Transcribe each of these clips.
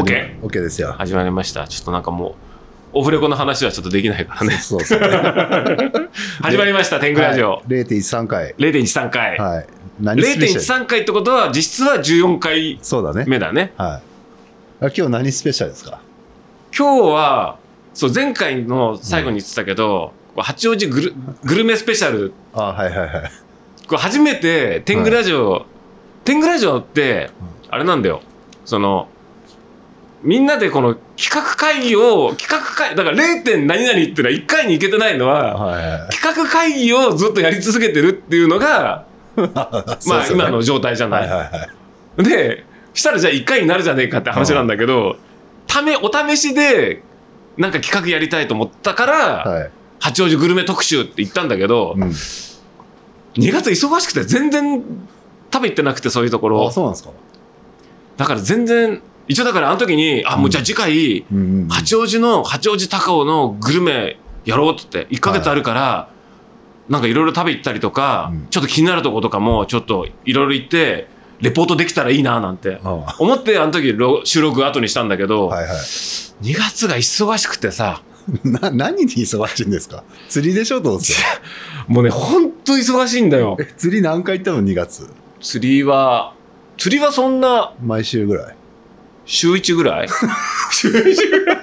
オッケーオッケーですよ。始まりました。ちょっとなんかもう、オフレコの話はちょっとできないからね。そうそう。始まりました、天狗ラジオ。はい0.13回。0.13回。はい。何スペシャル？0.13回ってことは、実質は14回そうだね。目だね。はい。あ今日何スペシャルですか？今日は、そう、前回の最後に言ってたけど、こう八王子グルグルメスペシャル、あはいはいはい。これ初めて天狗ラジオ、天狗ラジオって、あれなんだよ。その、みんなでこの企画会議を、企画会、だから 0. 点何々っていうのは1回に行けてないのは、企画会議をずっとやり続けてるっていうのが、はい。まあ今の状態じゃな。はいいはいはい。で、したらじゃあ1回になるじゃねえかって話なんだけど、ため、お試しで、なんか企画やりたいと思ったから、はい。八王子グルメ特集って言ったんだけど、うん。2月忙しくて全然食べ行ってなくてそういうところあ、。そうなんですかだから全然、一応だからあの時に、あ、もうじゃあ次回。八王子の、八王子高尾のグルメやろうって言って、1ヶ月あるから、なんかいろいろ食べ行ったりとか、うんちょっと気になるとことかも、ちょっといろいろ行って、レポートできたらいいななんて。あ思ってあの時ろ収録後にしたんだけど、はいはい。2月が忙しくてさ、な、何に忙しいんですか？釣りでしょどうせ。もうね、ほんと忙しいんだよ。え、釣り何回行ったの ?2 月？釣りは、釣りはそんな毎週ぐらい。週1ぐらい？週1ぐらい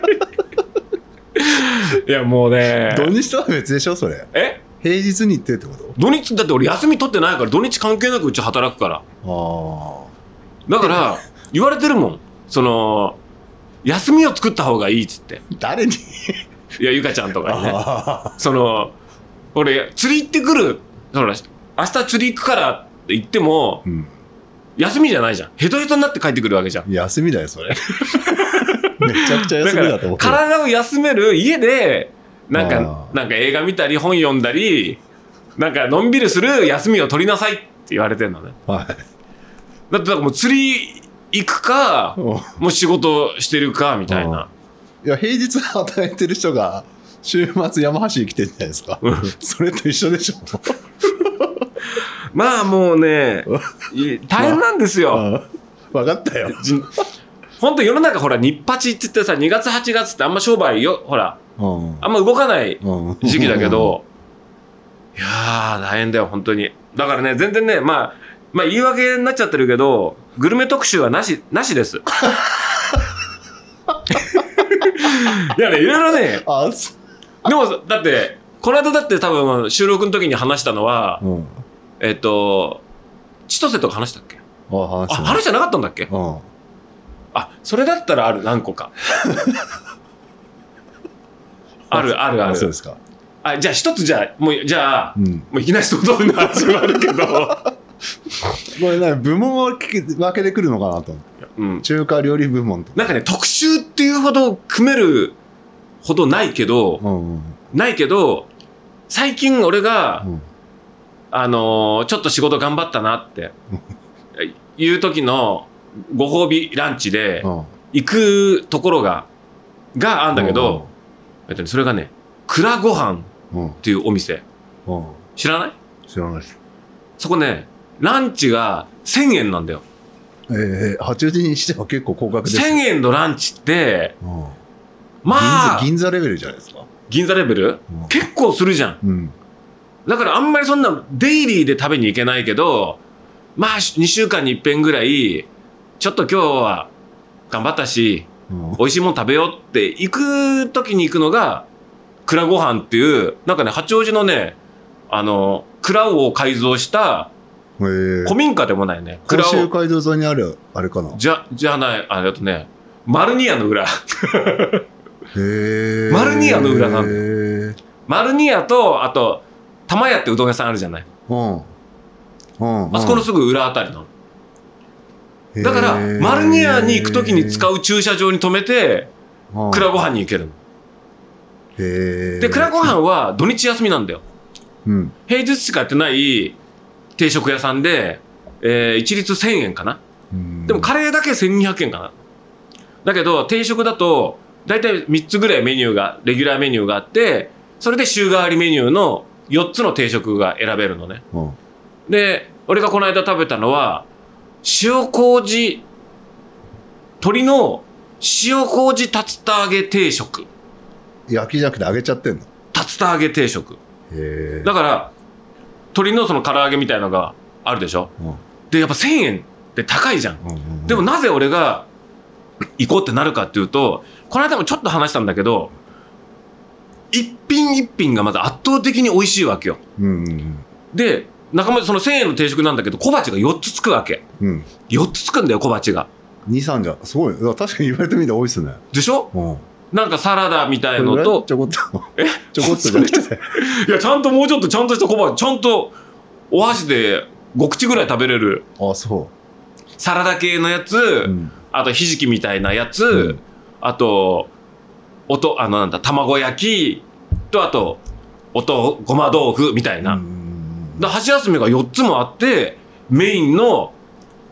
いやもうね、土日とは別でしょそれ。え？平日に行ってってこと？土日だって俺休み取ってないから土日関係なくうち働くから。ああ。だから、言われてるもん。その、休みを作った方がいいっつって。誰に？いや、ゆかちゃんとかにね。あその、俺、釣り行ってくる。ほら、明日釣り行くからって言ってもー、うん。休みじゃないじゃん。ヘトヘトになって帰ってくるわけじゃん。休みだよ、それ。めちゃくちゃ休みだと思う。体を休める家で、なんあか、ーなんか映画見たり本読んだり、なんかのんびりする休みを取りなさいって言われてんのね。はい。だってだからもう釣り行くか、うんもう仕事してるか、みたいな。いや、平日働いてる人が、週末山走り来てるじゃないですか。それと一緒でしょ。まあもうね、い大変なんですよ。うん分かったよ。本当世の中ほら、日八って言ってさ、2月8月ってあんま商売よ、ほら、うんあんま動かないうん時期だけど、いやー、大変だよ、本当に。だからね、全然ね、まあ、まあ言い訳になっちゃってるけど、グルメ特集はなし、なしです。いやね、いろいろね、でも、だって、この間だって多分収録の時に話したのは、うん。えっと、千歳とか話したっけ？あ、話あ、話じゃなかったんだっけ？うん。あ、それだったらある、何個か。ある、ある、ある。そうですか。あ、じゃあ一つじゃあ、もう、じゃあ、うん。もういきなりそのの話はあるけど、これね、部門分け分けてくるのかなと。うん。中華料理部門と。なんかね、特集っていうほど組めるほどないけど、うんうん。ないけど、最近俺が、うんあのーちょっと仕事頑張ったなって、いう時のご褒美ランチでうん行くところが、があるんだけど、えっとね、それがね、蔵ご飯うん。っていうお店。知らない？知らないです。そこね、ランチが1000円なんだよ。えー、八王子にしては結構高額です1000よ。円のランチって、うんまあ、銀座銀座レベルじゃないですか。銀座レベル？うん結構するじゃん。うん。だからあんまりそんなデイリーで食べに行けないけど、まあ2週間に一遍ぐらい、ちょっと今日は頑張ったし、うん美味しいもん食べようって行く時に行くのが、蔵ご飯っていう、なんかね、八王子のね、あの、蔵を改造した、えー古民家でもないね。甲蔵を、州街道沿いにある、あれかな？じゃ、じゃない、あれだとね、マルニアの裏。へーマルニアの裏なんだマルニアと、あと、玉屋ってうどん屋さんあるじゃない。うん。うん。あそこのすぐ裏あたりなの。だから、マルニアに行くときに使うう駐車場に止めて、蔵ご飯に行けるの。で、蔵ご飯は土日休みなんだよ。うん。平日しかやってない定食屋さんで、えー一律1000円かな。うんでもカレーだけ1200円かな。だけど、定食だと、だいたい3つぐらいメニューが、レギュラーメニューがあって、それで週替わりメニューの4つの定食が選べるのね。うんで、俺がこの間食べたのは、塩麹、鶏の塩麹竜田揚げ定食。焼きじゃなくて揚げちゃってんの？竜田揚げ定食。へえだから、鶏のその唐揚げみたいのがあるでしょ？うんで、やっぱ1000円って高いじゃん。うんうんうんでもなぜ俺が行こうってなるかっていうと、この間もちょっと話したんだけど、一品一品がまず圧倒的に美味しいわけよ。うんうんで、中村その1000円の定食なんだけど、小鉢が4つつくわけ。うん。うん4つつくんだよ、小鉢が。23じゃすごい。確かに言われてみて多いっすね。でしょ？うん。なんかサラダみたいのと。ち、ょこっと。え？ちょこっとじゃなくて。いや、ちゃんともうちょっとちゃんとした小鉢、ちゃんとお箸で5口ぐらい食べれる。あそサラダ系のやつ、う、うん。あとひじきみたいなやつ、うん。あと、おと、あのなんだ、卵焼きと、あと、おと、ごま豆腐みたいな。箸休めが4つもあって、メインの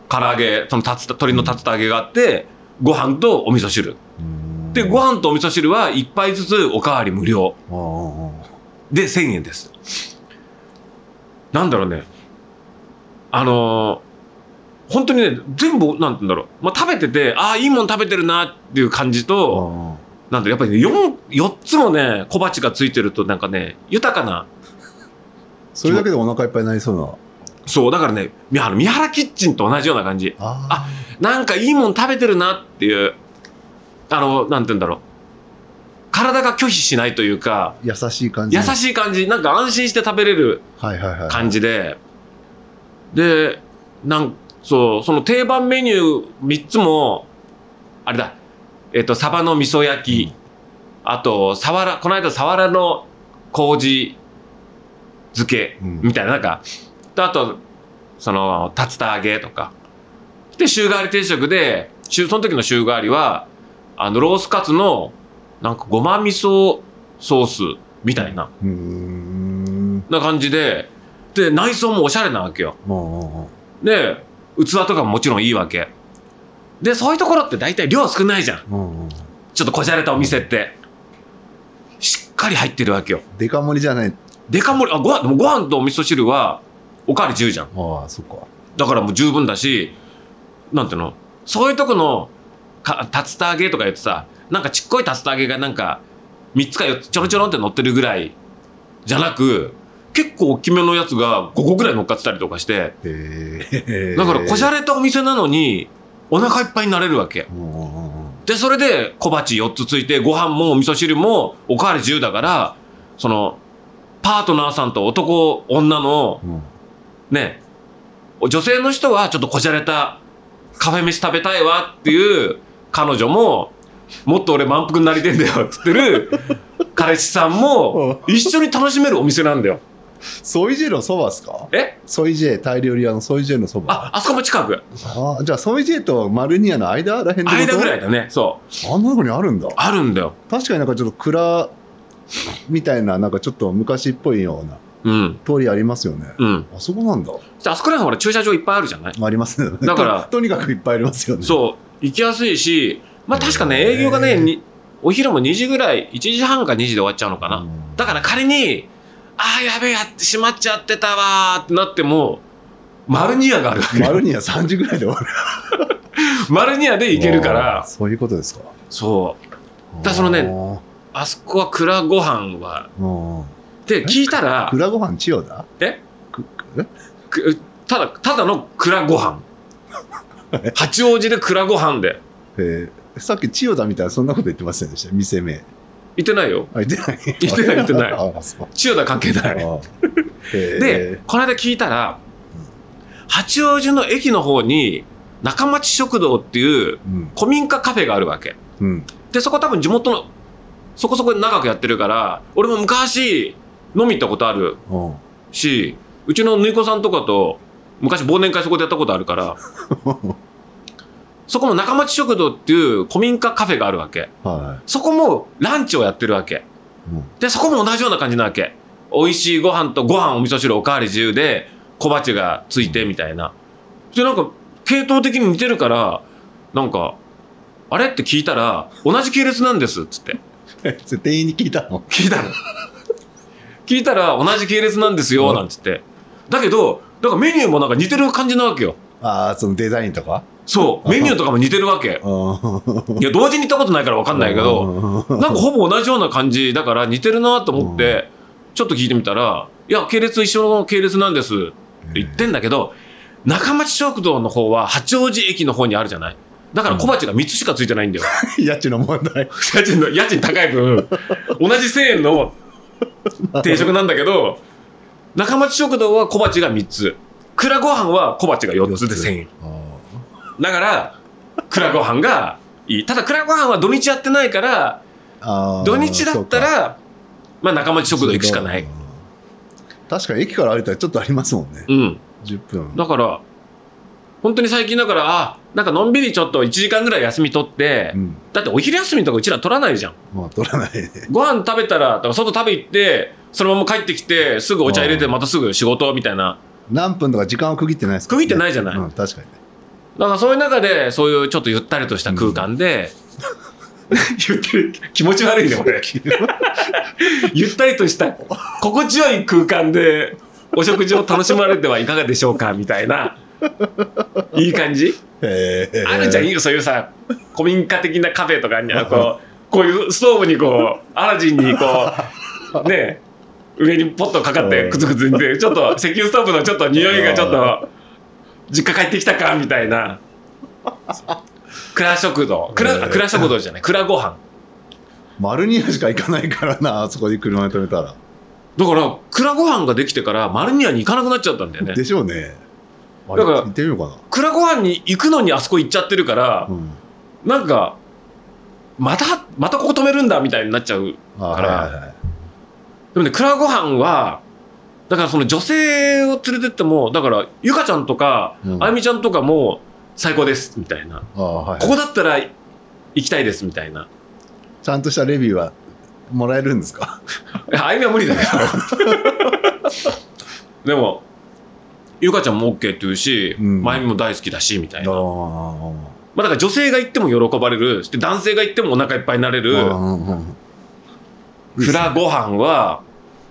唐揚げ、その竜田鶏の竜田揚げがあって、ご飯とお味噌汁。うんで、ご飯とお味噌汁は1杯ずつおかわり無料。で、1000円です。なんだろうね。あのー本当にね、全部、なんて言うんだろう。まあ、食べてて、ああ、いいもん食べてるなっていう感じあと、あなんだろうやっぱりね、4、4つもね、小鉢がついてると、なんかね、豊かな。それだけでお腹いっぱいになりそうなそう、だからね、みあの、三原キッチンと同じような感じ。あなんかいいもん食べてるなっていう、あの、なんて言うんだろう。体が拒否しないというか、優しい感じ優しい感じ、なんか安心して食べれるはいはいはい感じで、で、なん、そう、その定番メニュー3つも、あれだ、えっ、と、サバの味噌焼き、あと、サワラ、この間サワラの麹漬け、うん。みたいな、なんか、とあと、その、竜田揚げとか。で、週替わり定食で、週、その時の週替わりは、あの、ロースカツの、なんかごま味噌ソースみたいな、な感じで、で、内装もおしゃれなわけよ。で、器とかももちろんいいわけ。で、そういうところって大体量少ないじゃん。うんうんちょっとこじゃれたお店って。しっかり入ってるわけよ。デカ盛りじゃないデカ盛り、あ、ご飯、でもご飯とお味噌汁は、おかわり自由じゃん。ああそっかだからもう十分だし、なんていうの？そういうとこの、か、竜田揚げとか言ってさ、なんかちっこい竜田揚げがなんか、3つか4つちょろちょろって乗ってるぐらい、じゃなく、結構大きめのやつが5個ぐらい乗っかってたりとかして、だからこじゃれたお店なのに、お腹いっぱいになれるわけ。で、それで小鉢4つついて、ご飯もお味噌汁もおかわり自由だから、その、パートナーさんと男、女の、うんね、女性の人はちょっとこじゃれたカフェ飯食べたいわっていう彼女も、もっと俺満腹になりてんだよって言ってる彼氏さんも一緒に楽しめるお店なんだよ。ソイジェのそばですか？え？ソイジェタイ料理屋のソイジェのそばあ、あそこも近く。あじゃあソイジェとマルニアの間らへん間ぐらいだね。そう。あんなとこにあるんだあるんだよ。確かになんかちょっと蔵みたいななんかちょっと昔っぽいようなうん。通りありますよね、うん。あそこなんだあそこら辺ほら駐車場いっぱいあるじゃない？ありますねだからと とにかくいっぱいありますよねそう。行きやすいし、まあ確かね、営業がね、にお昼も2時ぐらい、1時半か2時で終わっちゃうのかな。うんだから仮に、ああ、やべえ、やってしまっちゃってたわー。ってなっても、マルニアがあるわけ。マルニア3時ぐらいで終わる。マルニアで行けるから、そういうことですか。そう。だそのねあそこは蔵ご飯は、で、聞いたら、蔵ご飯千代田？え？くただ、ただの蔵ご飯。八王子で蔵ご飯で。えーさっき千代田みたいなそんなこと言ってませんでした？店名行ってないよ。あ言ってない。言ってない言ってない。千代田関係ない。で、この間聞いたら、八王子の駅の方に、中町食堂っていううん。古民家カフェがあるわけ。うん。で、そこ多分地元の、そこそこ長くやってるから、俺も昔飲み行ったことあるうん。し、うちのぬいこさんとかと昔忘年会そこでやったことあるから、そこも中町食堂っていう古民家カフェがあるわけ。はそこもランチをやってるわけ。いうんで、そこも同じような感じなわけ。美味しいご飯とご飯お味噌汁おかわり自由で小鉢がついてみたいな。で、なんか系統的に似てるから、なんか、あれ？って聞いたら、同じ系列なんですっつって。店員に聞いたの？聞いたの。聞いたら同じ系列なんですよ、なんつって。だけど、だからメニューもなんか似てる感じなわけよ。ああそのデザインとか？そう、メニューとかも似てるわけ。うんいや、同時に行ったことないから分かんないけど、なんかほぼ同じような感じだから似てるなと思って、ちょっと聞いてみたら、いや、系列一緒の系列なんですって言ってんだけど、中町食堂の方は八王子駅の方にあるじゃない。だから小鉢が3つしかついてないんだよ。家賃の問題。家賃の、家賃高い分、同じ1000円の定食なんだけど、中町食堂は小鉢が3つ。蔵ご飯は小鉢が4つで1000円。だから、蔵ご飯がいい。ただ蔵ご飯は土日やってないから、土日だった、ら、まあ中町食堂行くしかない。確かに駅から歩いたらちょっとありますもんね。うん。10分。だから、本当に最近だから、あ、なんかのんびりちょっと1時間ぐらい休み取って、うん。だってお昼休みとかうちら取らないじゃん。まあ、取らないね。ご飯食べたら、だから外食べ行って、そのまま帰ってきて、すぐお茶入れて、またすぐ仕事みたいな。何分とか時間を区切ってないですか区切ってないじゃないうん、確かにね。だからそういう中で、そういうちょっとゆったりとした空間で、ゆったり、気持ち悪いね、俺。ゆったりとした、心地よい空間で、お食事を楽しまれてはいかがでしょうかみたいな、いい感じ？へー。あるじゃん、いいよ、そういうさ、古民家的なカフェとかには、こう、こういうストーブにこう、アラジンにこう、ね、上にポットかかって、くつくつにて、ちょっと石油ストーブのちょっと匂いがちょっと、実家帰ってきたかみたいな。蔵食堂。蔵、えー蔵食堂じゃない、蔵ご飯。丸二屋しか行かないからな、あそこに車に止めたら。だから、蔵ご飯ができてから、丸ニアに行かなくなっちゃったんだよねで。しょうね。あだから行ってみようかな。蔵ご飯に行くのにあそこ行っちゃってるからう、ん。なんか、また、またここ止めるんだみたいになっちゃうあからはいはいはい。でもね、蔵ご飯は、だからその女性を連れてっても、だから、ゆかちゃんとか、うんあゆみちゃんとかも、最高です、みたいな。あはいここだったら行きたいです、みたいな。ちゃんとしたレビューはもらえるんですか？あゆみは無理だけど。でも、ゆかちゃんも OK って言うし、うんまゆみも大好きだし、みたいな。まああだから女性が行っても喜ばれる、で男性が行ってもお腹いっぱいになれる、あ。蔵ご飯は、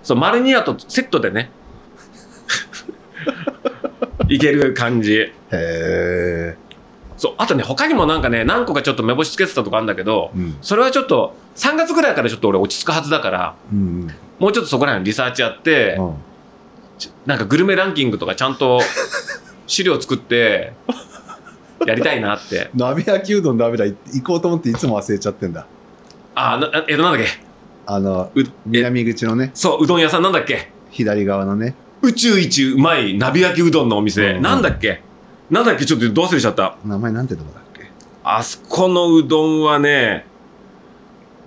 そう、マルニアとセットでね、いける感じ。へえ。そう、あとね、他にもなんかね、何個かちょっと目星つけてたとこあるんだけど、うん。それはちょっと、3月ぐらいからちょっと俺落ち着くはずだから、うん。もうちょっとそこら辺リサーチやって、うんなんかグルメランキングとかちゃんと 資料作って、やりたいなって。鍋焼きうどんダメだ行こうと思っていつも忘れちゃってんだあ、えっと、なんだっけ？あの南口のね。そう、うどん屋さんなんだっけ？左側のね。宇宙一うまい鍋焼きうどんのお店、うん。なんだっけ？なんだっけ？ちょっとどう忘れちゃった。名前なんてとこだっけ？あそこのうどんはね、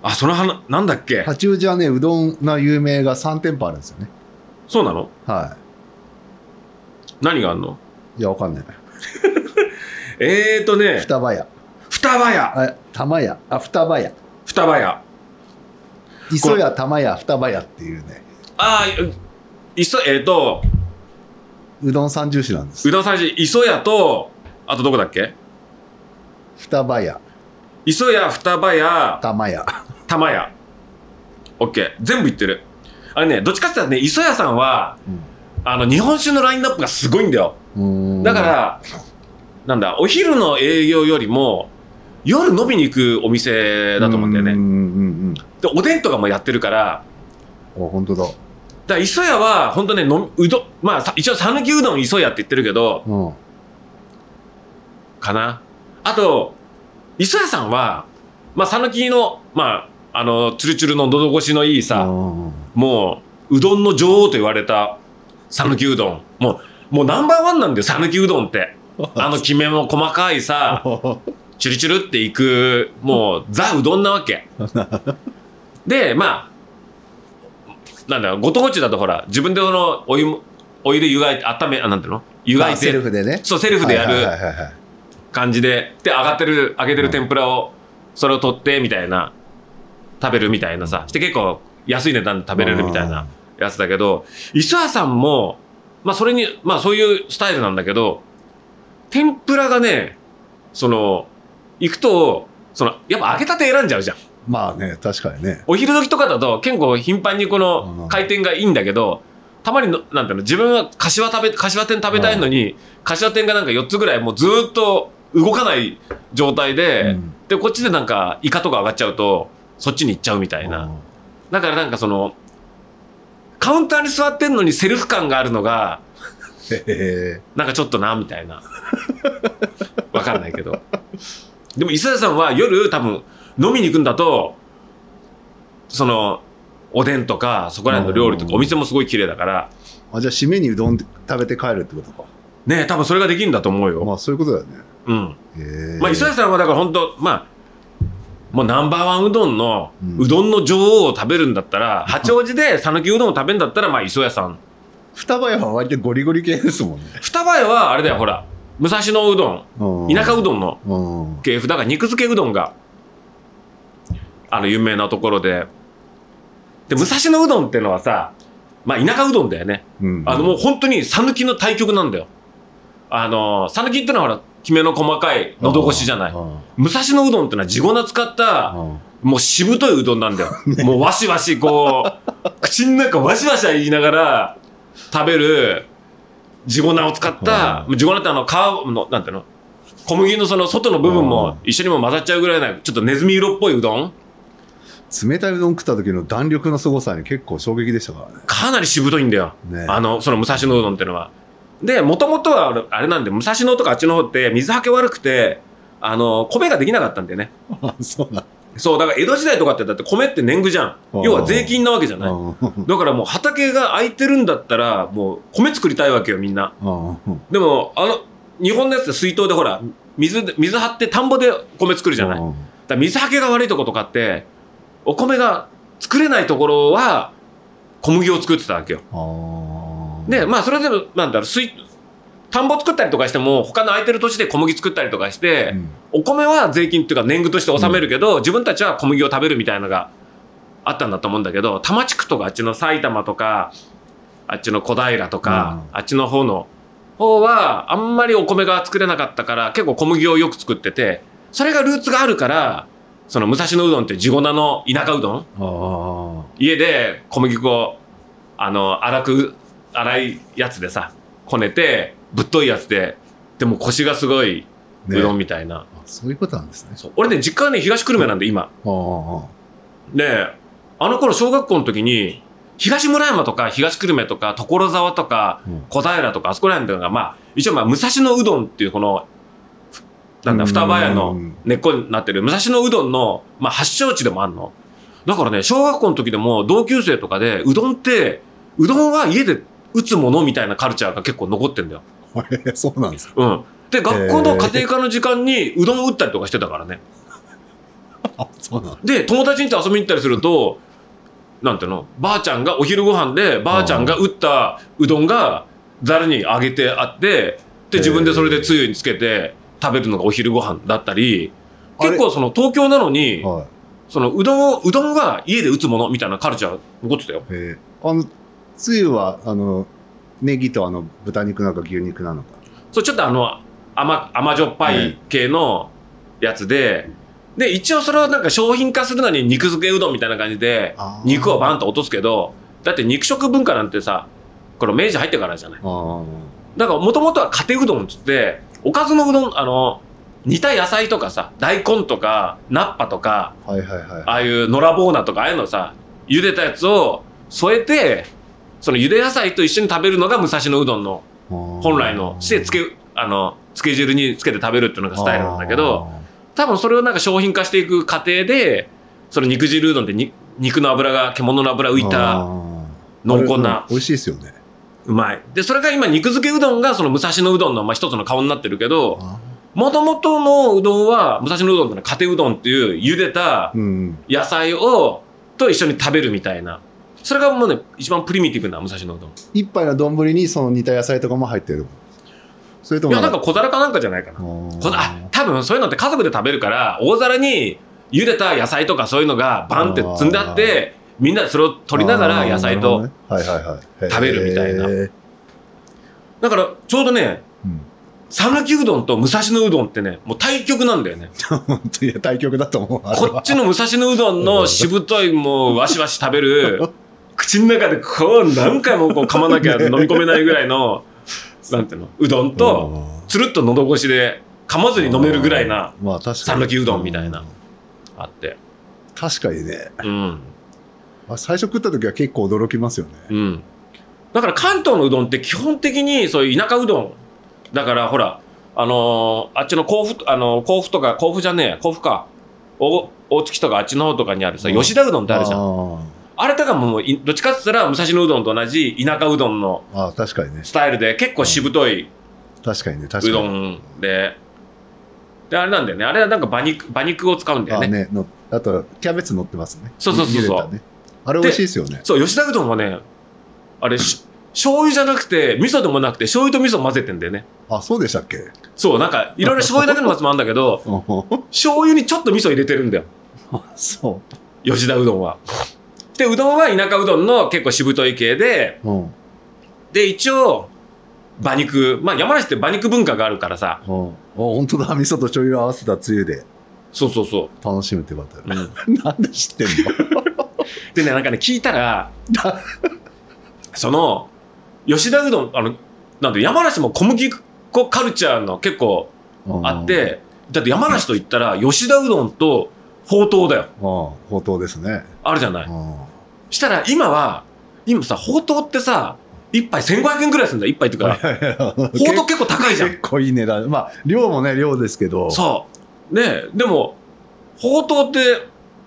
あ、その花、なんだっけ？八王子はねうどんが有名が3店舗あるんですよね。そうなの？は何があんの？いいやわかんない。えーとね、双葉屋。双葉屋。あ玉屋。あ双葉屋。双葉屋。磯屋玉屋双葉屋っていうねああ、いいそ、えっ、と、うどん三重視なんですうどん最初、磯屋と、あとどこだっけ？双葉屋磯屋、双葉屋、玉屋玉屋。オッケー。全部言ってる。あれね、どっちかって言ったらね、磯屋さんは、あの、日本酒のラインナップがすごいんだよ。うんだから、なんだ、お昼の営業よりも、夜飲みに行くお店だと思うんだよね。で、おでんとかもやってるから、うんあ本当だだから磯屋は、本当ね、のうどん、まあ、さ一応、讃岐うどん磯屋って言ってるけど、うんかな。あと、磯屋さんは、まあ、讃岐の、まあ、あの、つるつるの喉越しのいいさ、うんもう、うどんの女王と言われた、讃岐うどん。もう、もうナンバーワンなんだよ、讃岐うどんって。あの、きめも細かいさ、チュルチュルっていく、もう、ザ・うどんなわけ。で、まあ、なんだろう、ご当地だとほら、自分でこの、お湯も、お湯で湯がいて、温め、あ、なんていうの？湯がいあセルて、フでね。そう、セルフでやはいる感じで、で、上がってる、揚げてる天ぷらを、それを取って、みたいな、食べるみたいなさ、して結構安い値段で食べれるみたいなやつだけど、磯屋さんも、まあそれに、まあそういうスタイルなんだけど、天ぷらがね、その、行くと、その、やっぱ揚げたて選んじゃうじゃん。まあね確かにね。お昼時とかだと結構頻繁にこの回転がいいんだけど、たまにの、なんていうの、自分は柏食べ、柏天食べたいのに、柏天がなんか4つぐらいもうずーっと動かない状態で、うん。でこっちでなんかイカとか上がっちゃうとそっちに行っちゃうみたいな、だからなんかそのカウンターに座ってんのにセルフ感があるのがなんかちょっとなみたいな。わかんないけど。でも磯谷さんは夜多分飲みに行くんだとそのおでんとかそこら辺の料理とかうん。お店もすごい綺麗だから。あじゃあ締めにうどん食べて帰るってことか。ね多分それができるんだと思うよ、まあそういうことだよね。うん。へえ。まあ、磯谷さんはだから本当まあもうナンバーワンうどんの、ううんどんの女王を食べるんだったら八王子で讃岐うどんを食べるんだったらまあ磯谷さん。双葉屋は割とゴリゴリ系ですもんね。双葉屋はあれだよほら武蔵野うどん田舎うどんのうん。系譜だから肉漬けうどんがあの有名なところで。で武蔵野うどんってのはさまあ田舎うどんだよね。うん。あのもう本当に讃岐の対極なんだよ。あの讃岐ってのはほらきめの細かい喉越しじゃない。あ武蔵野うどんってのは地粉使ったあもうしぶというどんなんだよ。もうわしわしこう、口の中わしわし言いながら食べる地粉を使った、地粉ってあの皮の、なんていうの？小麦のその外の部分も一緒にも混ざっちゃうぐらいな、ちょっとネズミ色っぽいうどん冷たいうどん食った時の弾力の凄さに結構衝撃でしたからねかなりしぶといんだよ。ねあの、その武蔵野うどんってのは。で、もともとはあれなんで、武蔵野とかあっちの方って水はけ悪くて、あの、米ができなかったんだよね。あそうなんそう、だから江戸時代とかってだって米って年貢じゃん。うん要は税金なわけじゃない。うんだからもう畑が空いてるんだったら、もう米作りたいわけよ、みんな。うんでも、あの、日本のやつって水筒でほら、水で、水張って田んぼで米作るじゃない。だ水はけが悪いとことかって、お米が作れないところは、小麦を作ってたわけよ。で、まあ、それでも、なんだろう、水、田んぼ作ったりとかしても、他の空いてる土地で小麦作ったりとかして、うん。お米は税金っていうか年貢として納めるけど、自分たちは小麦を食べるみたいなのがあったんだと思うんだけど多摩地区とかあっちの埼玉とかあっちの小平とか、あっちの方の方はあんまりお米が作れなかったから結構小麦をよく作っててそれがルーツがあるからその武蔵野うどんって地粉の田舎うどん？あ家で小麦粉をあの粗く粗いやつでさこねてぶっといやつででもコシがすごいうどんみたいな、あそういうことなんですね。俺ね実家はね東久留米なんで今。であの頃小学校の時に東村山とか東久留米とか所沢とかうん。小平とかあそこら辺っていうのがまあ一応まあ武蔵野うどんっていうこのふなんだうん。双葉屋の根っこになってる武蔵野うどんの、まあ、発祥地でもあるの。だからね小学校の時でも同級生とかでうどんってうどんは家で打つものみたいなカルチャーが結構残ってんだよ。そうなんですか。うん。で学校の家庭科の時間にうどんを打ったりとかしてたからね。あそうなんで友達に遊びに行ったりするとなんていうの？ばあちゃんがお昼ご飯でばあちゃんが打ったうどんがざるに揚げてあってで自分でそれでつゆにつけて食べるのがお昼ご飯だったり結構その東京なのにはい。そのうどんをうどんは家で打つものみたいなカルチャー残ってたよ。え。ーあのつゆはあのネギとあの豚肉なのか牛肉なのか？そうちょっとあの甘甘じょっぱい系のやつで、で一応それをなんか商品化するのに肉漬けうどんみたいな感じで肉をバンと落とすけどだって肉食文化なんてさこれ明治入ってからじゃない。だからもともとは家庭うどんっつっておかずのうどんあの煮た野菜とかさ大根とかナッパとかはいはいはい。ああいう野良ボーナとかああいうのさ茹でたやつを添えてその茹で野菜と一緒に食べるのが武蔵野うどんの本本来のしてつけあのつけ汁につけて食べるっていうのがスタイルなんだけど多分それをなんか商品化していく過程でその肉汁うどんってに肉の油が獣の油浮いた濃厚な美味しいですよねうまい。でそれが今肉漬けうどんがその武蔵野うどんのまあ一つの顔になってるけどもともとのうどんは武蔵野うどんってのは家庭うどんっていう茹でたうん野菜をと一緒に食べるみたいな。それがもうね一番プリミティブな武蔵野うどん。一杯の丼にその煮た野菜とかも入ってる。それともいやなんか小皿かなんかじゃないかな。ここあ多分そういうのって家族で食べるから大皿に茹でた野菜とかそういうのがバンって積んであってみんなでそれを取りながら野菜と食べるみたいな。だからちょうどねうん。讃岐うどんと武蔵野うどんってねもう対極なんだよね。本当いや対極だと思う。こっちの武蔵野うどんのしぶといもうわしわし食べる 口の中でこう何回もこう噛まなきゃ飲み込めないぐらいのなんていうのうどんとつるっと喉越しで噛まずに飲めるぐらいな、まあ確かに。讃岐うどんみたいなうんあって。確かにね。うん。あ最初食った時は結構驚きますよね。うん。だから関東のうどんって基本的にそういう田舎うどん。だからほら、あのーあっちの甲府、あのー甲府とか、甲府じゃねえ、甲府か。お大月とかあっちの方とかにあるさ、うん吉田うどんってあるじゃん。ああれとかもいどっちかって言ったら武蔵野うどんと同じ田舎うどんのーあー、確かにね。スタイルで結構しぶとい確かにね。確かに。うどんで、で、あれなんだよね。あれはなんか馬肉、馬肉を使うんだよね。あねのあと、キャベツ乗ってますね。そうそうそうそうね。あれ美味しいですよね。そう、吉田うどんはね、あれ、し醤油じゃなくて、味噌でもなくて、醤油と味噌混ぜてんだよね。あ、そうでしたっけ？そう、なんか、いろいろ醤油だけのやつもあるんだけど、醤油にちょっと味噌入れてるんだよ。そ吉田うどんは。で、うどんは田舎うどんの結構しぶとい系で、う。うん。で、一応、馬肉、まあ山梨って馬肉文化があるからさ、うん。あ、本当だ。味噌と醤油を合わせたつゆでそうそうそ楽しむってことだう。ようんね。なんで知ってんの？でね、なんかね、聞いたら、その、吉田うどん、あの、なんで山梨も小麦粉カルチャーの結構あっ、て、だって山梨と言ったら、吉田うどんとほうとうだよ。うん、ほうとうですね。あるじゃない。うんしたら今は、今さ、ほうとうってさ、一杯1500円ぐらいするんだよ、一杯っていうか。ほうとう結構高いじゃん。結構いい値段。まあ、量もね、量ですけど。そう。ねでも、ほうとうって、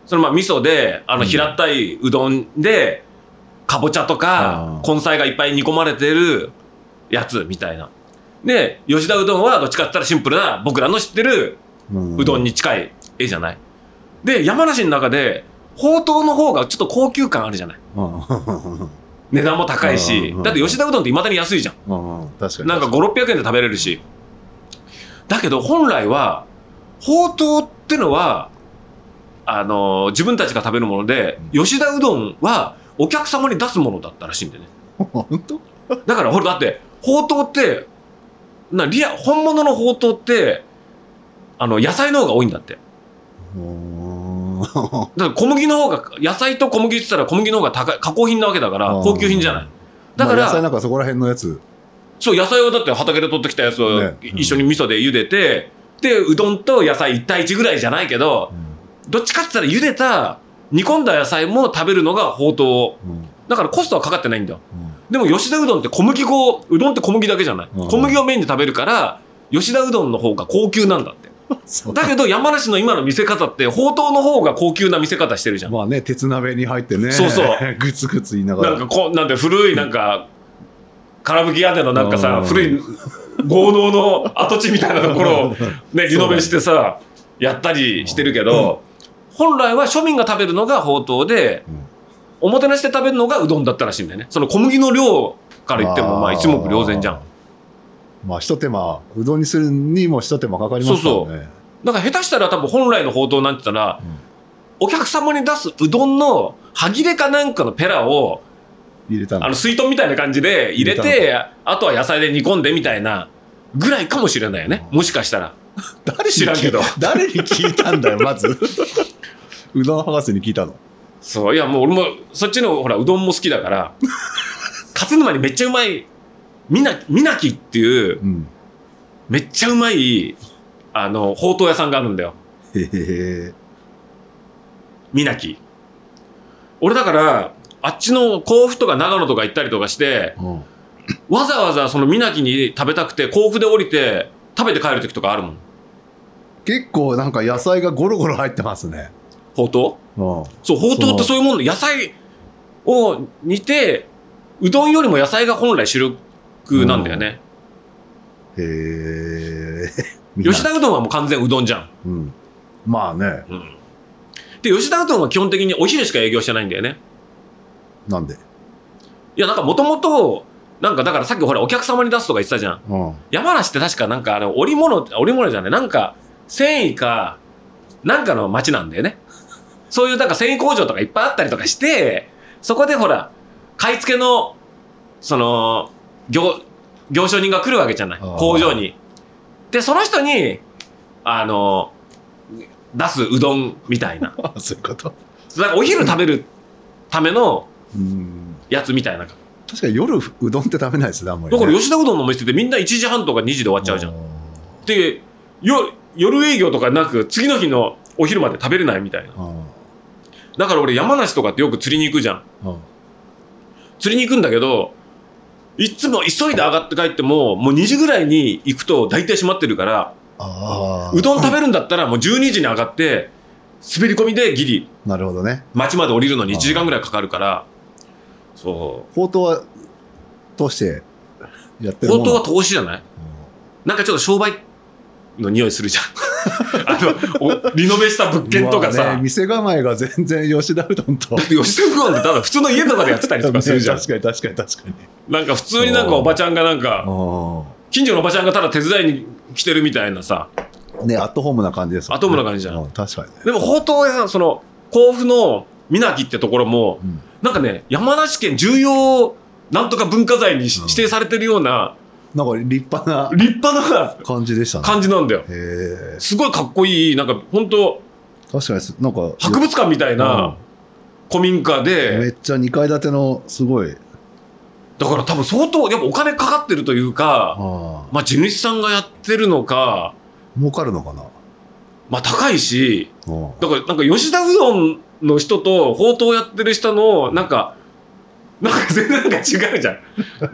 そのまあ味噌で、あのうん平たいうどんで、かぼちゃとか根菜がいっぱい煮込まれてるやつみたいな。で、吉田うどんはどっちかって言ったらシンプルな僕らの知ってるうどんに近い絵じゃない。で、山梨の中で、ほうとうの方がちょっと高級感あるじゃない。うん値段も高いしうん、だって吉田うどんって未だに安いじゃん。うん確かに。なんか5、600円で食べれるし。だけど本来は、ほうとうってのは、あのー自分たちが食べるもので、吉田うどんはお客様に出すものだったらしいんだよね。本当？だから、ほら、だって、ほうとうって、な、リア、本物のほうとうって、あの、野菜の方が多いんだって。だから小麦の方が、野菜と小麦って言ったら小麦の方が高い、加工品なわけだから、高級品じゃない。だかまあ野菜ら、なんかそこら辺のやつ。そう、野菜をだって畑で取ってきたやつをねうん一緒に味噌で茹でて、で、うどんと野菜1対1ぐらいじゃないけど、どっちかって言ったら茹でた、煮込んだ野菜も食べるのがほうとう。うんだからコストはかかってないんだよ。うんでも吉田うどんって小麦粉、うどんって小麦だけじゃない。うん小麦をメインで食べるから、吉田うどんの方が高級なんだって。だけど山梨の今の見せ方って、ほうとうの方が高級な見せ方してるじゃん。まあね、鉄鍋に入ってね。そうそう。グツグツ言いながら。なんかこう、なんで古いなんか、空吹き屋根のなんかさう、ん古い豪農の跡地みたいなところを ね、リノベしてさ、やったりしてるけど、本来は庶民が食べるのがほうとうで、うんおもてなしで食べるのがうどんだったらしいんだよね。その小麦の量から言っても、まあ一目瞭然じゃん。。まあ、一手間、うどんにするにも一手間かかりますからね。だから下手したら多分本来のほうとうなんて言ったら、お客様に出すうどんの歯切れかなんかのペラを、入れたの。あの水筒みたいな感じで入れ入て、あとは野菜で煮込んでみたいなぐらいかもしれないよね。もしかしたら。誰に知らんけど誰に聞いたんだよ、まず。うどん博士に聞いたの？そう、いやもう俺もそっちのほら、うどんも好きだから、勝沼にめっちゃうまい、みな、みなきっていう、うん。めっちゃうまい、あの、ほうとう屋さんがあるんだよ。へへへ。みなき。俺だから、あっちの甲府とか長野とか行ったりとかして、うんわざわざそのみなきに食べたくて、甲府で降りて、食べて帰る時とかあるもん。結構なんか野菜がゴロゴロ入ってますね。ほうとううん。そう、ほうとうってそういうもんで、野菜を煮て、うどんよりも野菜が本来主力なんだよね。へえ。吉田うどんはもう完全うどんじゃん。うん。まあね、うん。で、吉田うどんは基本的にお昼しか営業してないんだよね。なんで？いや、なんかもともと、なんかだからさっきほらお客様に出すとか言ってたじゃん。うん。山梨って確かなんかあの織物、織物じゃない、なんか繊維か、なんかの町なんだよね。そういうなんか繊維工場とかいっぱいあったりとかして、そこでほら、買い付けの、その、業、業商人が来るわけじゃない工場に。で、その人に、あの、出すうどんみたいな。あ そういうこと？だからお昼食べるためのうん。やつみたいな。だ確かに夜うどんって食べないですね、あんまり、ね。から吉田うどんのお店ってみんな1時半とか2時で終わっちゃうじゃん。ん。で、よ夜営業とかなく次の日のお昼まで食べれないみたいなうんだから俺山梨とかってよく釣りに行くじゃん。うん。釣りに行くんだけどいっつも急いで上がって帰ってももう2時ぐらいに行くと大体閉まってるからうどん食べるんだったらもう12時に上がって滑り込みでギリなるほどね。町まで降りるのに1時間ぐらいかかるから。そほうとうは通してやってう本当はるもの投資じゃない？なんかちょっと商売の匂いするじゃん。あのおリノベした物件とかさ、まあね店構えが全然吉田うどんと。だって吉田うどんってただ普通の家とかでやってたりとかするじゃん。確かに確かに確かに。なんか普通になんかおばちゃんがなんかあ近所のおばちゃんがただ手伝いに来てるみたいなさ。あねアットホームな感じですね。アットホームな感じじゃん。う確かにね。でもほうとう屋さんその甲府の水木ってところもうん。なんかね山梨県重要なんとか文化財に指定されてるようななんか立派な立派な感じでしたね。感じなんだよ。すごいかっこいいなんか本当確かにすなんか博物館みたいな古民家うんめでっちゃ2階建てのすごい。だから多分相当やっぱお金かかってるというかああ。まあ地主さんがやってるのか儲かるのかな。まあ高いしうん。だからなんか吉田うどんの人とほうとうやってる人のなんかなんか全然なんか違うじゃん。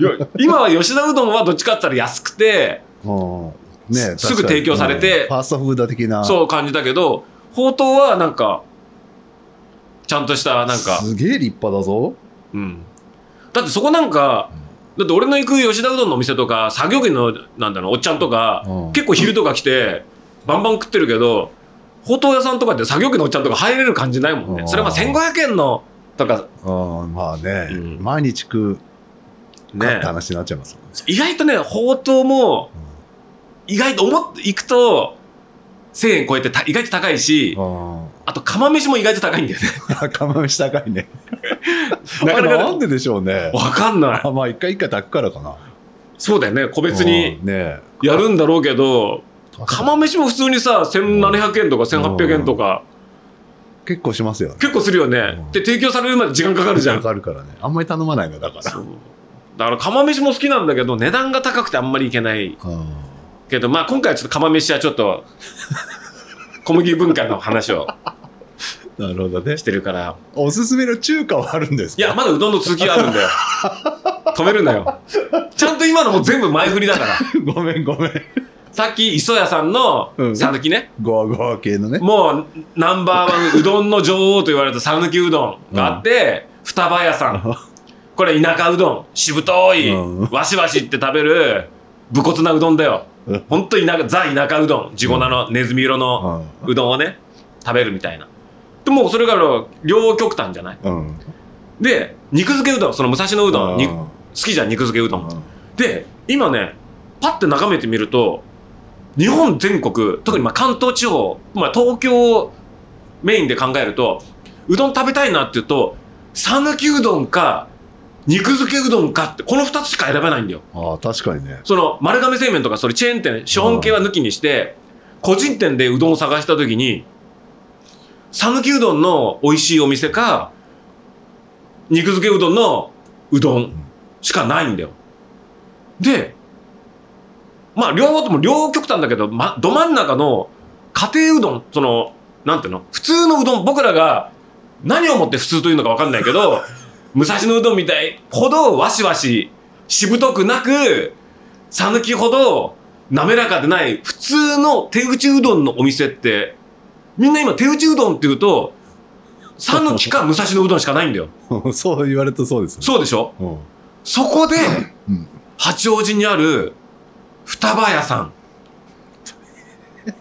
よ今は吉田うどんはどっちかって言ったら安くてうんねすすぐ提供されてうん。ファーストフード的な。そう感じだけどほうとうはなんかちゃんとしたなんか、すげえ立派だぞ。うん、だってそこなんかだって俺の行く吉田うどんのお店とか作業着のなんだろうおっちゃんとかうん。結構昼とか来てバンバン食ってるけどほうとう屋さんとかって作業着のおっちゃんとか入れる感じないもんね。うん。それはまあ1500円のとか。うんまあね、うん。毎日食うかってね。話になっちゃいますね。意外とねほうとうも意外と思っていくと1000円超えてた意外と高いしうん。あと釜飯も意外と高いんだよね。釜飯高いね。なかなかなんででしょうね。わかんない。あまあ一回一回炊くからかな。そうだよね。個別にうんね。やるんだろうけど確かに。釜飯も普通にさ1700円とか1800円とか結構しますよね。結構するよね。うん。で提供されるまで時間かかるじゃん。かかるからね。あんまり頼まないのだから。だから釜飯も好きなんだけど値段が高くてあんまりいけない。うん。けどまあ今回はちょっと釜飯はちょっと 小麦文化の話を。なるほどね。してるから。おすすめの中華はあるんですか？いやまだうどんの続きがあるんだよ。止めるなよ。ちゃんと今のも全部前振りだから。ごめんごめんさっき磯屋さんのうん。讃岐ね、ゴワゴワ系のね。もうナンバーワンうどんの女王と言われた讃岐うどんがあって、双葉屋さん。これ田舎うどん。しぶとい、うん。わしわしって食べる武骨なうどんだよ。うん。ほんと田舎ザ田舎うどん。地粉のネズミ色のうどんをね食べるみたいな。でもうそれが両極端じゃない？で肉漬けうどん。その武蔵野うどん。好きじゃん肉漬けうどん。で今ねパッて眺めてみると日本全国特にまあ関東地方、まあ、東京をメインで考えるとうどん食べたいなっていうと讃岐うどんか肉漬けうどんかってこの2つしか選べないんだよ。ああ確かにね。その丸亀製麺とかそれチェーン店資本系は抜きにして個人店でうどんを探した時に讃岐うどんの美味しいお店か肉漬けうどんのうどんしかないんだよ。でまあ両方とも両極端だけど、ま、ど真ん中の家庭うどんそのなんていうの？普通のうどん僕らが何をもって普通というのか分かんないけど 武蔵野うどんみたいほどわしわししぶとくなく讃岐ほど滑らかでない普通の手打ちうどんのお店ってみんな今手打ちうどんって言うと讃岐か武蔵野うどんしかないんだよ。そう言われるとそうですね。そうでしょ？うん。そこでうん。八王子にある双葉屋さん。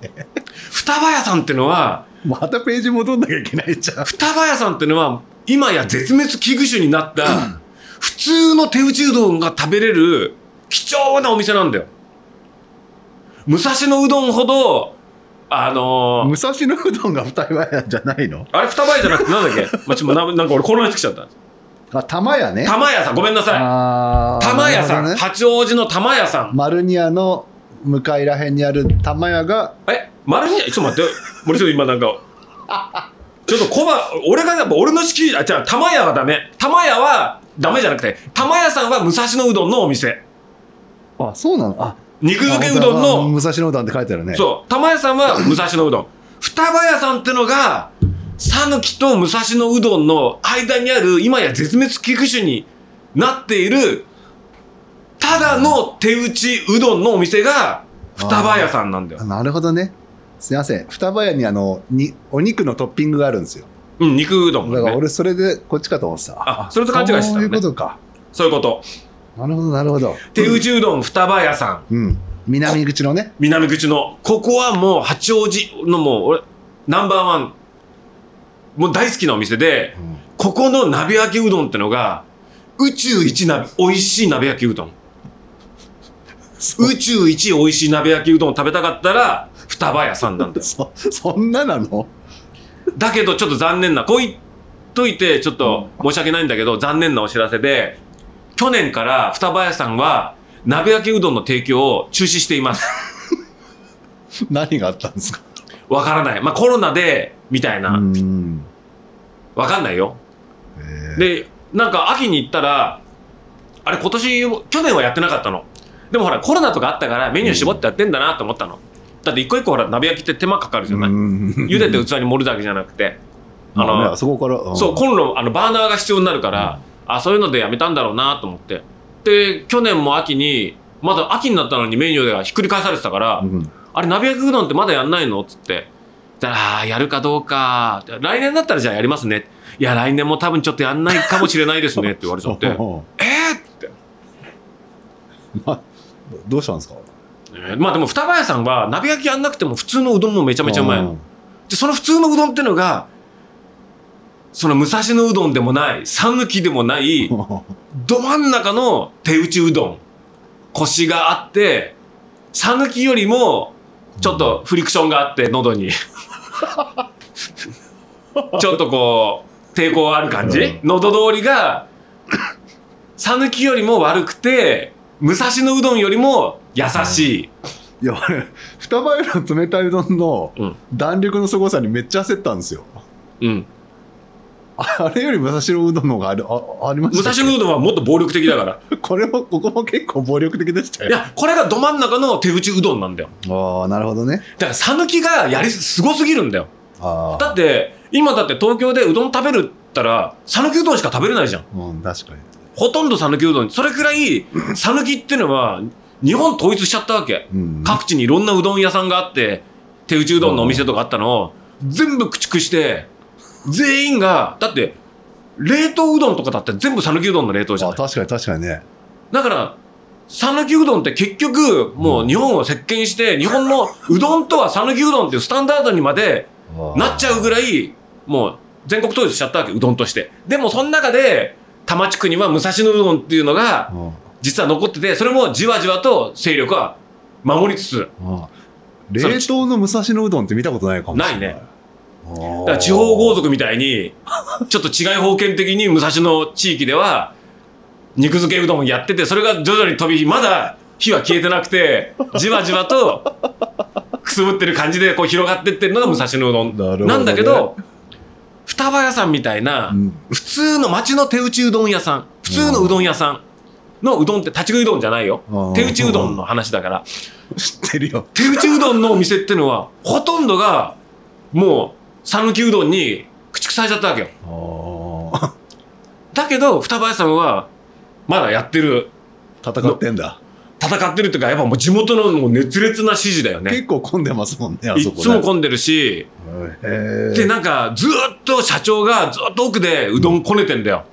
双葉屋さんってのはまたページ戻んなきゃいけないじゃん。双葉屋さんってのは今や絶滅危惧種になった普通の手打ちうどんが食べれる貴重なお店なんだよ。武蔵野うどんほどあのー武蔵野うどんが二重屋じゃないの？あれ双葉屋じゃなくてなんだっけ、まあ、ちょっとななんか俺混乱してきちゃったあ玉屋ね。玉屋さんごめんなさい。玉屋さん、ね。八王子の玉屋さん。マルニアの向かいらへんにある玉屋がえ丸にちょっと待って。森下今なんか。ちょっとコバ俺がやっぱ俺の敷居あじゃあ玉屋はダメ。玉屋はダメじゃなくて玉屋さんは武蔵野うどんのお店。あそうなの？あ肉漬けうどんあの、武蔵野うどんって書いてあるね。そう、玉屋さんは武蔵野うどん。双葉屋さんってのが、讃岐と武蔵野うどんの間にある、今や絶滅危惧種になっている、ただの手打ちうどんのお店が、双葉屋さんなんだよあ。なるほどね。すいません。双葉屋にあの、にお肉のトッピングがあるんですよ。うん、肉うどんがね。だから俺それでこっちかと思ってた。あそれと勘違いしてたのねそういうことか。そういうこと。なるほど、なるほど。手打ちうどん双葉屋さん。うん。南口のね。南口の、ここはもう八王子のもう、俺、ナンバーワン、もう大好きなお店で、うんここの鍋焼きうどんってのが、宇宙一鍋、美味しい鍋焼きうどん。宇宙一美味しい鍋焼きうどんを食べたかったら、双葉屋さんなんだよ。そ、そんななの？だけどちょっと残念な、こう言っといてちょっと申し訳ないんだけど、残念なお知らせで、去年から双葉屋さんは、鍋焼きうどんの提供を中止しています。何があったんですか？わからない。まあコロナで、みたいな。うん。わかんないよ。で、なんか秋に行ったら、あれ今年、去年はやってなかったの。でもほら、コロナとかあったからメニュー絞ってやってんだなと思ったの。だって一個一個ほら、鍋焼きって手間かかるじゃない。うん茹でて器に盛るだけじゃなくて。あの、まあねあそこから。んそう、コンロ、あの、バーナーが必要になるから、あ、そういうのでやめたんだろうなと思って。で、去年も秋に、まだ秋になったのにメニューがひっくり返されてたから、うんあれ、鍋焼きうどんってまだやんないの？っつって。だから、やるかどうか。来年だったらじゃあやりますね。いや、来年も多分ちょっとやんないかもしれないですねって言われちゃって。えー？って。まどうしたんですか？えーまあでも、双葉屋さんは鍋焼きやんなくても普通のうどんもめちゃめちゃうまいの。で、その普通のうどんってのが、その武蔵野うどんでもない、讃岐でもない、う んど真ん中の手打ちうどん。コシがあって、讃岐よりも、ちょっとフリクションがあって、喉に。ちょっとこう、抵抗ある感じ、うん喉通りが、讃岐よりも悪くて、武蔵野うどんよりも優しい。いや、俺、双葉屋の冷たいうどんのうん。弾力の凄さにめっちゃ焦ったんですよ。うん。あれより武蔵野うどんの方があるあありまし武蔵野うどんはもっと暴力的だから。これも、ここも結構暴力的でしたよ。いや、これがど真ん中の手打ちうどんなんだよ。ああ、なるほどね。だから、讃岐がやりす、すごすぎるんだよ。ああ。だって、今だって東京でうどん食べるったら、讃岐うどんしか食べれないじゃん。うん、確かに。ほとんど讃岐うどん。それくらい、讃岐ってのは、日本統一しちゃったわけ。うん。各地にいろんなうどん屋さんがあって、手打ちうどんのお店とかあったのを、全部駆逐して、全員が、だって、冷凍うどんとかだって全部讃岐うどんの冷凍じゃない？あ確かに確かにね。だから、讃岐うどんって結局、もう日本を席巻して、日本のうどんとは讃岐うどんっていうスタンダードにまでなっちゃうぐらい。もう全国統一しちゃったわけ、うどんとして。でもその中で、多摩地区には武蔵野うどんっていうのがうん実は残ってて、それもじわじわと勢力は守りつつ、うん冷凍の武蔵野うどんって見たことないかもしれない。ないね。だから地方豪族みたいに、ちょっと違い封建的に武蔵野地域では、肉漬けうどんやってて、それが徐々に飛び火、まだ火は消えてなくて、じわじわとくすぶってる感じでこう広がってってるのが武蔵野うどんなんだけど、双葉屋さんみたいな、うん普通の町の手打ちうどん屋さん、普通のうどん屋さんのうどんって立ち食いうどんじゃないようん。手打ちうどんの話だから。知ってるよ。手打ちうどんのお店ってのは、ほとんどが、もう、讃岐うどんに駆逐されちゃったわけよ。あだけど、双葉屋さんは、まだやってる、ー戦ってんだ。戦ってるっていうか、やっぱもう地元のもう熱烈な支持だよね。結構混んでますもんね、あいそこね。つも混んでるし、で、なんか、ずーっと社長がずーっと奥でうどんこねてんだよ。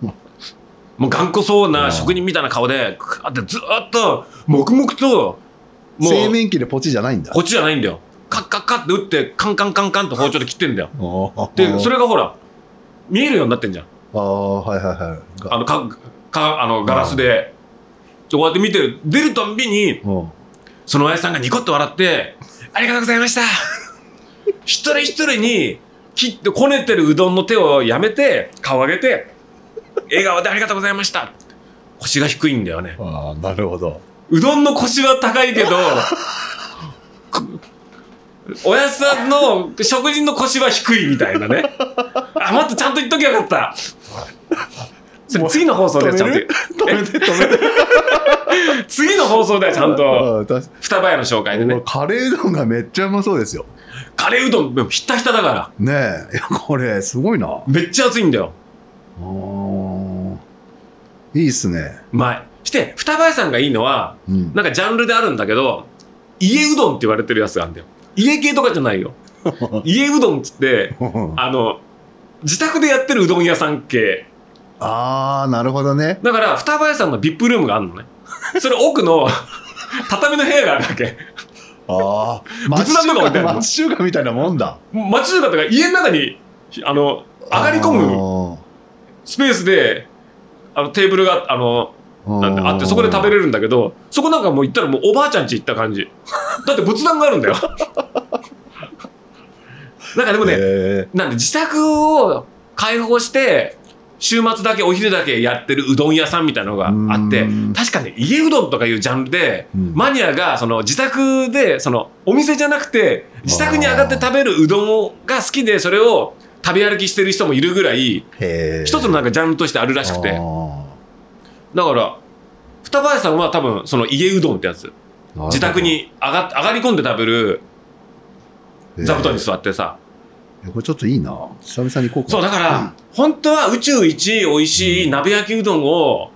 もう頑固そうな職人みたいな顔で、てずーっと、黙々と、も製う、麺機でポチじゃないんだ。こっちじゃないんだよ。カッカッカッって打って、カンカンカンカンと包丁で切ってんだよ。で、それ。れがほら、見えるようになってんじゃん。ああ、はいはいはい。あの、か、か、あの、ガラスで。こうやって見てる、出るたんびに、うんその親父さんがニコッと笑って、ありがとうございました。一人一人に、切ってこねてるうどんの手をやめて、顔上げて、笑顔でありがとうございました。腰が低いんだよね。ああ、なるほど。うどんの腰は高いけど、こ おやつさんの食人の腰は低いみたいなね。あ、待って、ちゃんと言っときゃよかった。それ次の放送でちゃんと。止めて止めて。次 次の放送ではちゃんと、双葉屋の紹介でね。カレーうどんがめっちゃうまそうですよ。カレーうどん、ひったひただから。ねえ。これ、すごいな。めっちゃ熱いんだよ。いいっすね。うまい。して、双葉屋さんがいいのは、うん。なんかジャンルであるんだけど、家うどんって言われてるやつがあるんだよ。家系とかじゃないよ。家うどんっつって、あの、自宅でやってるうどん屋さん系。あー、なるほどね。だから、双葉屋さんの VIP ルームがあるのね。それ奥の畳の部屋があるわけ。ああ。仏壇とか置いてあるの町中華みたいなもんだ。町中華とか家の中に、あの、上がり込むスペースで、あの、テーブルが、あの、むなんだあって、そこで食べれるんだけど、そこなんかもう行ったらもうおばあちゃん家行った感じ。だって仏壇があるんだよ。なんかでもね、ね。なんで自宅を開放して、週末だけお昼だけやってるうどん屋さんみたいなのがあってうん確かね家うどんとかいうジャンルで、うんマニアがその自宅でそのお店じゃなくて自宅に上がって食べるうどんが好きでそれを食べ歩きしてる人もいるぐらい。一つのなんかジャンルとしてあるらしくてあだから双葉屋さんは多分その家うどんってやつー自宅。に上が上がり込んで食べる座布団にへ座ってさ、ーこれちょっといいな。久々に行こうか。そう、だから、本当は宇宙一美味しい鍋焼きうどんを、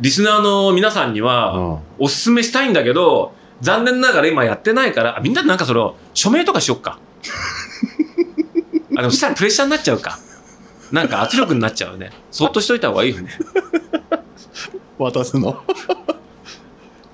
リスナーの皆さんには、うんおすすめしたいんだけど、残念ながら今やってないから、あみんなでなんかその、署名とかしよっか。あ、でもそしたらプレッシャーになっちゃうか。なんか圧力になっちゃうね。そっとしといた方がいいよね。渡すの？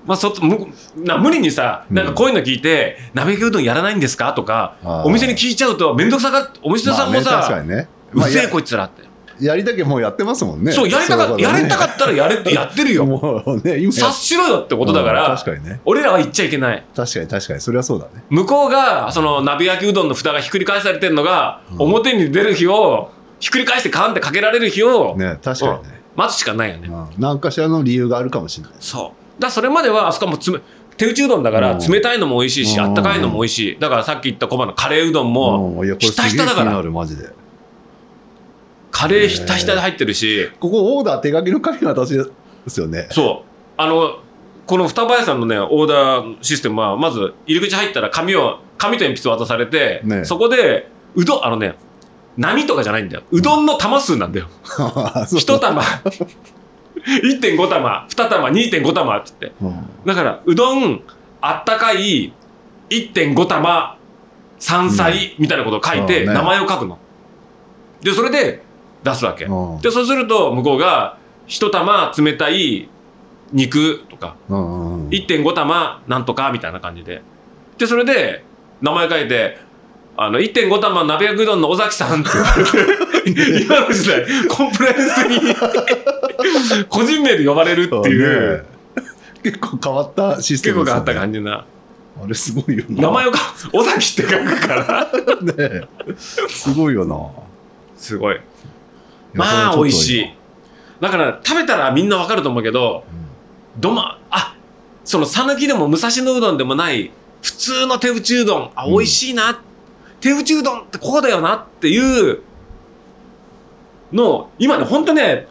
まあ、そむな無理にさ、なんかこういうの聞いて、鍋焼きうどんやらないんですか？とかお店に聞いちゃうと、めんどくさが、お店さんもまあね。うっせえまあこいつらって。ややりたきゃもうやってますもんね。そう、やりたかった、やれたかっったらやれってやってるよ。もうね、察しろよってことだかうんら、確かにね。俺らは言っちゃいけない。確かに確かに。それはそうだね。向こうが、その鍋焼きうどんの蓋がひっくり返されてるのが、表に出る日を、ひっくり返してカンってかけられる日を、ね、確かにね。待つしかないよね。うん何かしらの理由があるかもしれない。そう。だそれまでは、あそこはもうつめ、手打ちうどんだから、うん冷たいのも美味しいし、うんあったかいのも美味しい。だからさっき言ったコバのカレーうどんも、ひたひただから。カレーひたひたで入ってるし、ここオーダー手書きの紙渡しですよね。そう。あの、この双葉屋さんのね、オーダーシステムは、まず入り口入ったら紙を、紙と鉛筆を渡されて、ねそこで、うどん、あのね、波とかじゃないんだよ。うどんの玉数なんだよ。一玉、1.5玉、2玉、2.5玉って言って。うんだから、うどん、あったかい、1.5玉、山菜、みたいなことを書いて、名前を書くの。で、それで出すわけ。うんで、そうすると、向こうが、一玉冷たい肉とか、うんうんうん1.5玉なんとかみたいな感じで。で、それで、名前書いて、あの、1.5玉鍋焼きうどんの尾崎さんって言われて、今の時代、コンプライアンスに、個人名で呼ばれるっていう、ね結構変わったシステ結構変わった感じな。あれすごいよな。名前をか、尾崎って書くから、ねすごいよな。すごい。まあ、美味し。い。だから、食べたらみんなわかると思うけど、どま、あ、その、讃岐でも武蔵野うどんでもない、普通の手打ちうどん、あ、うん美味しいな、手打ちうどんってこうだよなっていうの、今ね、ほんとね、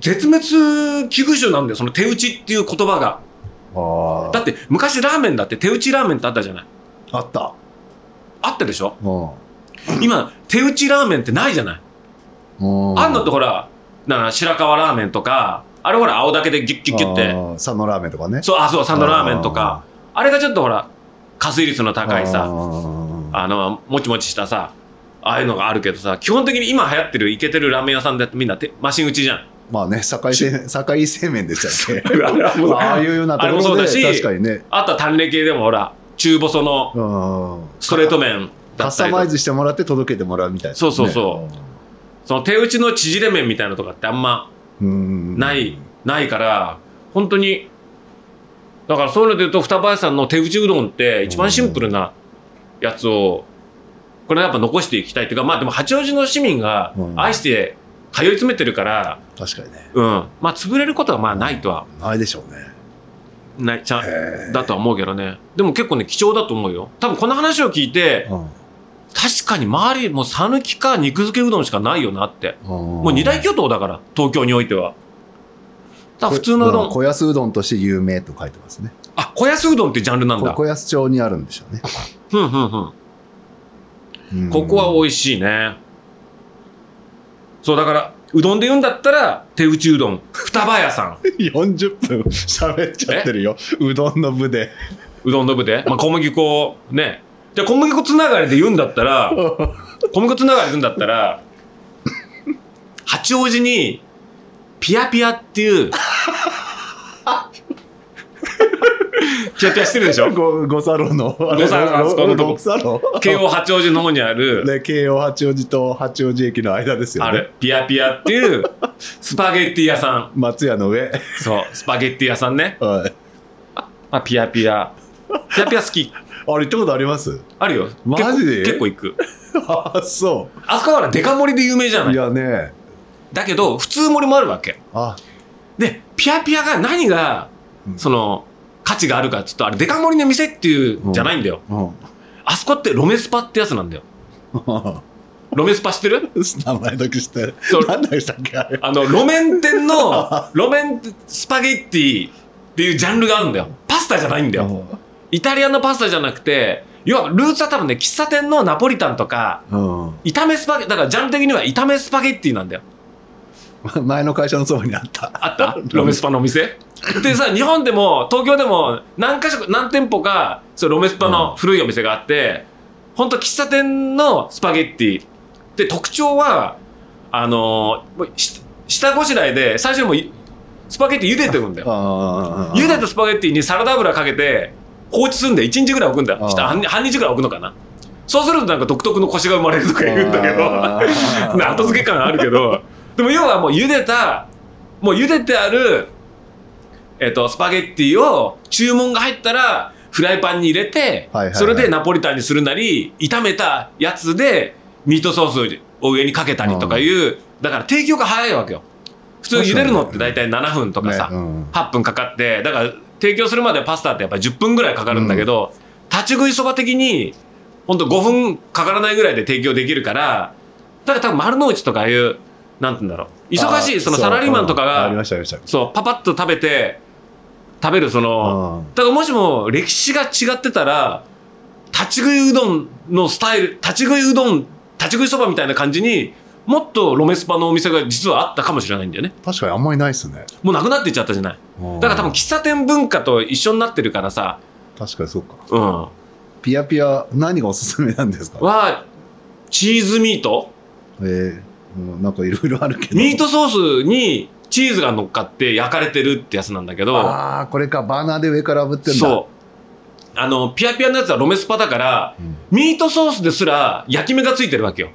絶滅危惧種なんだよ、その手打ちっていう言葉が。だって、昔ラーメンだって手打ちラーメンってあったじゃない。あ。あった。あったでしょ？うん今、手打ちラーメンってないじゃない。うんあんのってほら、だから白河ラーメンとか、あれほら、青だけでギュッギュッギュッて。佐野ラーメンとかね。そう、あ、そう、サンドラーメンとか。あれがちょっとほら、加水率の高いあさ、ーあの、もちもちしたさ、ああいうのがあるけどさ、基本的に今流行ってるイケてるラーメン屋さんだってみんなてマシン打ちじゃん。まあね、堺製堺製麺でしたっけ？あああいうようなところでうだし確かにね。あとは淡麗系でもほら、中細のうんストレート麺だカスタったりとかマイズしてもらって届けてもらうみたいなね。そうそうそうその手打ちの縮れ麺みたいなのとかってあんまうん。ない、ないから、本当に、だからそういうので言うと、双葉屋さんの手打ちうどんって一番シンプルなやつを、これやっぱ残していきたいっていうか、まあでも八王子の市民がうん愛して通い詰めてるから、確かにね。うん。まあ潰れることはまあないとは、ないでしょうね。ない、ちゃだとは思うけどね。でも結構ね、貴重だと思うよ。多分この話を聞いて、うん確かに周り、もう讃岐か肉漬けうどんしかないよなって。ももう二大巨頭だから、東京においては。だ普通のうどん小安うどんとして有名と書いてますね。あ小安うどんってジャンルなんだこ小安町にあるんでしょうね。ふんふんふんうんここは美味しいね。そうだからうどんで言うんだったら手打ちうどん。双葉屋さん。40分。喋っちゃってるよ。うどんの部で。うどんの部で、まあ、小麦粉ね。じゃあ小麦粉つながりで言うんだったら 小麦粉つながりで言うんだったら八王子にピアピアっていうピアピアしてるでしょ？ご五サロの。五差路あそこのとこ。京王八王子の方にある。ね、京王八王子と八王子駅の間ですよね。あれピアピアっていう スパゲッティ屋さん。松屋の上。そうスパゲッティ屋さんね、はい。まあ、ピアピア。ピアピア好き。あれ行ったことあります？あるよ。マジで？結構行く。あ、そ。あそこはデカ盛りで有名じゃない。いやね。だけど普通盛りもあるわけ。あ、でピアピアが何がうん。その価値があるかっつうとあれデカ盛りの店っていうんじゃないんだよ、うん。あそこってロメスパってやつなんだよ。ロメスパ知ってる？名前だけ知ってる。何でしたっけあれ。あの路面店の 路面スパゲッティっていうジャンルがあるんだよ。パスタじゃないんだよ。イタリアのパスタじゃなくて要はルーツは多分ね喫茶店のナポリタンとかうん。炒めスパゲだからジャンル的には炒めスパゲッティなんだよ 前の会社のそばにあった。あった？ロメスパのお店？でさ日本でも東京でも何か所何店舗かそうロメスパの古いお店があって、ほんと喫茶店のスパゲッティ。で特徴はあの下ごしらえで最初にもスパゲッティ茹でてるんだよ。茹でたスパゲッティにサラダ油かけて放置するんで1日ぐらい置くんだ下半半日ぐらい置くのかな。そうするとなんか独特のコシが生まれるとか言うんだけど。後付け感あるけどでも要はもう茹でたもう茹でてある、えっとスパゲッティを注文が入ったらフライパンに入れて、はいはいはい。それでナポリタンにするなり炒めたやつでミートソースを上にかけたりとかいう、だから提供が早いわけよ。普通茹でるのって大体7分とかさ、ね。うん8分かかってだから提供するまでパスタってやっぱり10分ぐらいかかるんだけど、立ち食いそば的にほんと5分かからないぐらいで提供できるからだから多分丸の内とかいうなんて言うんだろう。忙しいそのサラリーマンとかが。そうパパッと食べて食べるそのうん。だからもしも歴史が違ってたら立ち食いうどんのスタイル立ち食いうどん立ち食いそばみたいな感じにもっとロメスパのお店が実はあったかもしれないんだよね。確かにあんまりないっすね。もうなくなっていっちゃったじゃない。だから多分喫茶店文化と一緒になってるからさ、確かにそうか。うん、ピアピア、何がおすすめなんですか？はチーズミート。えーうんなんかいろいろあるけど。ミートソースにチーズが乗っかって焼かれてるってやつなんだけどああ、これか、バーナーで上から炙ってんだ。そうあのピアピアのやつはロメスパだからうん。ミートソースですら焼き目がついてるわけよ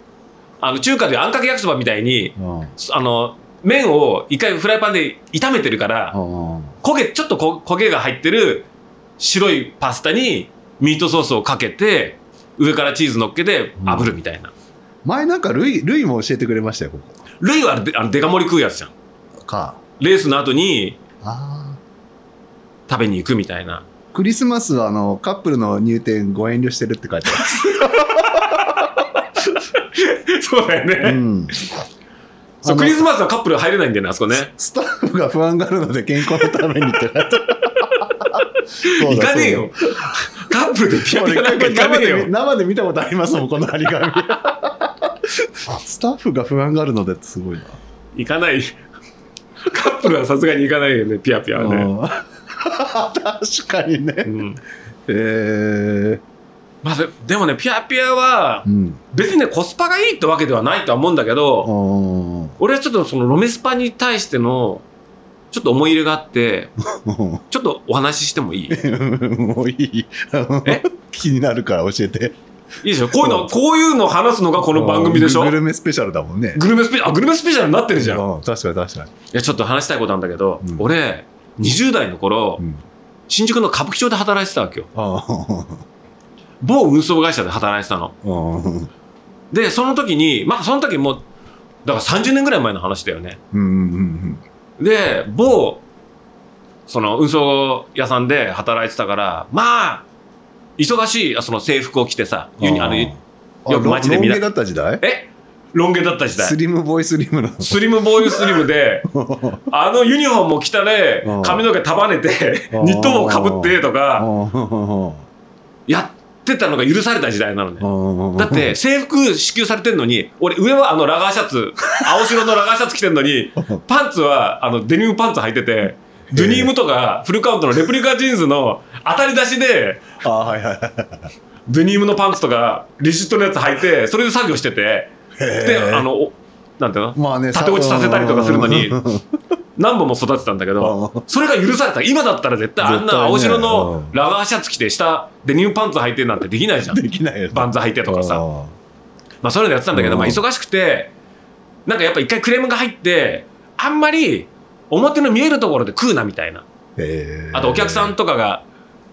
あの中華であんかけ焼きそばみたいにうん。うんあの麺を一回フライパンで炒めてるからうん焦げちょっとこ焦げが入ってる白いパスタにミートソースをかけて上からチーズ乗っけて炙るみたいな、前なんかルイ、ルイも教えてくれましたよ、こルイはであのデカ盛り食うやつじゃんこ。か。レースの後にああ。食べに行くみたいなクリスマスはあのカップルの入店ご遠慮してるって書いてます。そうだよね、うん。そうクリスマスはカップル入れないんだよねあそこねスタッフが不安があるので健康のためにって書いてあるそう 行だかねえよカップルでピアそうだピアなんか行か生でねえよ生で見たことありますもん、この張り紙。スタッフが不安があるのでってすごいな。行かないカップルはさすがに行かないよねピアピアはね、うん 確かにね。うんえまあ、ででもねピアピアは。別にねコスパがいいってわけではないとは思うんだけど、俺はちょっとそのロメスパに対してのちょっと思い入れがあって ちょっとお話ししてもいいいい？もういい。え？気になるから教えて。でしょこういうのこういうの話すのがこの番組でしょ？グルメスペシャルだもんね。グルメスペあグルメスペシャルになってるじゃん。いうん確かに確かに。やちょっと話したいことなんだけど、うん。俺20代の頃、うん。新宿の歌舞伎町で働いてたわけよ。あ某運送会社で働いてたの。でその時にまあその時もうだから30年ぐらい前の話だよね。うんうん。で某その運送屋さんで働いてたからまあ忙しいあその制服を着てさユニあのあよく街で見なロン毛だった時代？え？ロン毛だった時代。ス。リムボーイスリムの。スリムボーイスリムで、あのユニフォームも着たねうん、髪の毛束ねて、ニット帽かぶってとか、やってたのが許された時代なのね。だって制服支給されてんのに、俺上はあのラガーシャツ、青白のラガーシャツ着てんのに、パンツはあのデニムパンツ履いてて、ドゥニームとかフルカウントのレプリカジーンズの当たり出しで、あはいはいはい。デニムのパンツとかリシットのやつ履いて、それで作業してて、で、あの、おなんていうの？まあね、縦落ちさせたりとかするのにうん何本も育てたんだけど、それが許された。今だったら絶対あんな青白うのんラガーシャツ着て下デニムパンツ履いてなんてできないじゃん。できないよ。バンズ履いてとかさ。あまあそういうのやってたんだけど、うんまあ忙しくて、なんかやっぱ一回クレームが入って、あんまり表の見えるところで食うなみたいな。あとお客さんとかが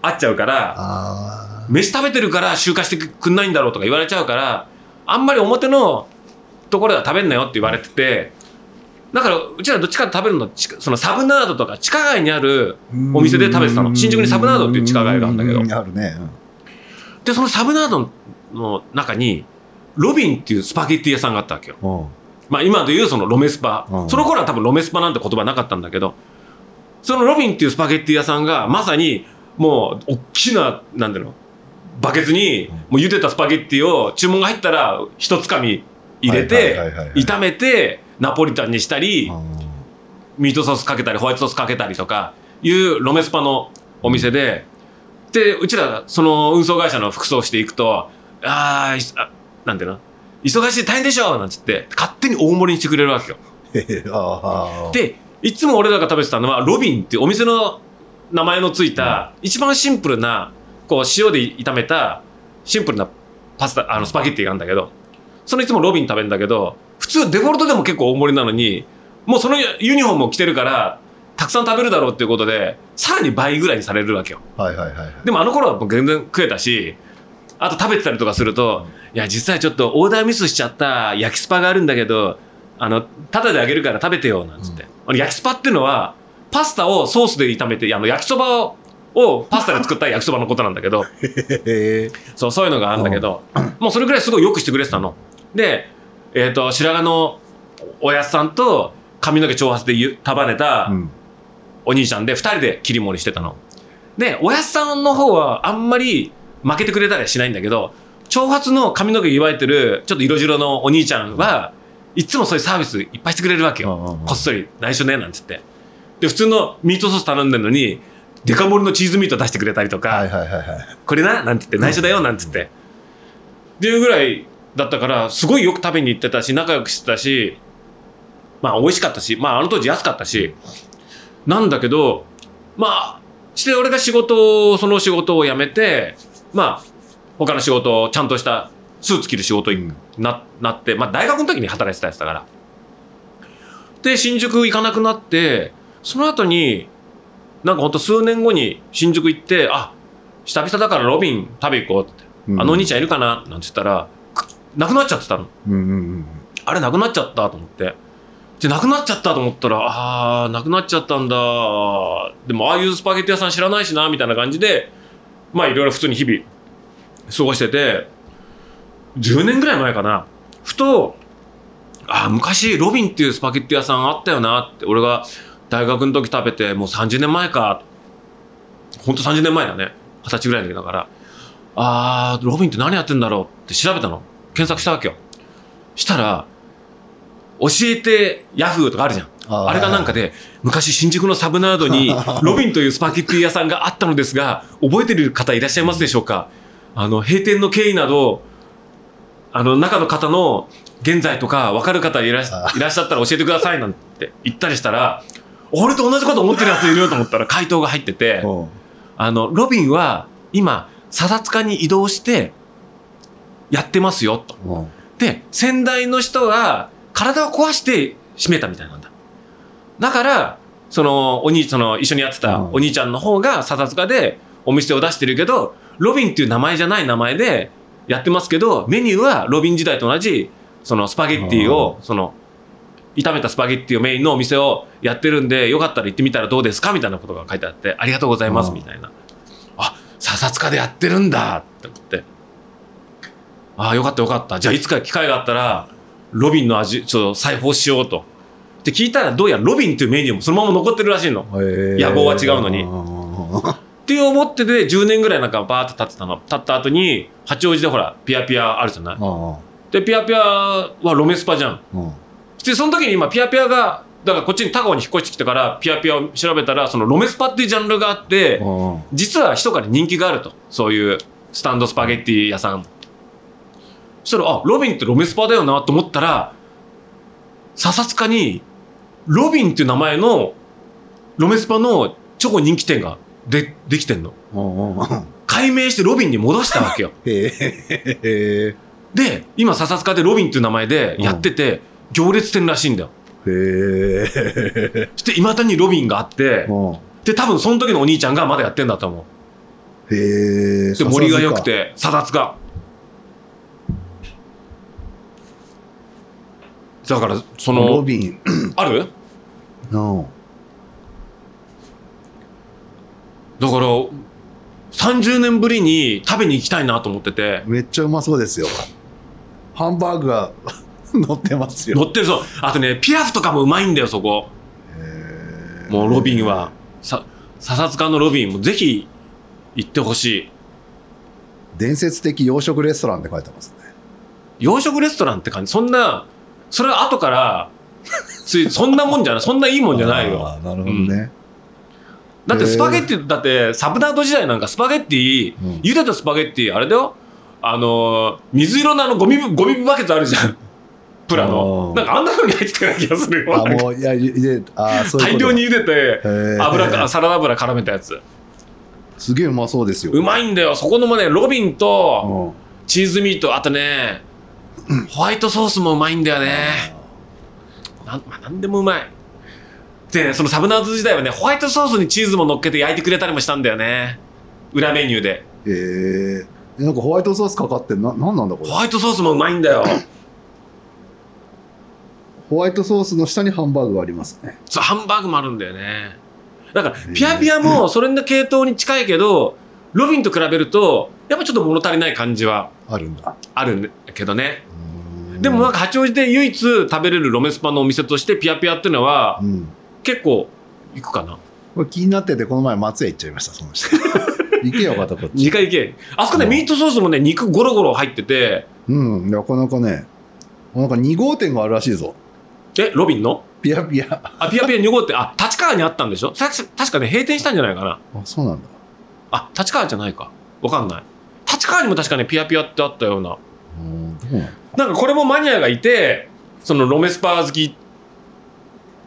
会っちゃうから、あ飯食べてるから集荷してくんないんだろうとか言われちゃうから、あんまり表のところでは食べんなよって言われてて、だからうちらどっちかって食べるの、ちそのサブナードとか地下街にあるーお店で食べてたの。新宿にサブナードっていう地下街があるんだけどう。あるね。で、そのサブナードの中に、ロビンっていうスパゲッティ屋さんがあったわけよ。うんまあ今でいうそのロメスパ、うんその頃は多分ロメスパなんて言葉なかったんだけど、そのロビンっていうスパゲッティ屋さんがまさにもう大きな、なんていうの、バケツにもう茹でたスパゲッティを注文が入ったら一つかみ入れはいて炒めてナポリタンにしたり、うん。ミートソースかけたりホワイトソースかけたりとかいうロメスパのお店で、で、うちらその運送会社の服装していくと、ああ、なんていうの？忙しい大変でしょなんつって勝手に大盛りにしてくれるわけよ。で、いつも俺らが食べてたのはロビンっていうお店の名前のついた一番シンプルなこう塩で炒めたシンプルなパスタ、あのスパゲッティがあるんだけど、そのいつもロビン食べるんだけど、普通デフォルトでも結構大盛りなのに、もうそのユニフォームを着てるから、たくさん食べるだろうっていうことで、さらに倍ぐらいにされるわけよ。はいはいはいはい。でもあの頃はもう全然食えたし、あと食べてたりとかすると、いや、実際ちょっとオーダーミスしちゃった焼きスパがあるんだけど、あの、タダであげるから食べてよ、なんつって。あの焼きスパっていうのは、パスタをソースで炒めて、あの、焼きそばを、をパスタで作った焼きそばのことなんだけど、そう、そういうのがあるんだけど、もうそれぐらいすごいよくしてくれてたの。で、えっ、と、白髪のおやっさんと髪の毛長髪でゆ束ねたうんお兄ちゃんで2人で切り盛りしてたの。で、おやっさんの方はあんまり負けてくれたりはしないんだけど、長髪の髪の毛祝えてるちょっと色白のお兄ちゃんはいつもそういうサービスいっぱいしてくれるわけよ。こっそり内緒ねなんつって。で、普通のミートソース頼んでるのに、デカ盛りのチーズミート出してくれたりとか、はいはいはいはい。これな？なんつって内緒だよなんつって。っていうぐらいだったから、すごいよく食べに行ってたし、仲良くしてたし、まあ美味しかったし、まああの当時安かったし、なんだけど、まあ、して俺が仕事を、その仕事を辞めて、まあ、他の仕事をちゃんとしたスーツ着る仕事にな,、なって、まあ大学の時に働いてたやつだから。で、新宿行かなくなって、その後に、なんかほんと数年後に新宿行って、あ、久々だからロビン食べ行こうって。うんあのお兄ちゃんいるかな？なんて言ったら、くなくなっちゃってたの。うんうんうん。あれなくなっちゃったと思って。で、なくなっちゃったと思ったら、あー、なくなっちゃったんだ。でも、ああいうスパゲッティ屋さん知らないしな、みたいな感じで、まあ、いろいろ普通に日々、過ごしてて、10年ぐらい前かな。ふと、あー、昔、ロビンっていうスパゲッティ屋さんあったよなって、俺が大学の時食べて、もう30年前か。ほんと30年前だね。20歳ぐらいの時だから。あー、ロビンって何やってんだろうって調べたの。検索したわけよ。したら、教えてヤフーとかあるじゃん。あれがなんかで、昔新宿のサブナードに ロビンというスパゲッティ屋さんがあったのですが、覚えてる方いらっしゃいますでしょうか？あの、閉店の経緯など、あの、中の方の現在とか分かる方いらっしゃったら教えてくださいなんて言ったりしたら、俺と同じこと思ってるやついるよと思ったら回答が入ってて、うん。あの、ロビンは今、笹塚に移動してやってますよと。うん。で、先代の人は体を壊して閉めたみたいなんだ。だから、その、お兄、その、一緒にやってたうん。お兄ちゃんの方が笹塚でお店を出してるけど、ロビンっていう名前じゃない名前でやってますけど、メニューはロビン時代と同じ、そのスパゲッティを、その、炒めたスパゲッティをメインのお店をやってるんで、よかったら行ってみたらどうですか？みたいなことが書いてあって、ありがとうございます、うんみたいな。あ、笹塚でやってるんだって思って。ああ、よかったよかった。じゃあいつか機会があったら、ロビンの味、ちょっと裁縫しようと。で、聞いたらどうやらロビンっていうメニューもそのまま残ってるらしいの。野望は違うのにあって思ってて、10年ぐらいなんかバーって経ってたの。経った後に、八王子でほら、ピアピアあるじゃない？で、ピアピアはロメスパじゃん。で、その時に今、ピアピアが、だからこっちに高尾に引っ越してきてから、ピアピアを調べたら、そのロメスパっていうジャンルがあって、うん実は密かに人気があると。そういうスタンドスパゲッティ屋さん。そしたら、あ、ロビンってロメスパだよなと思ったら、笹塚に、ロビンっていう名前のロメスパの超人気店がで、できてんの。うんうん改名してロビンに戻したわけよ。で、今笹塚でロビンっていう名前でやってて、行列店らしいんだよ。へえ。そして、未だにロビンがあって、うんで、多分その時のお兄ちゃんがまだやってんだと思う。へえ。で、森が良くて、貞塚。だから、そそのロの、ビン。ある？うんだから、30年ぶりに食べに行きたいなと思ってて、めっちゃうまそうですよ。ハンバーグが 乗ってますよ。乗ってるそう。あとね、ピラフとかもうまいんだよ、そこ。もうロビンは。さ、笹塚のロビンもぜひ行ってほしい。伝説的洋食レストランって書いてますね。洋食レストランって感じ。そんな、それは後から、つい、そんなもんじゃない、そんないいもんじゃないよ。なるほどね。だってスパゲッティ、だってサブナード時代なんかスパゲッティ、うん茹でたスパゲッティ、あれだよ。あのー、水色のあのゴミぶ、ゴミバケツあるじゃん。プラの。なんかあんなのに入ってたような気がするよ。あ、もう、いや、いで、あーそういう大量に茹でて、油か、サラダ油絡めたやつ。すげえうまそうですよ。うまいんだよ。そこのもね、ロビンと、うんチーズミート、あとね、ホワイトソースもうまいんだよね。なん、まあ、なんでもうまい。でね、そのサブナーズ時代はね、ホワイトソースにチーズも乗っけて焼いてくれたりもしたんだよね。裏メニューで。へえ。なんかホワイトソースかかってんな、なんなんだこれ？ホ。ワイトソースもうまいんだよ。ホワイトソースの下にハンバーグがありますね。そう、ハンバーグもあるんだよね。だから、ピアピアも それの系統に近いけど、ロビンと比べると、やっぱちょっと物足りない感じはあるんだ。あるんだけどね。でもなんか八王子で唯一食べれるロメスパのお店としてピアピアっていうのはうん。結構行くかな。これ気になってて、この前松屋行っちゃいました、その人。行けよかった、こっち。2回行け。あそこね、うんミートソースもね、肉ゴロゴロ入ってて、うん、なかなかね、なんか2号店があるらしいぞ。え、ロビンの？ピヤピヤ。あ、ピアピア2号店、あ、立川にあったんでしょ？さ確かね、閉店したんじゃないかな。あ、そうなんだ。あ、立川じゃないか。わかんない。立川にも確かね、ピアピアってあったような。うん、どうなんかこれもマニアがいて、そのロメスパ好き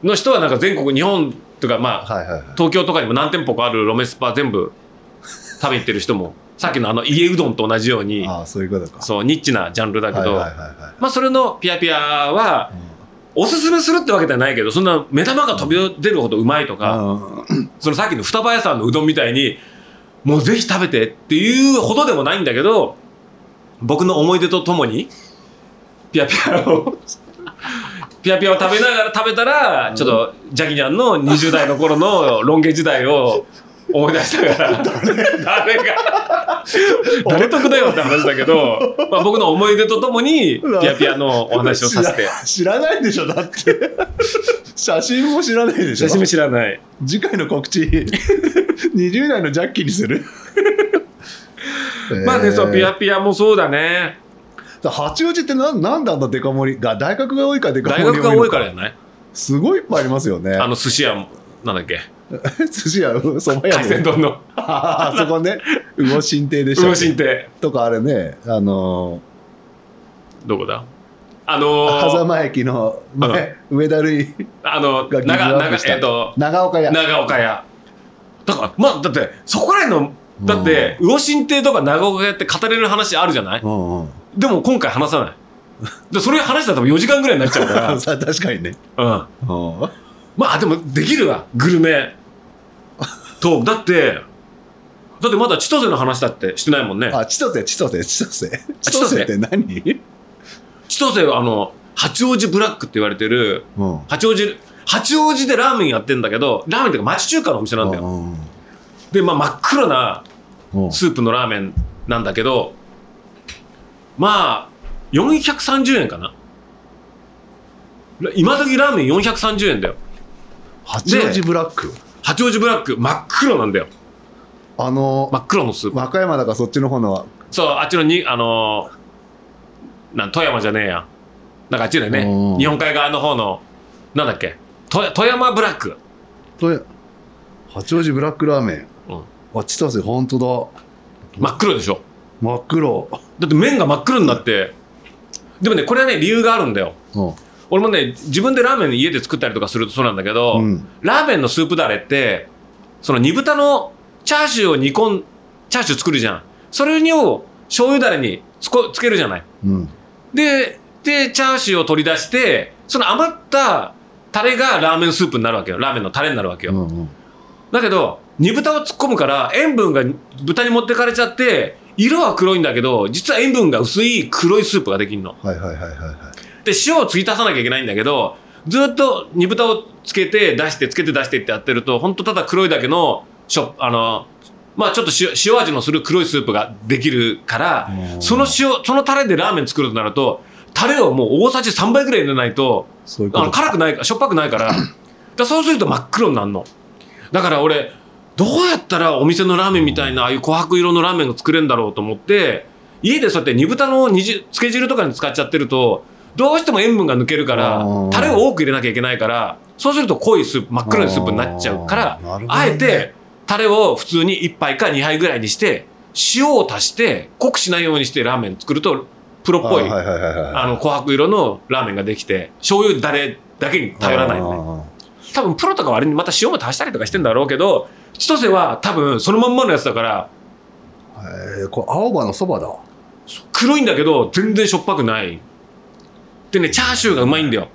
の人はなんか全国、日本とかまあ、はいはいはい。東京とかにも何店舗かあるロメスパ全部食べに行ってる人も、さっきのあの家うどんと同じように、ああ、そういうことか。そう、ニッチなジャンルだけど、はいはいはいはいまあそれのピアピアは、おすすめするってわけではないけど、そんな目玉が飛び出るほどうまいとか、うん。そのさっきの双葉屋さんのうどんみたいに、もうぜひ食べてっていうほどでもないんだけど、僕の思い出とともに、ピアピアを、ピアピアを食べながら食べたら、ちょっとジャギニャンの20代の頃のロン毛時代を思い出しながら、誰が、誰得だよって話だけど、まあ、僕の思い出とともに、ピアピアのお話をさせて。知らないでしょ、だって。写真も知らないでしょ？写真も知らない。次回の告知、20代のジャッキーにする？まあね、そう、ピアピピアもそうだね。八王子ってなんなんであんなデカ盛り？が大学が多いからデカ盛り大学が多いからのじゃない？すごいいっぱいありますよね。あの寿司屋も、なんだっけ？寿司屋、そば屋海鮮丼のあそこね、魚心亭でしたっけ？魚心亭。とかあれね、あのどこだ？あー、のー、狭間駅の前、上田類あの、長、長えっと、長岡屋。長岡屋。だから、まあ、だって、そこらへんの、だって、魚心亭とか長岡屋って語れる話あるじゃない？うんうん。でも今回話さない。で、それ話したら多分4時間ぐらいになっちゃうかさ 確かにね。ら。うん。うんまあ、でも、できるわ、グルメ。と、だって、だってまだ千歳の話だってしてないもんね。あ、千歳、千歳、千歳。千千歳？歳って何？千歳はあの、八王子ブラックって言われてる、うん。八王子、八王子でラーメンやってんだけど、ラーメンっていうか町中華のお店なんだよ。うんで、まあ真っ黒なうんスープのラーメンなんだけど、まあ、430円かな。今時ラーメン430円だよ八王子ブラック？八王子ブラック真っ黒なんだよ。あの真っ黒のスープ。和歌山だからそっちの方のそうあっちのにあのーなん富山じゃねえや。なんかあっちだよね。うん日本海側の方のなんだっけ。富富山ブラック。と八王子ブラックラーメン。うん。あ千歳本当真っ黒でしょ。だ真っ黒。だって麺が真っ黒になって。でもねこれはね理由があるんだよ。うん俺もね自分でラーメン家で作ったりとかするとそうなんだけど、うん。ラーメンのスープだれってその煮豚のチャーシューを煮込んチャーシュー作るじゃん。それにを醤油だれにつこつけるじゃない。うん。ででチャーシューを取り出してその余ったタレがラーメンスープになるわけよ。ラーメンのタレになるわけよ、うんうん。だけど煮豚を突っ込むから塩分が豚に持ってかれちゃって色は黒いんだけど実は塩分が薄い黒いスープができるの。はいはいはいはいはいで塩を継ぎ足さなきゃいけないんだけどずっと煮豚をつけて出してつけて出してってやってると本当ただ黒いだけのしょあのまあちょっと塩塩味のする黒いスープができるからうん。その塩そのタレでラーメン作るとなるとタレをもう大さじ3倍ぐらい入れないとういうこと。辛くないしょっぱくないからだからそうすると真っ黒になるの。だから俺どうやったらお店のラーメンみたいなああいう琥珀色のラーメンが作れるんだろうと思って家でそうやって煮豚の煮汁つけ汁とかに使っちゃってるとどうしても塩分が抜けるからタレを多く入れなきゃいけないからそうすると濃いスープ真っ黒いスープになっちゃうからああえてタレを普通に1杯か2杯ぐらいにして塩を足して濃くしないようにしてラーメン作るとプロっぽいあの琥珀色のラーメンができて醤油だれだけに頼らないのね。ね多分プロとかはあれにまた塩も足したりとかしてんだろうけど千歳は多分そのまんまのやつだからえー、これ青葉のそばだ。黒いんだけど全然しょっぱくないでねチャーシューがうまいんだよ。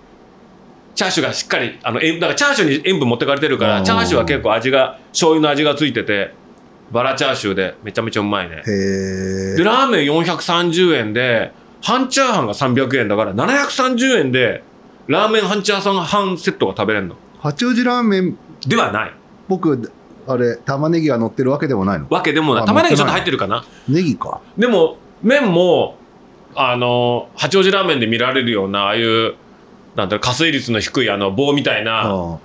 チャーシューがしっかりあのえだからチャーシューに塩分持ってかれてるかうんらチャーシューは結構味が醤油の味がついててバラチャーシューでめちゃめちゃうまいね。でラーメン430円で半チャーハンが300円だから730円でラーメン半チャーハンセットが食べれるの。八王子ラーメン。ではない。僕あれ玉ねぎが乗ってるわけでもないの？わけでもない。あ玉ねぎちょっと入ってるかな？ネギか。でも麺もあの八王子ラーメンで見られるようなああいうなんだろう加水率の低いあの棒みたいなあ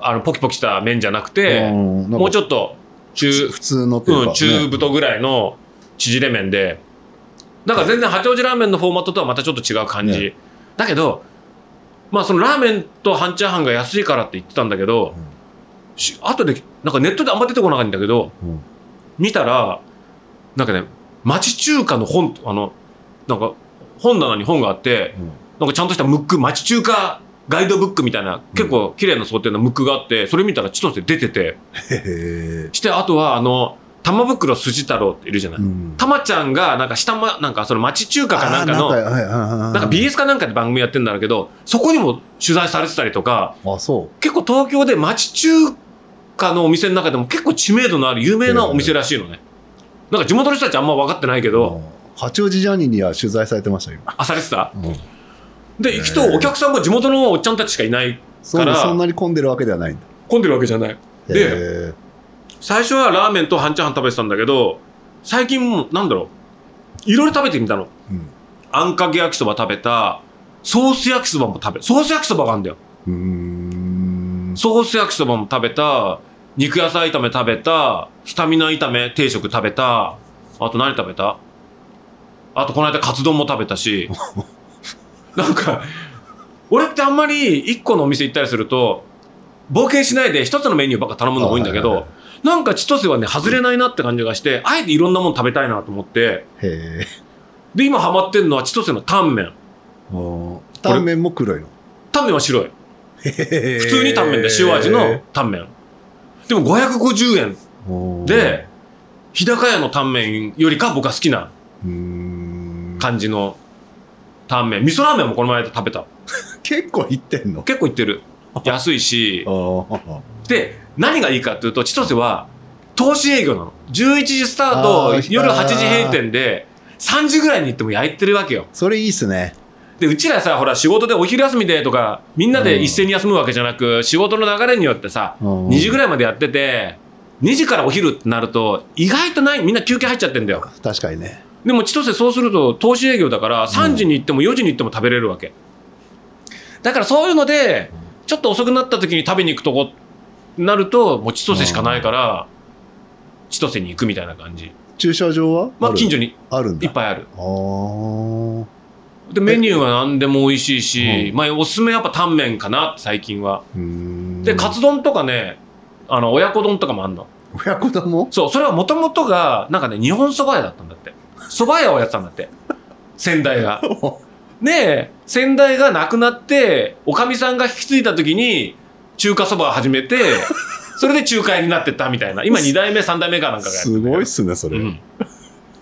あ。のポキポキした麺じゃなくてももうちょっと中普通乗ってるから、うん、ね。中太ぐらいの縮れ麺でだから全然八王子ラーメンのフォーマットとはまたちょっと違う感じ、ね。だけどまあそのラーメンと半チャーハンが安いからって言ってたんだけど、し後でなんかネットであんま出てこないんだけどうん。見たらなんかね町中華の本あのなんか本棚に本があってうん。なんかちゃんとしたムック町中華ガイドブックみたいな結構綺麗な想定のムックがあってそれ見たら千歳出てて。してあとはあの玉袋筋太郎っているじゃない、うん、たまちゃんがなんか下まなんかその町中華かなんかのなんか BS かなんかで番組やってんだろうけどそこにも取材されてたりとかあそ結構東京で町中華のお店の中でも結構知名度のある有名なお店らしいのね。なんか地元の人たちあんま分かってないけうど八王子ジャーニーには取材されてました今、あされてた？うん、で行くとお客さんも地元のおっちゃんたちしかいないそんなそんなに混んでるわけではないんだ。混んでるわけじゃない。でへ最初はラーメンと半チャーハン食べてたんだけど最近もなんだろう。いろいろ食べてみたの。ーうん。あんかけ焼きそば食べた。ソース焼きそばも食べソース焼きそばがあるんだよ。うーん。ソース焼きそばも食べた。肉野菜炒め食べた。スタミナ炒め定食食べた。あと何食べた？あとこの間カツ丼も食べたし なんか俺ってあんまり一個のお店行ったりすると冒険しないで一つのメニューばっか頼むのが多いんだけどはいはいなんか千歳はね外れないなって感じがしてあえていろんなもの食べたいなと思ってで今ハマってんのは千歳のタンメン。タンメンも黒いの？タンメンは白い。普普通にタンメンで塩味のタンメン。でも550円で日高屋のタンメンよりか僕は好きなうーん感じのタンメン。味噌ラーメンもこの前食べた。結構いってんの？結構いってる。安いし。で何がいいかっていうと千歳は投資営業なの。11時スタート夜8時閉店で3時ぐらいに行っても焼いてるわけよ。それいいっすね。でうちらさほら仕事でお昼休みでとかみんなで一斉に休むわけじゃなく仕事の流れによってさ2 2時ぐらいまでやってて2時からお昼ってなると意外とないみんな休憩入っちゃってんだよ。確かにねでも千歳そうすると投資営業だから3時に行っても4時に行っても食べれるわけだからそういうので、ちょっと遅くなった時に食べに行くとこなると、もう千歳しかないから、千歳に行くみたいな感じ。駐車場は？まあ、近所ににあるんだ。いっぱいある。で、メニューは何でも美味しいし、うんまあ、おすすめやっぱタンメンかな、最近は。で、カツ丼とかね、あの、親子丼とかもあんの。親子丼も？そう、それはもともとが、なんかね、日本蕎麦屋だったんだって。蕎麦屋をやってたんだって。先代が。で、先代が亡くなって、おかみさんが引き継いだ時に、中華そばを始めて、それで中華屋になってったみたいな。今2代目、3代目かなんかがやってすごいっすね、それ。うん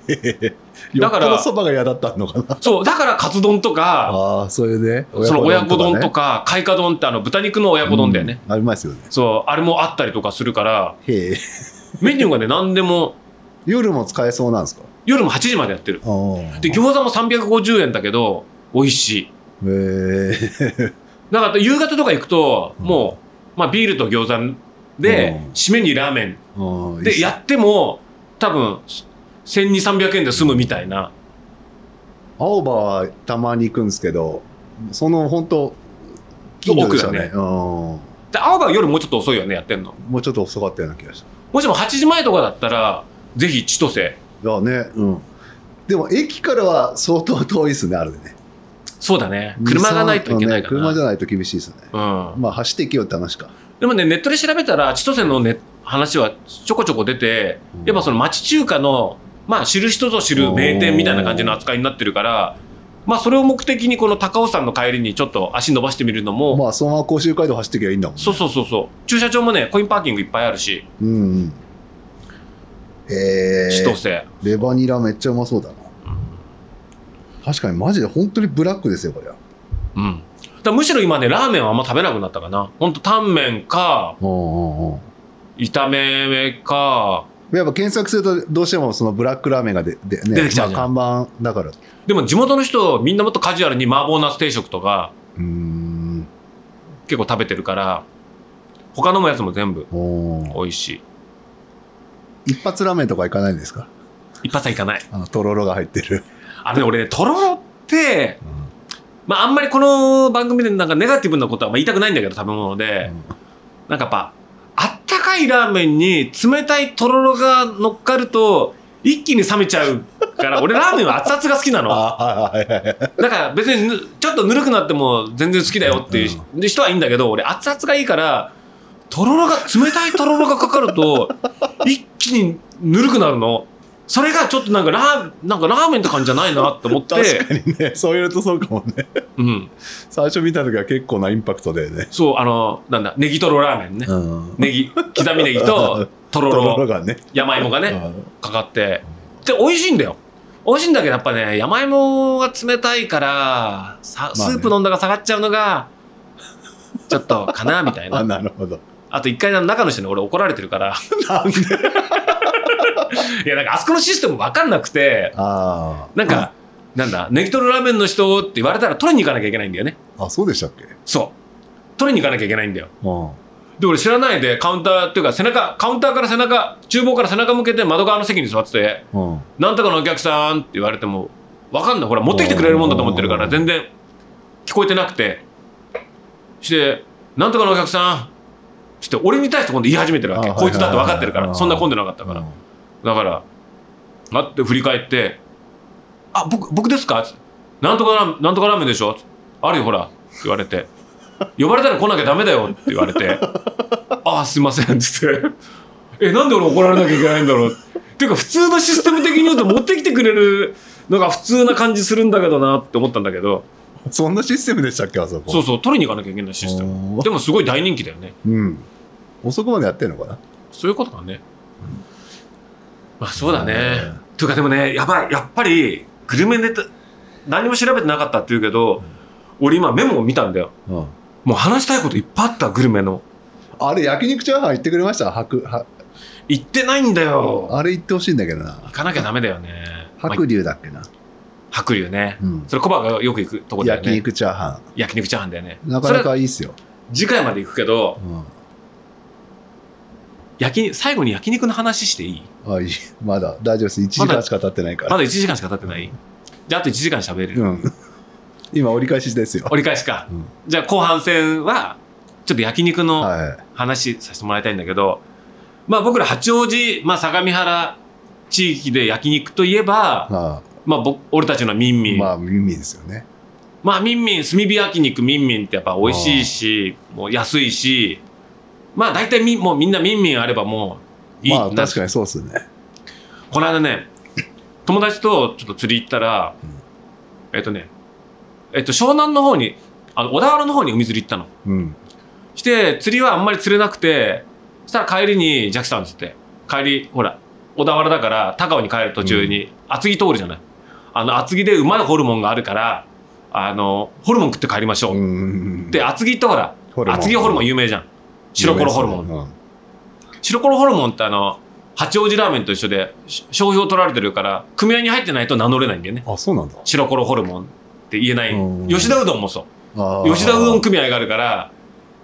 だからどそばが嫌だったのかな。そう、だからカツ丼とか、ああ、それで、その親子丼とね。か、開花丼ってあの豚肉の親子丼だよね。うん。ありますよね。そう、あれもあったりとかするから、へえ。メニューがね、何でも、夜も使えそうなんですか？夜も8時までやってる。で、餃子も350円だけど、美味しい。へえ。だから夕方とか行くと、もう、まあビールと餃子でうん、締めにラーメンでやっても、多分、1200、300円で済むみたいな。青葉はたまに行くんですけど、その本当近所でしたね。うんで、青葉は夜もうちょっと遅いよね、やってんの。もうちょっと遅かったような気がした。もしも8時前とかだったら、ぜひ千歳。いやね、うん。でも駅からは相当遠いですね、あるでね。そうだね。車がないといけないかね車じら。ゃないと厳しいですね。うん。まあ走っていけよって話か。でもね、ネットで調べたら、千歳の、ね、話はちょこちょこ出て、やっぱその町中華の、まあ知る人ぞ知る名店みたいな感じの扱いになってるから、まあそれを目的にこの高尾山の帰りにちょっと足伸ばしてみるのも、まあそのまま甲州街道走っていけばいいんだもんね。そうそうそうそう。駐車場もね、コインパーキングいっぱいあるし、うんうん。えー、千歳。レバニラめっちゃうまそうだな。確かにマジで本当にブラックですよ、これは。うん。だむしろ今ね、ラーメンはあんま食べなくなったかな。ほんと、タンメンか、うんうんうん。炒めか、やっぱ検索するとどうしてもそのブラックラーメンがでで、ね、出てきちゃう看板だから。うでも地元の人、みんなもっとカジュアルに麻婆ナス定食とかーん。結構食べてるから、他のもやつも全部美味しい。一発ラーメンとか行かないんですか？一発はいかない。あの、とろろが入ってる。あれね、俺ね、とろろって、まああんまりこの番組でなんかネガティブなことはまあ言いたくないんだけど、食べ物で。なんかやっぱ、あったかいラーメンに冷たいとろろが乗っかると、一気に冷めちゃうから、俺ラーメンは熱々が好きなの。だから別にぬちょっとぬるくなっても全然好きだよっていう人はいいんだけど、俺熱々がいいから、とろろが、冷たいとろろがかかると、一気にぬるくなるの？それがちょっとなんかラー、なんかラーメンって感じじゃないなって思って、確かにね、そう言うとそうかもね。うん。最初見た時は結構なインパクトでね。そう、あの、なんだ、ネギとろラーメンね。うん。ネギ、刻みネギととろとろがね。山芋がね、うんかかって。で、美味しいんだよ。美味しいんだけど、やっぱね、山芋が冷たいから、さスープ飲んだら下がっちゃうのが、ちょっとかな、みたい あ、な。なるほど。あと一回中の人に俺怒られてるから。なんで？いや、なんかあそこのシステム分かんなくて、あなんか、なんだ、ネギトロラーメンの人って言われたら取りに行かなきゃいけないんだよね。あ。あ、そうでしたっけ？そう。取りに行かなきゃいけないんだよ。うん。で、俺知らないでカウンターっていうか背中、カウンターから背中、厨房から背中向けて窓側の席に座ってて、うん。なんとかのお客さんって言われても、わかんない。ほら、持ってきてくれるもんだと思ってるから、うん全然聞こえてなくて。して、なんとかのお客さんして、俺に対して今度言い始めてるわけ。あこいつだって分かってるから。そんな混んでなかったから。だから、あって振り返って、あ、僕、僕ですか？なんとかラーメン、なんとかラーメンでしょ？あるよ、ほら。って言われて。呼ばれたら来なきゃダメだよって言われて。あ、すいません。つって。え、なんで俺怒られなきゃいけないんだろう？っていうか、普通のシステム的に言うと持ってきてくれるのが普通な感じするんだけどなって思ったんだけど、そんなシステムでしたっけあそこ？そうそう、取りに行かなきゃいけないシステム。でもすごい大人気だよね。うん。遅くまでやってんのかな？そういうことかね。まあそうだね。というかでもね、やばい。やっぱり、グルメネタ、何も調べてなかったって言うけど、俺今メモを見たんだよ。うん。もう話したいこといっぱいあった、グルメの。あれ、焼肉チャーハン行ってくれました？白、は行ってないんだよ。あれ行ってほしいんだけどな。行かなきゃダメだよね。まあ白龍だっけな。白龍ね。うん。それコバがよく行くとこだよね。焼肉チャーハ焼肉チャーハンだよね。ン。なかなかいいっすよ。次回まで行くけど、うん。焼き最後に焼肉の話していい？あ、いい。まだ大丈夫です。1時間しか経ってないから。まだ1時間しか経ってない？じゃああと1時間喋れる。うん。今折り返しですよ。折り返しか。うんじゃあ後半戦は、ちょっと焼肉のはい。話させてもらいたいんだけど、まあ僕ら八王子、まあ相模原地域で焼肉といえば、あまあ僕、俺たちのミンミあン。まあ、まあ、耳ですよね。ミンミン、炭火焼肉ミンミンってやっぱ美味しいし、もう安いし、まあ大体みもうみんなミンミンあればもういいまあ、な確かにそうですね。この間ね、友達とちょっと釣り行ったら、えっとね、えっと湘南の方に、あの小田原の方に海釣り行ったの。うん。して、釣りはあんまり釣れなくて、そしたら帰りに、ジャックさんっつって、帰り、ほら、小田原だから、高尾に帰る途中に、厚木通るじゃない。あの、厚木でうまいホルモンがあるから、あの、ホルモン食って帰りましょう。うん。で、厚木ってほら、厚木ホルモン有名じゃん。白黒ホルモン。ン。白黒ホルモンってあの、八王子ラーメンと一緒で、し商標取られてるから、組合に入ってないと名乗れないんだよね。あ、そうなんだ。白黒ホルモンって言えないうん。吉田うどんもそう。吉田うどん組合があるから、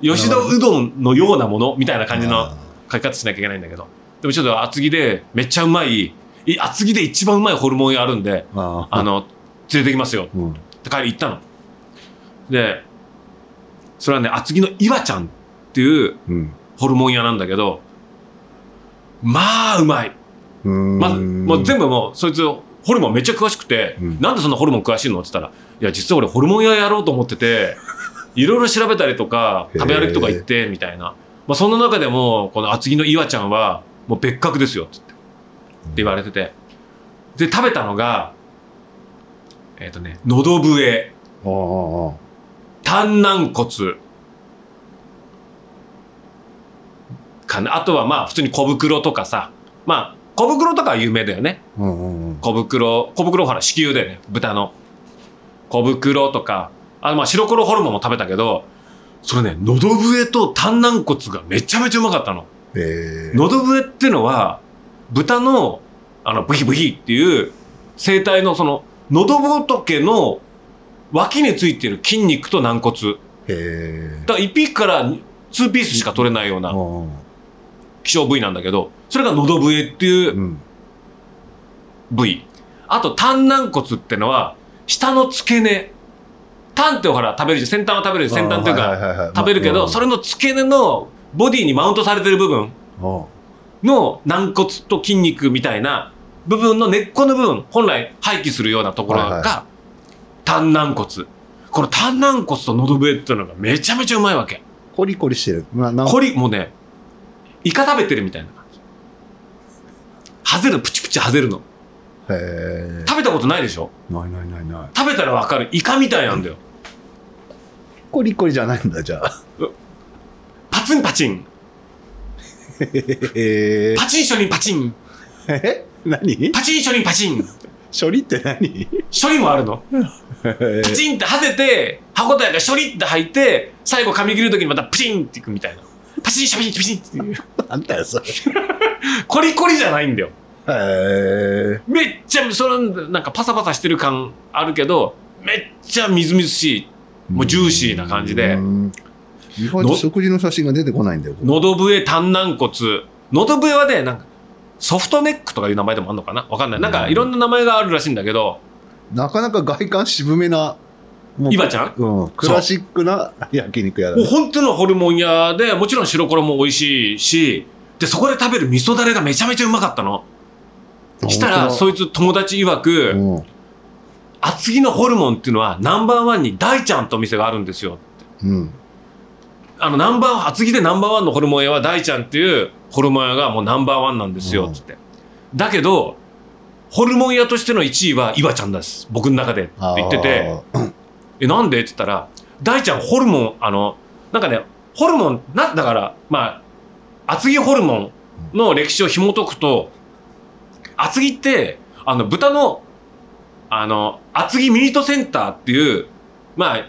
吉田うどんのようなものみたいな感じのあ書き方しなきゃいけないんだけど。でもちょっと厚木でめっちゃうまい、い厚木で一番うまいホルモン屋あるんで、ーあの、連れてきますよ。うん。って帰り行ったの。で、それはね、厚木の岩ちゃんっていううん。ホルモン屋なんだけど、まあうまい。まず、もう全部もう、そいつ、ホルモンめっちゃ詳しくて、うんなんでそんなホルモン詳しいのって言ったら、いや、実は俺ホルモン屋やろうと思ってて、いろいろ調べたりとか、食べ歩きとか行って、みたいな。まあ、その中でも、この厚木の岩ちゃんは、もう別格ですよ、つって。って言われてて。で、食べたのが、えっ、とね、のど笛、ああああ丹軟骨、かな。あとはまあ、普通に小袋とかさ、まあ、小袋とかは有名だよね。うんうんうん。小袋、小袋ほら、子宮だよね、豚の。小袋とか、あの、まあ、白黒ホルモンも食べたけど、それね、のど笛と丹軟骨がめちゃめちゃうまかったの。えーのど笛ってのは、豚の、あの、ブヒブヒっていう、生体のその、のど仏の脇についてる筋肉と軟骨。へだから1匹から2ピースしか取れないようえ。なうん希少部位なんだけど、それがのど笛っていううん。部位。あと、丹軟骨ってのは、下の付け根。タンってほら食べるじゃん。先端は食べるじゃん。先端っていうか、食べるけど、それ。れの付け根のボディにマウントされてる部分あの軟骨と筋肉みたいな部分の根っこの部分、本来廃棄するようなところはいはが、丹軟骨。この丹軟骨とのど笛っていうのがめちゃめちゃうまいわけ。コリコリしてる。まあ、なんこり、もうね、イカ食べてるみたいな感じ。はぜる、プチプチはぜるの。へえ。食べたことないでしょ？ないないないない。食べたらわかる。イカみたいなんだよ。コリコリじゃないんだ、じゃあ。パツンパチン。へえ。パチン処理パチン。え？何？パチン処理パチン。処理って何？処理もあるの。へパチンってはぜて、歯応えが処理って入って、最後噛み切るときにまたプチンっていくみたいな。パチンシャピンピンっていう。え。なんだよ、それ。コリコリじゃないんだよ。へえ。めっちゃ、それなんかパサパサしてる感あるけど、めっちゃみずみずしい。もうジューシーな感じでう。ん。意外と食事の写真が出てこないんだよ。のど笛、丹軟骨。のど笛はね、なんか、ソフトネックとかいう名前でもあるのかな？わかんない。なんかいろんな名前があるらしいんだけど、なかなか外観渋めな。イバちゃん？うん。クラシックな焼肉屋だね。もう本当のホルモン屋で、もちろん白黒も美味しいし、で、そこで食べる味噌だれがめちゃめちゃうまかったの。したら、そういつ友達曰く、ん。厚木のホルモンっていうのはナンバーワンに大ちゃんとお店があるんですよ。うん。あの、ナンバー、厚木でナンバーワンのホルモン屋は大ちゃんっていうホルモン屋がもうナンバーワンなんですよ、うんつって。だけど、ホルモン屋としての1位は岩ちゃんです。僕の中でって言ってて。え、なんで？って言ったら、大ちゃんホルモン、あの、なんかね、ホルモン、な、だから、まあ、厚木ホルモンの歴史を紐解くと、厚木って、あの、豚の、あの、厚木ミートセンターっていう、まあ、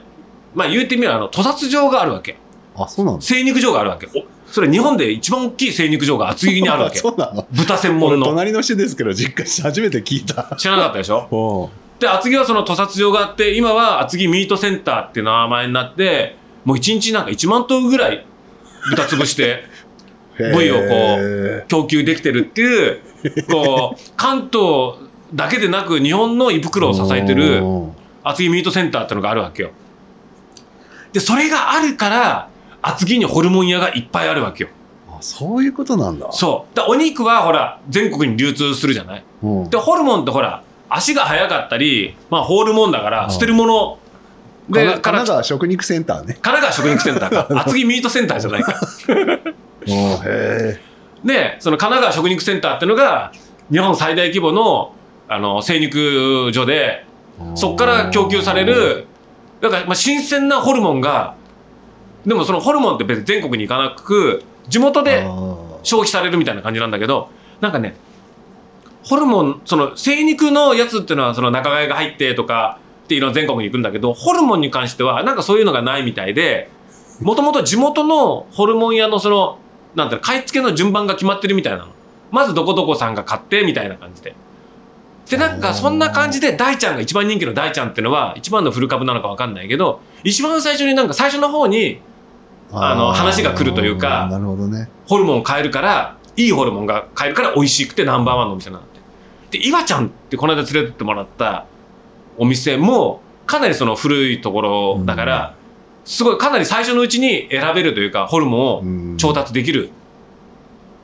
まあ言うてみれば、あの、屠殺場があるわけ。あ、そうなんだ。精肉場があるわけ。おそれ日本で一番大きい精肉場が厚木にあるわけ。そうなの？豚専俺門の。隣の人ですけど実家初めて聞いた。知らなかったでしょ？で、厚木はその屠殺場があって、今は厚木ミートセンターっていう名前になって、もう一日なんか1万頭ぐらい豚潰して 部位をこへ供給できてるっていう、こう、関東だけでなく日本の胃袋を支えてるお厚木ミートセンターってのがあるわけよ。で、それがあるから、厚木にホルモン屋がいっぱいあるわけよ。あそういうことなんだ。そう。でお肉はほら、全国に流通するじゃない？うんで、ホルモンってほら、足が速かったり、まあ、ホールモンだから、うん捨てるもので、神奈川食肉センターね。神奈川食肉センターか。厚木ミートセンターじゃないか。へで、その神奈川食肉センターってのが、日本最大規模の、あの、精肉所で、え。そこから供給される、だから、まあ、新鮮なホルモンが、でもそのホルモンって別に全国に行かなく、地元で消費されるみたいな感じなんだけど、なんかね、ホルモン、その精肉のやつっていうのはその仲買が入ってとかっていうのは全国に行くんだけど、ホルモンに関してはなんかそういうのがないみたいで、もともと地元のホルモン屋のその、なんていうの、買い付けの順番が決まってるみたいなの。まずどこどこさんが買ってみたいな感じで。で、なんかそんな感じで大ちゃんが一番人気の大ちゃんっていうのは一番の古株なのかわかんないけど、一番最初になんか最初の方にあの話が来るというかなるほどね。ホルモンを買えるから、いいホルモンが買えるから美味しくてナンバーワンのお店なんだって。で、岩ちゃんってこの間連れてってもらったお店も、かなりその古いところだから、すごいかなり最初のうちに選べるというか、ホルモンをうん調達できる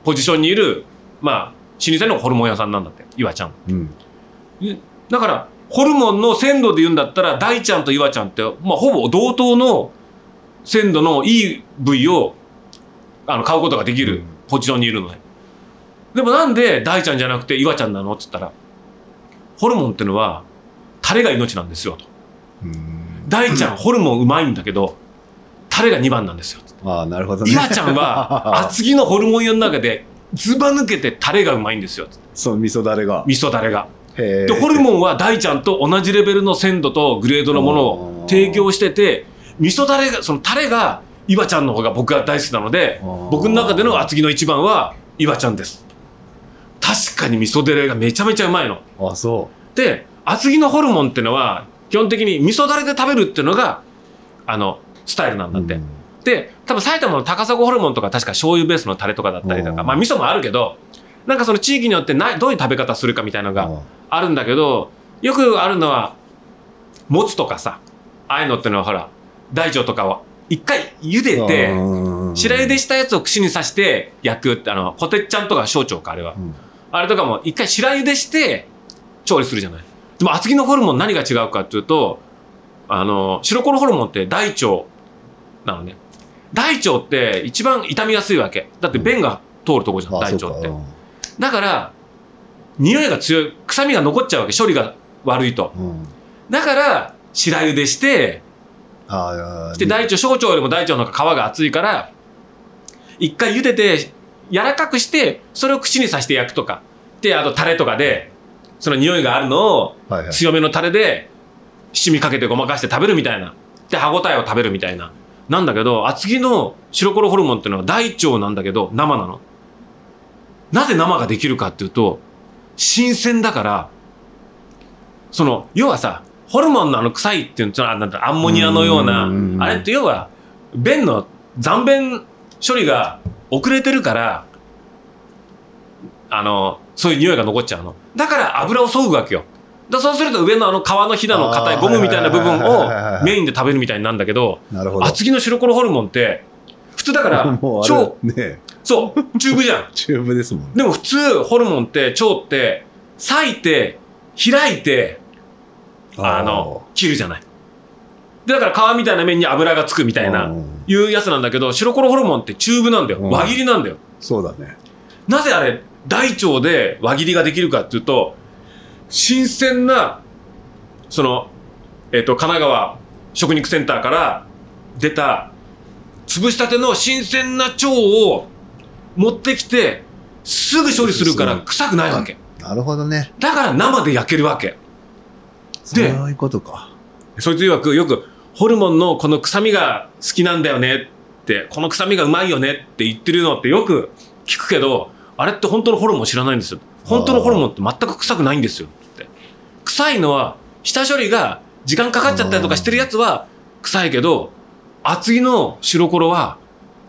ポジションにいる、まあ、老舗のホルモン屋さんなんだって、岩ちゃん。うん。だから、ホルモンの鮮度で言うんだったら、大ちゃんと岩ちゃんって、まあ、ほぼ同等の鮮度のいい部位をあの買うことができるうんポジションにいるのね。でもなんで大ちゃんじゃなくて岩ちゃんなの？って言ったら、ホルモンってのは、タレが命なんですよと。うん大ちゃん、ホルモンうまいんだけど、タレが2番なんですよ。ああ、なるほどね。岩ちゃんは、厚木のホルモン屋の中で、ずば抜けてタレがうまいんですよ。そう、味噌だれが。味噌タレが。で、ホルモンは大ちゃんと同じレベルの鮮度とグレードのものを提供してて、味噌タレが、そのタレが、岩ちゃんの方が僕が大好きなので僕の中での厚木の一番は岩ちゃんです。確かに味噌タレがめちゃめちゃうまいの。あそで、厚木のホルモンってのは、基本的に味噌だれで食べるっていうのが、あの、スタイルなんう。だって。うんで、多分埼玉の高砂ホルモンとか確か醤油ベースのタレとかだったりとか、うんまあ味噌もあるけど、なんかその地域によってなどういう食べ方するかみたいなのがあるんだけど、よくあるのは、もつとかさ、ああいうのってのはほら、大腸とかを一回茹でて、白茹でしたやつを串に刺して焼くって、あの、コテッちゃんとか小腸か、あれは。うんあれとかも一回白茹でして調理するじゃない？でも厚木のホルモン何が違うかっていうと、あの、白コロホルモンって大腸なのね。大腸って一番傷みやすいわけ。だって便が通るとこじゃん、あ大腸って。だから、匂いが強い、臭みが残っちゃうわけ、処理が悪いと。うんだから、白茹でして、で、大腸、小腸よりも大腸の方が皮が厚いから、一回茹でて、柔らかくして、それを口に刺して焼くとか。で、あとタレとかで、その匂いがあるのを強めのタレで七味かけてごまかして食べるみたいな。で、歯応えを食べるみたいな。なんだけど、厚木の白コロホルモンっていうのは大腸なんだけど、生なの。なぜ生ができるかっていうと、新鮮だから、その、要はさ、ホルモンのあの臭いっていうのは、なんだアンモニアのようなあれって要は、便の残便処理が遅れてるから、あの、そういう匂いが残っちゃうの。だから油を削ぐわけよ。だそうすると上のあの皮のひだの硬いゴムみたいな部分をメインで食べるみたいになるんだけど、厚木の白コロホルモンって、普通だから、もうあ超、れねそう、チューブじゃん。チューブですもんねでも普通、ホルモンって、腸って、裂いて、開いて、あの、切るじゃない。で、だから皮みたいな面に油がつくみたいな、うんいうやつなんだけど、白コロホルモンってチューブなんだよ。うん輪切りなんだよ。そうだねなぜあれ、大腸で輪切りができるかっていうと、新鮮な、その、えっ、と、神奈川食肉センターから出た、潰したての新鮮な腸を持ってきて、すぐ処理するから臭くないわけ。なるほどねだから生で焼けるわけ。そういうことかそいつ曰くよく、ホルモンのこの臭みが好きなんだよねって、この臭みがうまいよねって言ってるのってよく聞くけど、あれって本当のホルモン知らないんですよ。本当のホルモンって全く臭くないんですよって。臭いのは、下処理が時間かかっちゃったりとかしてるやつは臭いけど、厚木の白コロは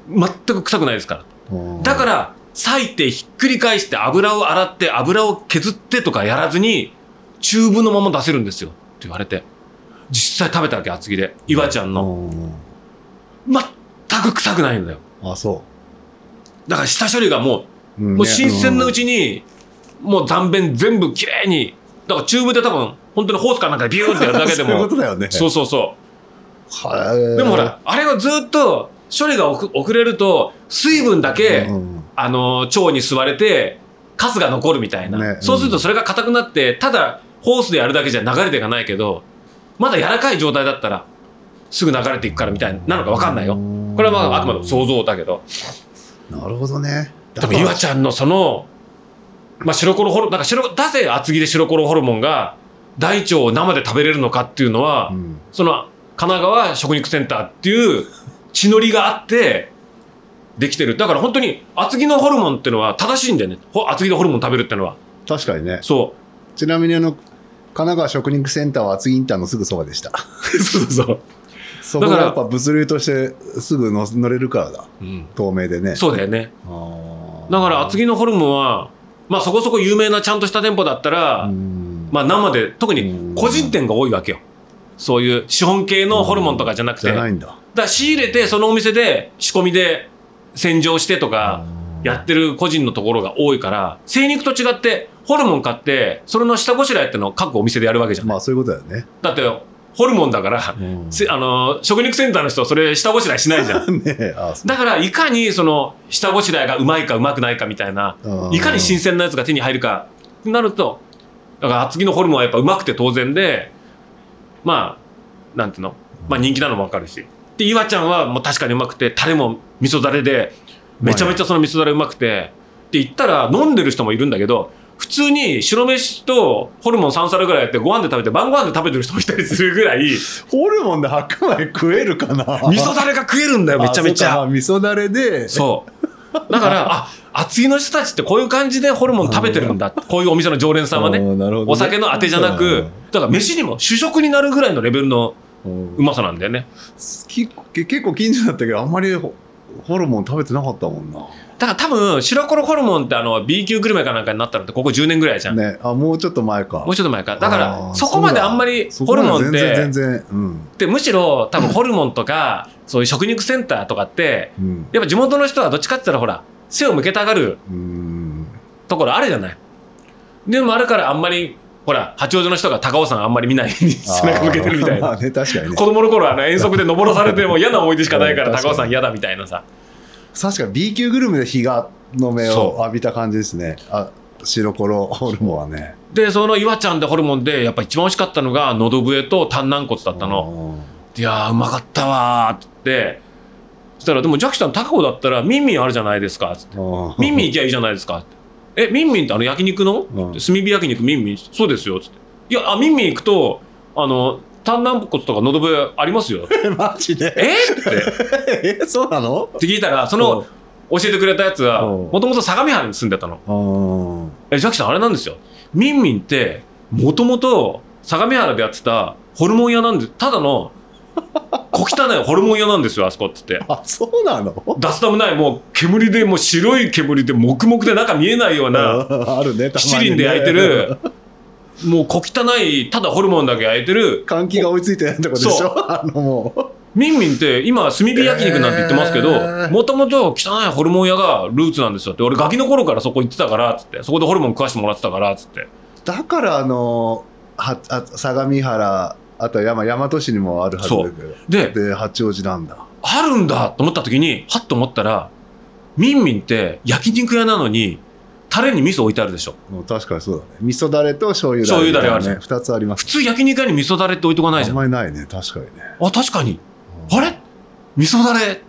全く臭くないですから。うんだから、裂いてひっくり返して油を洗って油を削ってとかやらずに、チューブのまま出せるんですよ。って言われて。実際食べたわけ厚木で。岩ちゃんの。うん。全く臭くないんだよ。あそだから下処理がもう。う、ももう新鮮なうちにもう残便全部きれいに。だからチューブで多分本当にホースかなんかでビューってやるだけで そういうもことだよね。そうそうそはうでもほらあれがずっと処理が遅遅れると水分だけ、うん。あの腸に吸われてカスが残るみたいな、ね。そうするとそれが硬くなってただホースでやるだけじゃ流れていかないけどまだ柔らかい状態だったらすぐ流れていくからみたいなのか分かんないよ。これはまああくまでも想像だけど。なるほどね。でも岩ちゃんのその、まあ、白コロホルなんか白なぜ厚木で白コロホルモンが大腸を生で食べれるのかっていうのは、うん。その神奈川食肉センターっていう血のりがあってできてる。だから本当に厚木のホルモンっていうのは正しいんだよね。ほ厚木のホルモン食べるっていうのは。確かにね。そちなみにあの、神奈川食肉センターは厚木インターのすぐそばでした。うそうそうそう、そこだからがやっぱ物流としてすぐ乗乗れるからだ。うん、透明でね。そうだよね。だから厚木のホルモンはまあそこそこ有名なちゃんとした店舗だったら、うん。まあ生で特に個人店が多いわけよ。そういう資本系のホルモンとかじゃなくて、じゃないんだ。ら仕入れてそのお店で仕込みで洗浄してとかやってる個人のところが多いから精肉と違ってホルモン買ってそれの下ごしらえってのを各お店でやるわけじゃん、まあそういうことだよね。だってホルモンだから、うん。せあの食肉センターの人はそれ下ごしらえしないじゃん。ねだからいかにその下ごしらえがうまいかうまくないかみたいなうん。いかに新鮮なやつが手に入るかってなるとだから厚木のホルモンはやっぱうまくて当然でまあなんていうの、まあ、人気なのもわかるし。で岩ちゃんはもう確かにうまくてタレも味噌だれでめちゃめちゃその味噌だれうまくて。って言ったら飲んでる人もいるんだけど普通に白飯とホルモン3皿ぐらいやってご飯で食べて晩ご飯で食べてる人もいたりするぐらいホルモンで白米食えるかな？味噌だれが食えるんだよめちゃめちゃ味噌だれでそう。だから、あ、厚木の人たちってこういう感じでホルモン食べてるんだ。こういうお店の常連さんはね。ねお酒のあてじゃなく、だから飯にも主食になるぐらいのレベルのうまさなんだよね。き結構近所だったけどあんまりホホルモン食べてなかったもんなだから多分、白黒ホルモンってあの B 級グルメかなんかになったのってここ10年ぐらいじゃん。ねあもうちょっと前かもうちょっと前か。だかあら、ーそこまであんまりホルモンって、全然うんでむしろ多分ホルモンとか、そういう食肉センターとかって、うんやっぱ地元の人はどっちかって言ったらほら、背を向けたがるうんところあるじゃない。でもあるからあんまり、ほら、八王子の人が高尾山あんまり見ない背中向けてるみたいな。ね確かにね子供の頃はあの遠足で登らされても嫌な思い出しかないから うん高尾山嫌だみたいなさ。確かに B 級グルメで日がの目を浴びた感じですねあ白コロホルモンはねで、その岩ちゃんでホルモンでやっぱ一番美味しかったのが、のど笛と丹軟骨だったの。いやー、うまかったわーってそしたら、でもジャッキさん高尾だったらミンミンあるじゃないですか。つってうんミンミン行きゃいいじゃないですか。え、ミンミンってあの焼肉の、うん炭火焼肉ミンミン？そうですよ。つって。いや、あ、ミンミン行くと、あの、丹軟骨とかのど笛ありますよ。え マジで？え？って。えそうなの？って聞いたら、その、教えてくれたやつは、うんもともと相模原に住んでたの。うんえ、ジャッキさんあれなんですよ。ミンミンって、もともと相模原でやってたホルモン屋なんで、ただの、小汚いホルモン屋なんですよ、あそこって言って。あそうなの？ダスタムない、もう煙で、もう白い煙で、黙々で中見えないような、あるね七輪で焼いてる、もう小汚い、ただホルモンだけ焼いてる、換気が追いついてないってことでしそょあのもミンミンって今、炭火焼肉なんて言ってますけどえー、もともと汚いホルモン屋がルーツなんですよって、俺ガキの頃からそこ行ってたから、つって、そこでホルモン食わしてもらってたから、つって。うだからあのはあ相模原あと山大和市にもあるはずだけど。で、で八王子なんだ。あるんだと思った時に、はっと思ったら、ミンミンって焼肉屋なのに、タレに味噌置いてあるでしょ。確かにそうだね。味噌だれと醤油だれ醤油だれあるじゃん。ね。2つあります。普通焼肉屋に味噌だれって置いとかないじゃん。あんまりないね。確かにね。あ、確かに。あれ？味噌だれ？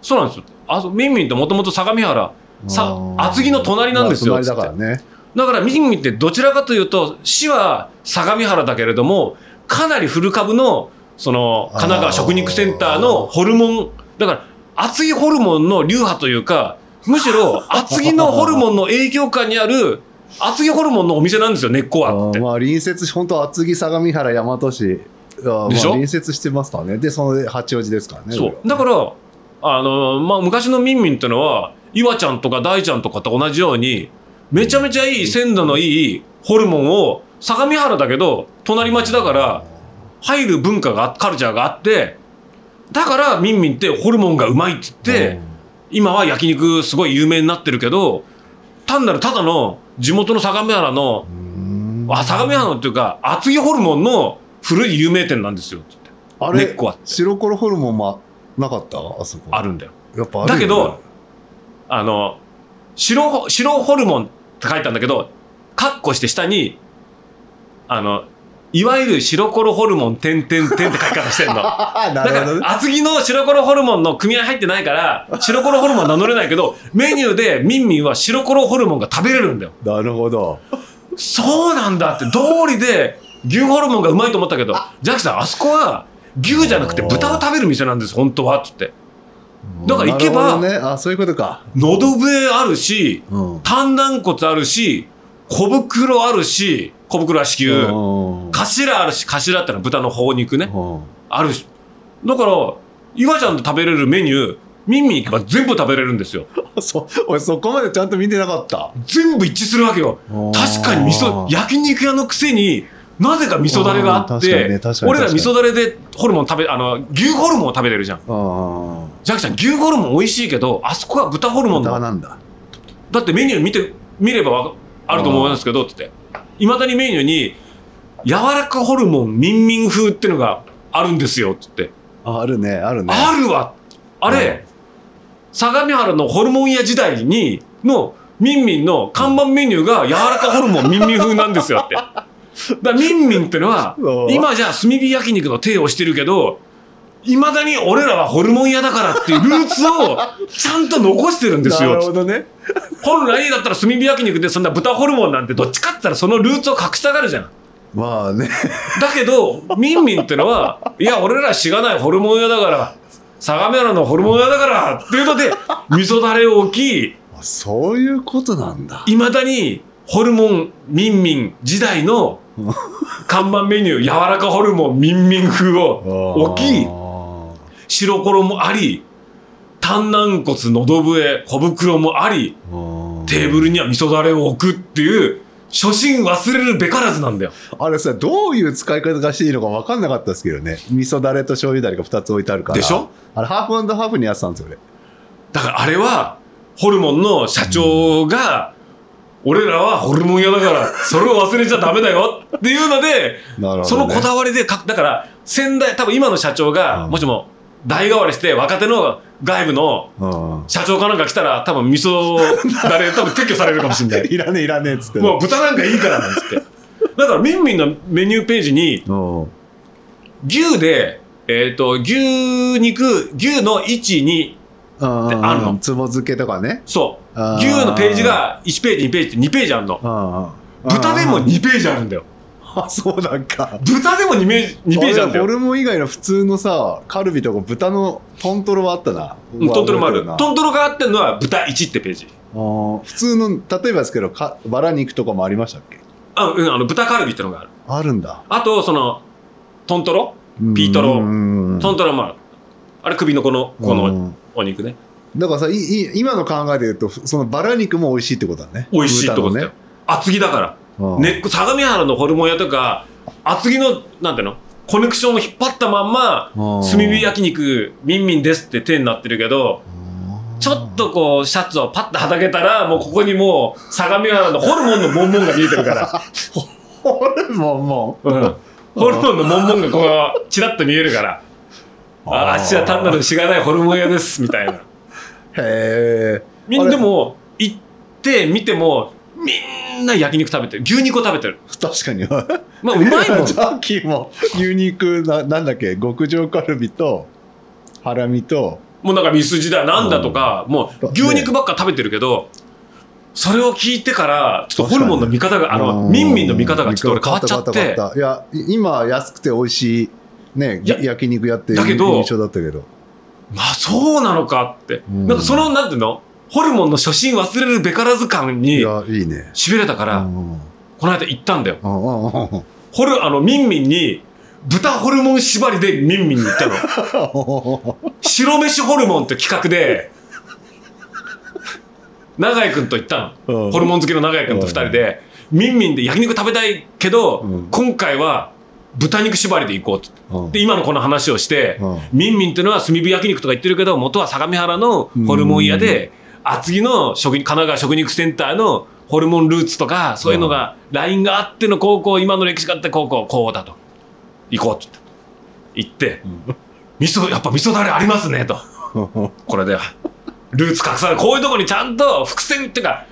そうなんですよ。あミンミンってもともと相模原。さ厚木の隣なんですよ。まあ隣だからね。だからミンミンってどちらかというと、市は相模原だけれども、かなり古株の、その、神奈川食肉センターのホルモン、だから、厚木ホルモンの流派というか、むしろ厚木のホルモンの影響下にある、厚木ホルモンのお店なんですよ、根っこはって。まあ隣接し本当厚木相模原大和市でしょ？まあ隣接してますからねでその八王子ですからねそう。だから、あの、まあ、昔のミンミンってのは、岩ちゃんとか大ちゃんとかと同じように、めちゃめちゃいい鮮度のいいホルモンを、相模原だけど、隣町だから、入る文化が、カルチャーがあって、だからミンミンってホルモンがうまいって言って、今は焼肉すごい有名になってるけど、単なるただの地元の相模原の、うん。あ相模原のっていうか、厚木ホルモンの古い有名店なんですよ。ってあれ根っこあって。白黒ホルモンもなかった？あそこ。あるんだよ。やっぱあるよね。だけど、あの、白、白ホルモンって書いたんだけど、カッコして下に、あの、いわゆる白黒ホルモン点々点って書き方してんの。あ なだかるほどねら、厚木の白黒ホルモンの組合入ってないから、白黒ホルモンは名乗れないけど、メニューでミンミンは白黒ホルモンが食べれるんだよ。なるほどそうなんだって、道理で牛ホルモンがうまいと思ったけど、ジャッキさん、あそこは牛じゃなくて豚を食べる店なんです、本当は、つって。だから行けばねあそういうことか喉笛あるし、うん単軟骨あるし、小袋あるし、小袋は子宮。うん頭あるし、頭ってのは豚の頬肉ね。うんあるし。だから、岩ちゃんと食べれるメニュー、ミンミン行けば全部食べれるんですよ。そ俺そこまでちゃんと見てなかった全部一致するわけよ。確かに味噌、焼肉屋のくせに、なぜか味噌だれがあって確か、に俺ら味噌だれでホルモン食べ、あの、牛ホルモンを食べれるじゃん。あジャッキさん、牛ホルモン美味しいけど、あそこは豚ホルモンだ。豚なんだ？だってメニュー見て、見ればあると思うんですけど、つって。いまだにメニューに、柔らかホルモンミンミン風っていうのがあるんですよ、つって。ああるねあるねあるわあれ、相模原のホルモン屋時代に、の、ミンミンの看板メニューが柔らかホルモンミンミン風なんですよって。だからミンミンってのは う、ん今じゃあ炭火焼肉の手をしてるけど、いまだに俺らはホルモン屋だからっていうルーツをちゃんと残してるんですなるよ。ほどね本来だったら炭火焼肉でそんな豚ホルモンなんてどっちかって言ったらそのルーツを隠したがるじゃん。まあねだけど、ミンミンってのは、いや、俺らしがないホルモン屋だから、相模原のホルモン屋だからっていうので、味噌だれを置き、あそういうことなんだいまだにホルモンミンミン時代の 看板メニュー、柔らかホルモンミンミン風を置き、白衣もあり、単軟骨、喉笛、小袋もあり、テーブルには味噌だれを置くっていう、初心忘れるべからずなんだよ。あれさどういう使い方がしていいのか分かんなかったですけどね。味噌だれと醤油だれが2つ置いてあるから。でしょ？あれハーフハーフにやってたんですよ俺だからあれは、ホルモンの社長が、俺らはホルモン屋だから、それを忘れちゃダメだよっていうので、ね、そのこだわりでか、だから、先代、多分今の社長が、うん。もしも代替わりして若手の外部のうん社長かなんか来たら、多分味噌だれ多分撤去されるかもしれない。いらねえいらねえっつってもう豚なんかいいからなんつって。だから、ミンミンのメニューページに、うん牛で、えっ、と、牛肉、牛の1、2、うんあるのつぼ漬けとかねそう。牛のページが1ページ、2ページって2ページあるの。うん豚でもあ2ページあるんだよ。そうなんか豚でも2ページ ,2 ページあるんだよ。ホルモン以外の普通のさカルビとか豚のトントロはあったなうんトントロもある。なトントロがあってんのは豚1ってページ。あー普通の例えばですけどかバラ肉とかもありましたっけ？あ、うん、あの、豚カルビってのがある。あるんだあと、その、トントロ？ピートロ？うんトントロもある。あれ首のこの、このうんお肉ね。だからさいい今の考えで言うとそのバラ肉も美味しいってことだね美味しいってことだよ。厚木だから。豚のね根っこ、相模原のホルモン屋とか、厚木の、なんていうの？コネクションを引っ張ったまんま、うん炭火焼肉、ミンミンですって手になってるけど、ちょっとこう、シャツをパッとはだけたら、もうここにもう、相模原のホルモンのモンモンが見えてるから。ホルモンもうん。ホルモンのモンモンがこう、チラッと見えるから。ああっちは単なるしがないホルモン屋です、みたいな。へえみんなでも、行って見ても、みんな焼肉食べてる。牛肉を食べてる。確かに。まあ、うまいもん。ジ。ャーキーも牛肉ななんだっけ極上カルビとハラミと。もうなんかミスジだなんだとか、もうね牛肉ばっか食べてるけど、それを聞いてから、ちょっとホルモンの見方が、あの、うん。ミンミンの見方がちょっと俺変わっちゃって。いやい今安くて美味しいね焼肉やってるだけど印象だったけど。まあそうなのかって。うん。なんかその、なんていうのホルモンの初心忘れるべからず感いにやいいね。痺れたから、うんこの間行ったんだよ。ホル、あの、ミンミンに、豚ホルモン縛りでミンミンに行ったの。白飯ホルモンって企画で、永井くんと行ったの。うん。ホルモン好きの永井くんと二人で、ミンミンで焼肉食べたいけど、うん。今回は豚肉縛りで行こうって。うん。で、今のこの話をして、うん。ミンミンっていうのは炭火焼肉とか言ってるけど、元は相模原のホルモン屋で、厚木の食神奈川食肉センターのホルモンルーツとか、そういうのが、ラインがあっての高校、今の歴史があって高校、こうだと。行こうって言って。味噌、やっぱ味噌だれありますね、と。これでは。ルーツ拡散、こういうとこにちゃんと伏線っていうか、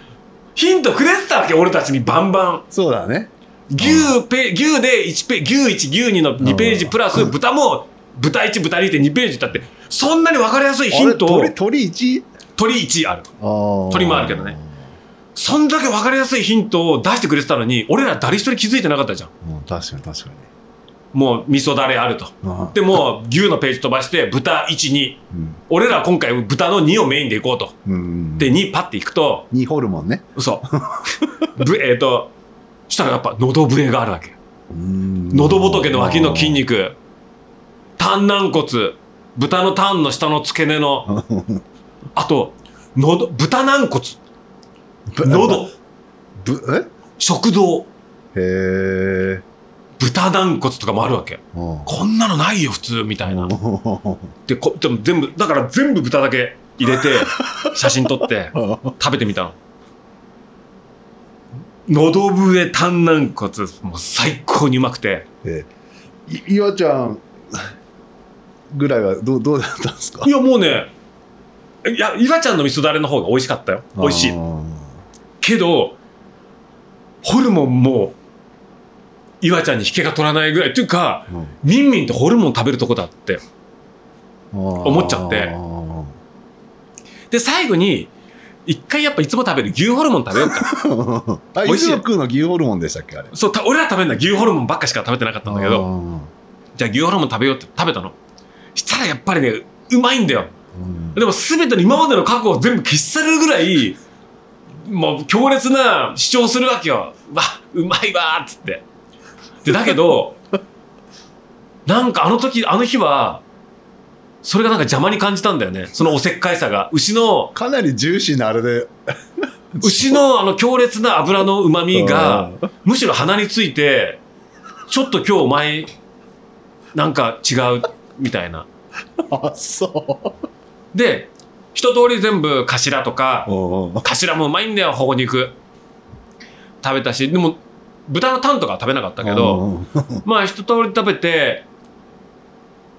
ヒントくれてたわけ、俺たちにバンバン。そうだね。牛ペ、牛で1ペ、牛1、牛2の2ページプラス、豚も、豚1、豚2って2ページだって、そんなに分かりやすいヒントを鳥、鳥一？鳥1ある。鳥鳥もあるけどね。そんだけ分かりやすいヒントを出してくれてたのに、俺ら誰一人気づいてなかったじゃん。うん、確かに確かに。もう味噌だれあると。うんでも、牛のページ飛ばして、豚1、2。うん俺ら今回豚の2をメインでいこうと。うん。で、2パッていくと、ニホルモンね。嘘。ぶえっ、と、したらやっぱ喉ブレがあるわけ。うん喉仏の脇の筋。肉、胆軟骨、豚の胆の下の付け根の、あと、喉、豚軟骨、喉、ぶ食道、えへえ。豚軟骨とかもあるわけ。うんこんなのないよ、普通、みたいな。で、こでも全部、だから全部豚だけ入れて、写真撮って、食べてみたの。喉笛胆軟骨、もう最高にうまくて。えい岩ちゃんぐらいはどうどうだったんですか？いや、もうね、いや、岩ちゃんの味噌だれの方が美味しかったよ。美味しいけど、ホルモンも、岩ちゃんに引けが取らないぐらい。っていうか、うんミンミンってホルモン食べるとこだって。思っちゃってあで、最後に、一回やっぱいつも食べる牛ホルモン食べようか。ー あ、美味しい食うの牛ホルモンでしたっけあれ？そう、た俺ら食べるのは牛ホルモンばっかしか食べてなかったんだけど、ど。じゃあ牛ホルモン食べようって食べたの。したらやっぱりね、うまいんだよ。うんでも全ての今までの過去を全部消し去れるぐらい、もう強烈な主張するわけよ。わ、うまいわーっつって。で、だけど、なんかあの時、あの日は、それがなんか邪魔に感じたんだよね。そのおせっかいさが。牛の、かなりジューシーなあれで。牛のあの強烈な油の旨味が、うんむしろ鼻について、ちょっと今日お前、なんか違う、みたいな。あ、そで、一通り全部頭とか、う。うん頭もうまいんだよ、ほほ肉。食べたし、でも、豚のタンとかは食べなかったけど、うんまあ一通り食べて、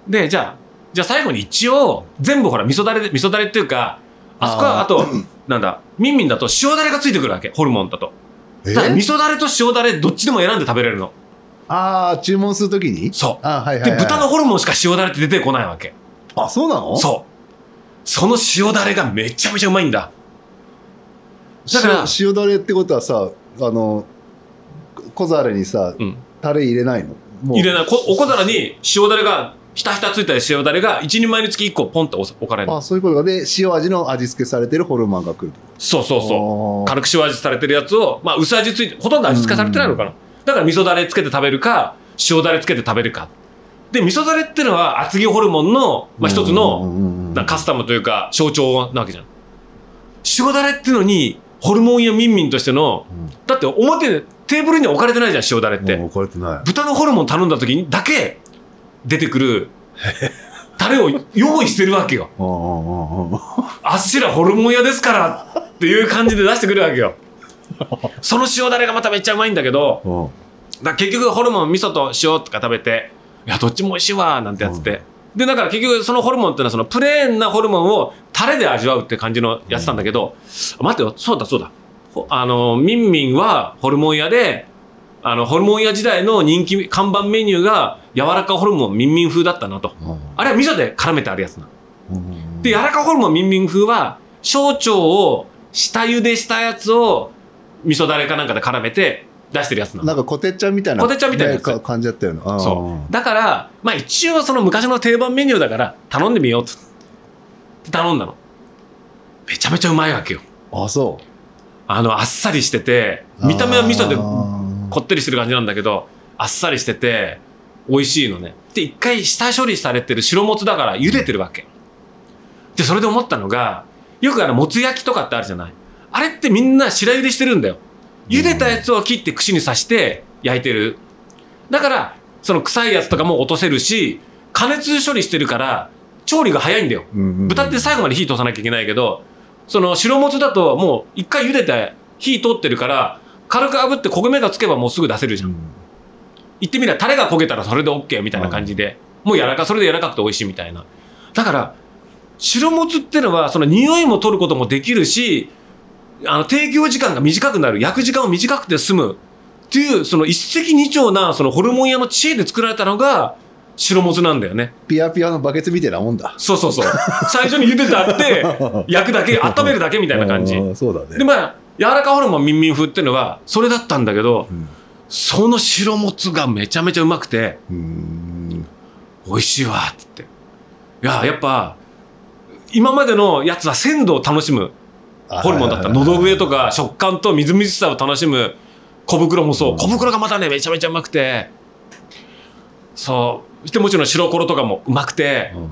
で、じゃあ、じゃあ最後に一応、全部ほら、味噌だれで、味噌だれっていうか、あそこは、あと、なんだ、ミンミンだと塩だれがついてくるわけ、ホルモンだと。だ味噌だれと塩だれ、どっちでも選んで食べれるの。ああ、注文するときに？そう。あはいはい、で、はい。豚のホルモンしか塩だれって出てこないわけ。あ、そうなの？そう。その塩だれがめちゃめちゃうまいんだ。だから塩塩だれってことはさ、あの、小皿にさ、うん。タレ入れないの？入れない。こお小皿に塩だれが、ひたひたついた塩だれが一人前につき1個ポンと置かれるの。あ、そういうことか。で、塩味の味付けされてるホルモンが来ると？そうそうそう。う軽く塩味されてるやつを、まあ薄味ついて、ほとんど味付けされてないのかな。だから味噌だれつけて食べるか、塩だれつけて食べるか。で、味噌だれってのは厚木ホルモンの、まあ一つの、カスタムというか象徴なわけじゃん。塩だれってのに、ホルモンやミンミンとしての、だって表でテーブルに置かれてないじゃん、塩だれって。置かれてない。豚のホルモン頼んだ時にだけ出てくる、タレを用意してるわけよ。あっしらホルモン屋ですからっていう感じで出してくるわけよ。その塩だれがまためっちゃうまいんだけど、うんだ結局ホルモン味噌と塩とか食べて、いや、どっちも美味しいわ、なんてやつって。で、だから結局そのホルモンってのはそのプレーンなホルモンをタレで味わうって感じのやつなんだけど、待ってよ、そうだそうだ。ほあの、ミンミンはホルモン屋で、あの、ホルモン屋時代の人気看板メニューが柔らかホルモンミンミン風だったなと。あれは味噌で絡めてあるやつなで、柔らかホルモンミンミン風は、小腸を下茹でしたやつを味噌だれかなんかで絡めて出してるやつなの。なんかコテッチャンみたいな。コテッチャンみたいなやつ感じだったよね。あーそう。だから、まあ一応その昔の定番メニューだから頼んでみようと。頼んだの。めちゃめちゃうまいわけよ。あ、そう。あの、あっさりしてて、見た目は味噌でこってりしてる感じなんだけど、あっさりしてて、美味しいのね。で、一回下処理されてる白もつだから茹でてるわけ。で、それで思ったのが、よくあの、もつ焼きとかってあるじゃないあれってみんな白茹でしてるんだよ。茹でたやつを切って串に刺して焼いてる。だから、その臭いやつとかも落とせるし、加熱処理してるから、調理が早いんだよ。豚って最後まで火通さなきゃいけないけど、その白もつだともう一回茹でて火通ってるから、軽く炙って焦げ目がつけばもうすぐ出せるじゃん。言ってみればタレが焦げたらそれで OK みたいな感じで、もう柔らか、それで柔らかくて美味しいみたいな。だから、白もつってのは、その匂いも取ることもできるし、あの、提供時間が短くなる、焼く時間を短くて済むっていう、その一石二鳥な、そのホルモン屋の知恵で作られたのが、白もつなんだよね。ピヤピヤのバケツみたいなもんだ。そうそうそう。最初に茹でてあって、焼くだけ、温めるだけみたいな感じ そうだね。で、まあ、柔らかホルモンミンミン風っていうのは、それだったんだけど、うんその白もつがめちゃめちゃうまくて、うーん。美味しいわって。いや、やっぱ、今までのやつは鮮度を楽しむホルモンだった。喉笛とか食感とみずみずしさを楽しむ小袋もそう。小袋がまたね、めちゃめちゃうまくて、そう。してもちろん白コロとかもうまくて、うん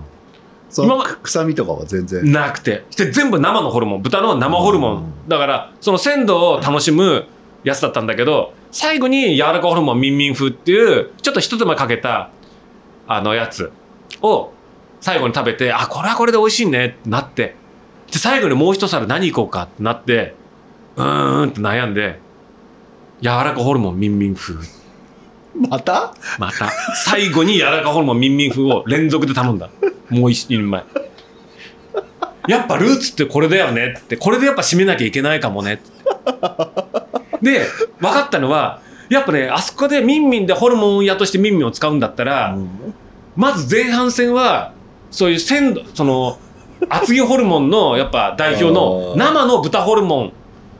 その今ま臭みとかは全然。なくて。して全部生のホルモン。豚の生ホルモン。うんだから、その鮮度を楽しむやつだったんだけど、最後に柔らかホルモンミンミン風っていう、ちょっと一手間かけた、あのやつを最後に食べて、あ、これはこれで美味しいねってなって、で、最後にもう一皿何行こうかってなって、うーんって悩んで、柔らかホルモンミンミン風。また？また、最後に柔らかホルモンミンミン風を連続で頼んだ。もう一人前。やっぱルーツってこれだよねって、これでやっぱ締めなきゃいけないかもねって。で、分かったのは、やっぱね、あそこでミンミンでホルモン屋としてミンミンを使うんだったら、うんまず前半戦は、そういう鮮度、その、厚木ホルモンのやっぱ代表の生の豚ホルモン、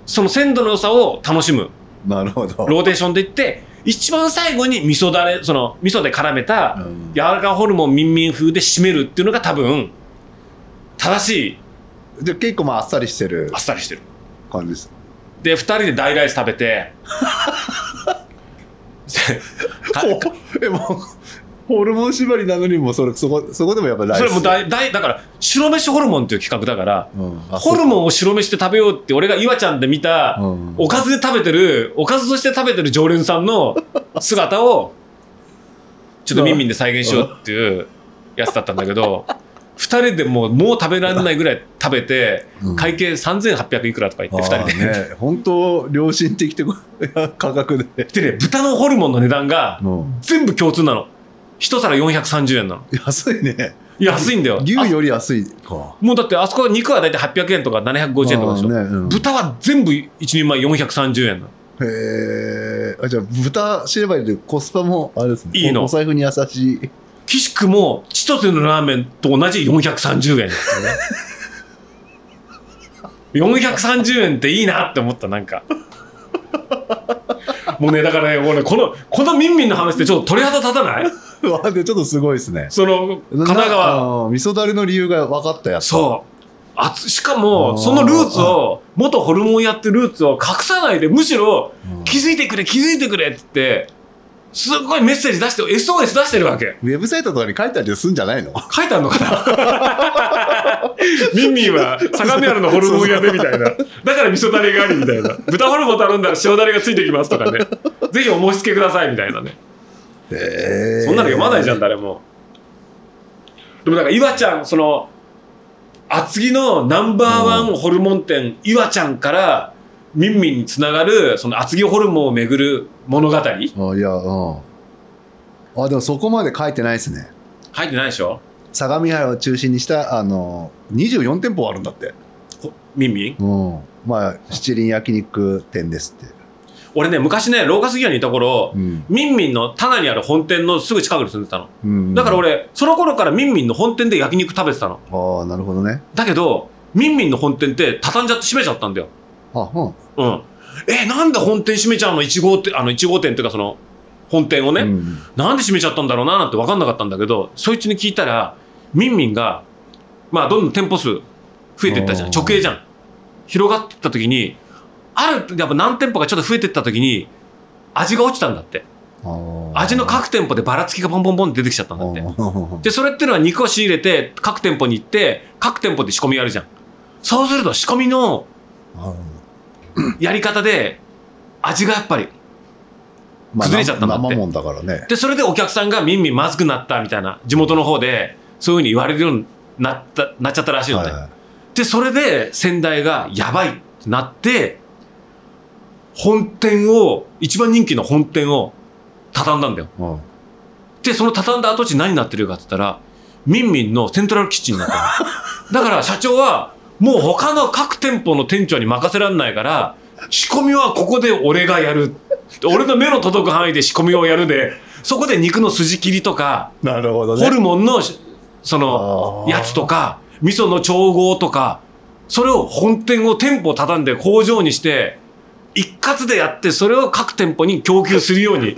その鮮度の良さを楽しむ。なるほど。ローテーションでいって、一番最後に味噌だれ、その味噌で絡めたうん柔らかホルモンミンミン風で締めるっていうのが多分、正しい、で結構まああっさりしてるあっさりしてる。感じです。で、二人で大ライス食べて、えもうホルモン縛りなのにもうそれそこそこでもやっぱライス。それも大、大、だから、白飯ホルモンっていう企画だから、うん。あホルモンを白飯で食べようって、俺が岩ちゃんで見た、うん。おかずで食べてる、おかずとして食べてる常連さんの姿を、ちょっとミンミンで再現しようっていうやつだったんだけど、二人でもう、もう食べられないぐらい食べて、うん。会計3800いくらとか言って、二人で。あーね本当良心的って 価格で、でね、豚のホルモンの値段がうん。全部共通なの。一皿430円なの。安いね安いんだよ。牛あより安いかもうだってあそこ肉は大体800円とか750円とかでしょ。ねうん豚は全部一人前430円なの。へえじゃあ豚縛りでコスパもあれですねいいのおお財布に優しい岸くも千歳のラーメンと同じ430円ですよね。430円っていいなって思った、なんか。もうね、だからね、俺、この、このミンミンの話ってちょっと鳥肌立たない？う わでちょっとすごいですねその、神奈川。川味噌だれの理由が分かったやつそう。あつしかあも、ーそのルーツを、元ホルモンやってるルーツを隠さないで、むしろ、うん気づいてくれ、気づいてくれって言って、すっごいメッセージ出して、SOS 出してるわけ。ウェブサイトとかに書いてありすんじゃないの？書いてあるのかな？ミンミンは相模原のホルモン屋でみたいな。だから味噌だれがありみたいな。豚ホルモン頼んだら塩だれがついてきますとかね。ぜひお申し付けくださいみたいなね。へえそんなの読まないじゃん、誰も。でもだから、岩ちゃん、その、厚木のナンバーワンホルモン店、岩ちゃんから、ミンミンにつながる、その厚木ホルモンをめぐる物語。書いあいやうん。あでもそこまで書いてないですね。てないでしょ？相模原を中心にしたあの24店舗あるんだって。ほミンミン？うん。まあ七輪焼肉店ですって俺ね、昔ね、ローカスギアにいた頃、うんミンミンの棚にある本店のすぐ近くに住んでたの。うんだから俺、その頃からミンミンの本店で焼肉食べてたの。ああなるほどねだけど、ミンミンの本店って畳んじゃって閉めちゃったんだよ。あうんうん。え、なんで本店閉めちゃうの ?1 号店、あの、1号店っていうかその、本店をね。うんなんで閉めちゃったんだろうななんて分かんなかったんだけど、そいつに聞いたら、ミンミンが、まあ、どんどん店舗数増えていったじゃん。直営じゃん。広がってった時に、ある、やっぱ何店舗かちょっと増えてった時に、味が落ちたんだって。味の各店舗でばらつきがポンポンポンって出てきちゃったんだって。あ で、それっていうのは肉を仕入れて、各店舗に行って、各店舗で仕込みやるじゃん。そうすると仕込みのあやり方で、味がやっぱり、まあ崩れちゃったんだって生もんだからね。で、それでお客さんがみんみんまずくなったみたいな、地元の方で、そういうふうに言われるようになった、なっちゃったらしいのね。はいはいで、それで先代がやばいってなって、本店を、一番人気の本店を畳んだんだよ。うんで、その畳んだ跡地何になってるかって言ったら、ミンミンのセントラルキッチンになったの。だから社長は、もう他の各店舗の店長に任せられないから、仕込みはここで俺がやる。俺の目の届く範囲で仕込みをやるで、そこで肉の筋切りとか、なるほどね。ホルモンのし、その、やつとか、味噌の調合とか、それを本店を店舗畳んで工場にして、一括でやって、それを各店舗に供給するように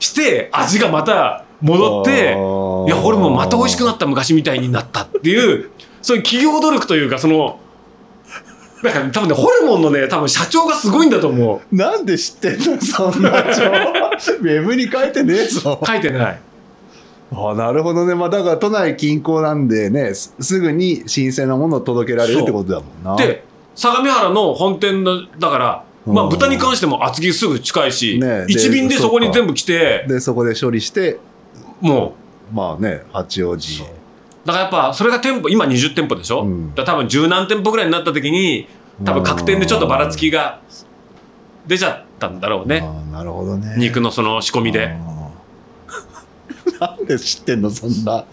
して、味がまた戻って、いや、ホルモンまた美味しくなった昔みたいになったっていう、そういう企業努力というか、その、なんか多分ね、ホルモンのね、多分社長がすごいんだと思う。なんで知ってんのそんな情報。ウェブに書いてねえぞ。書いてない。あなるほどね。まあだから都内近郊なんでね、すすぐに新鮮なものを届けられるってことだもんな。で、相模原の本店のだから、まあうん豚に関しても厚木すぐ近いし、ねで一便でそこに全部来て、で、そこで処理して、もまあね、八王子。う、だからやっぱそれが店舗、今20店舗でしょ、うんだ多分十何店舗ぐらいになった時に、多分各店でちょっとばらつきが出ちゃったんだろうね。なるほどね。肉のその仕込みで。なんで知ってんのそんな。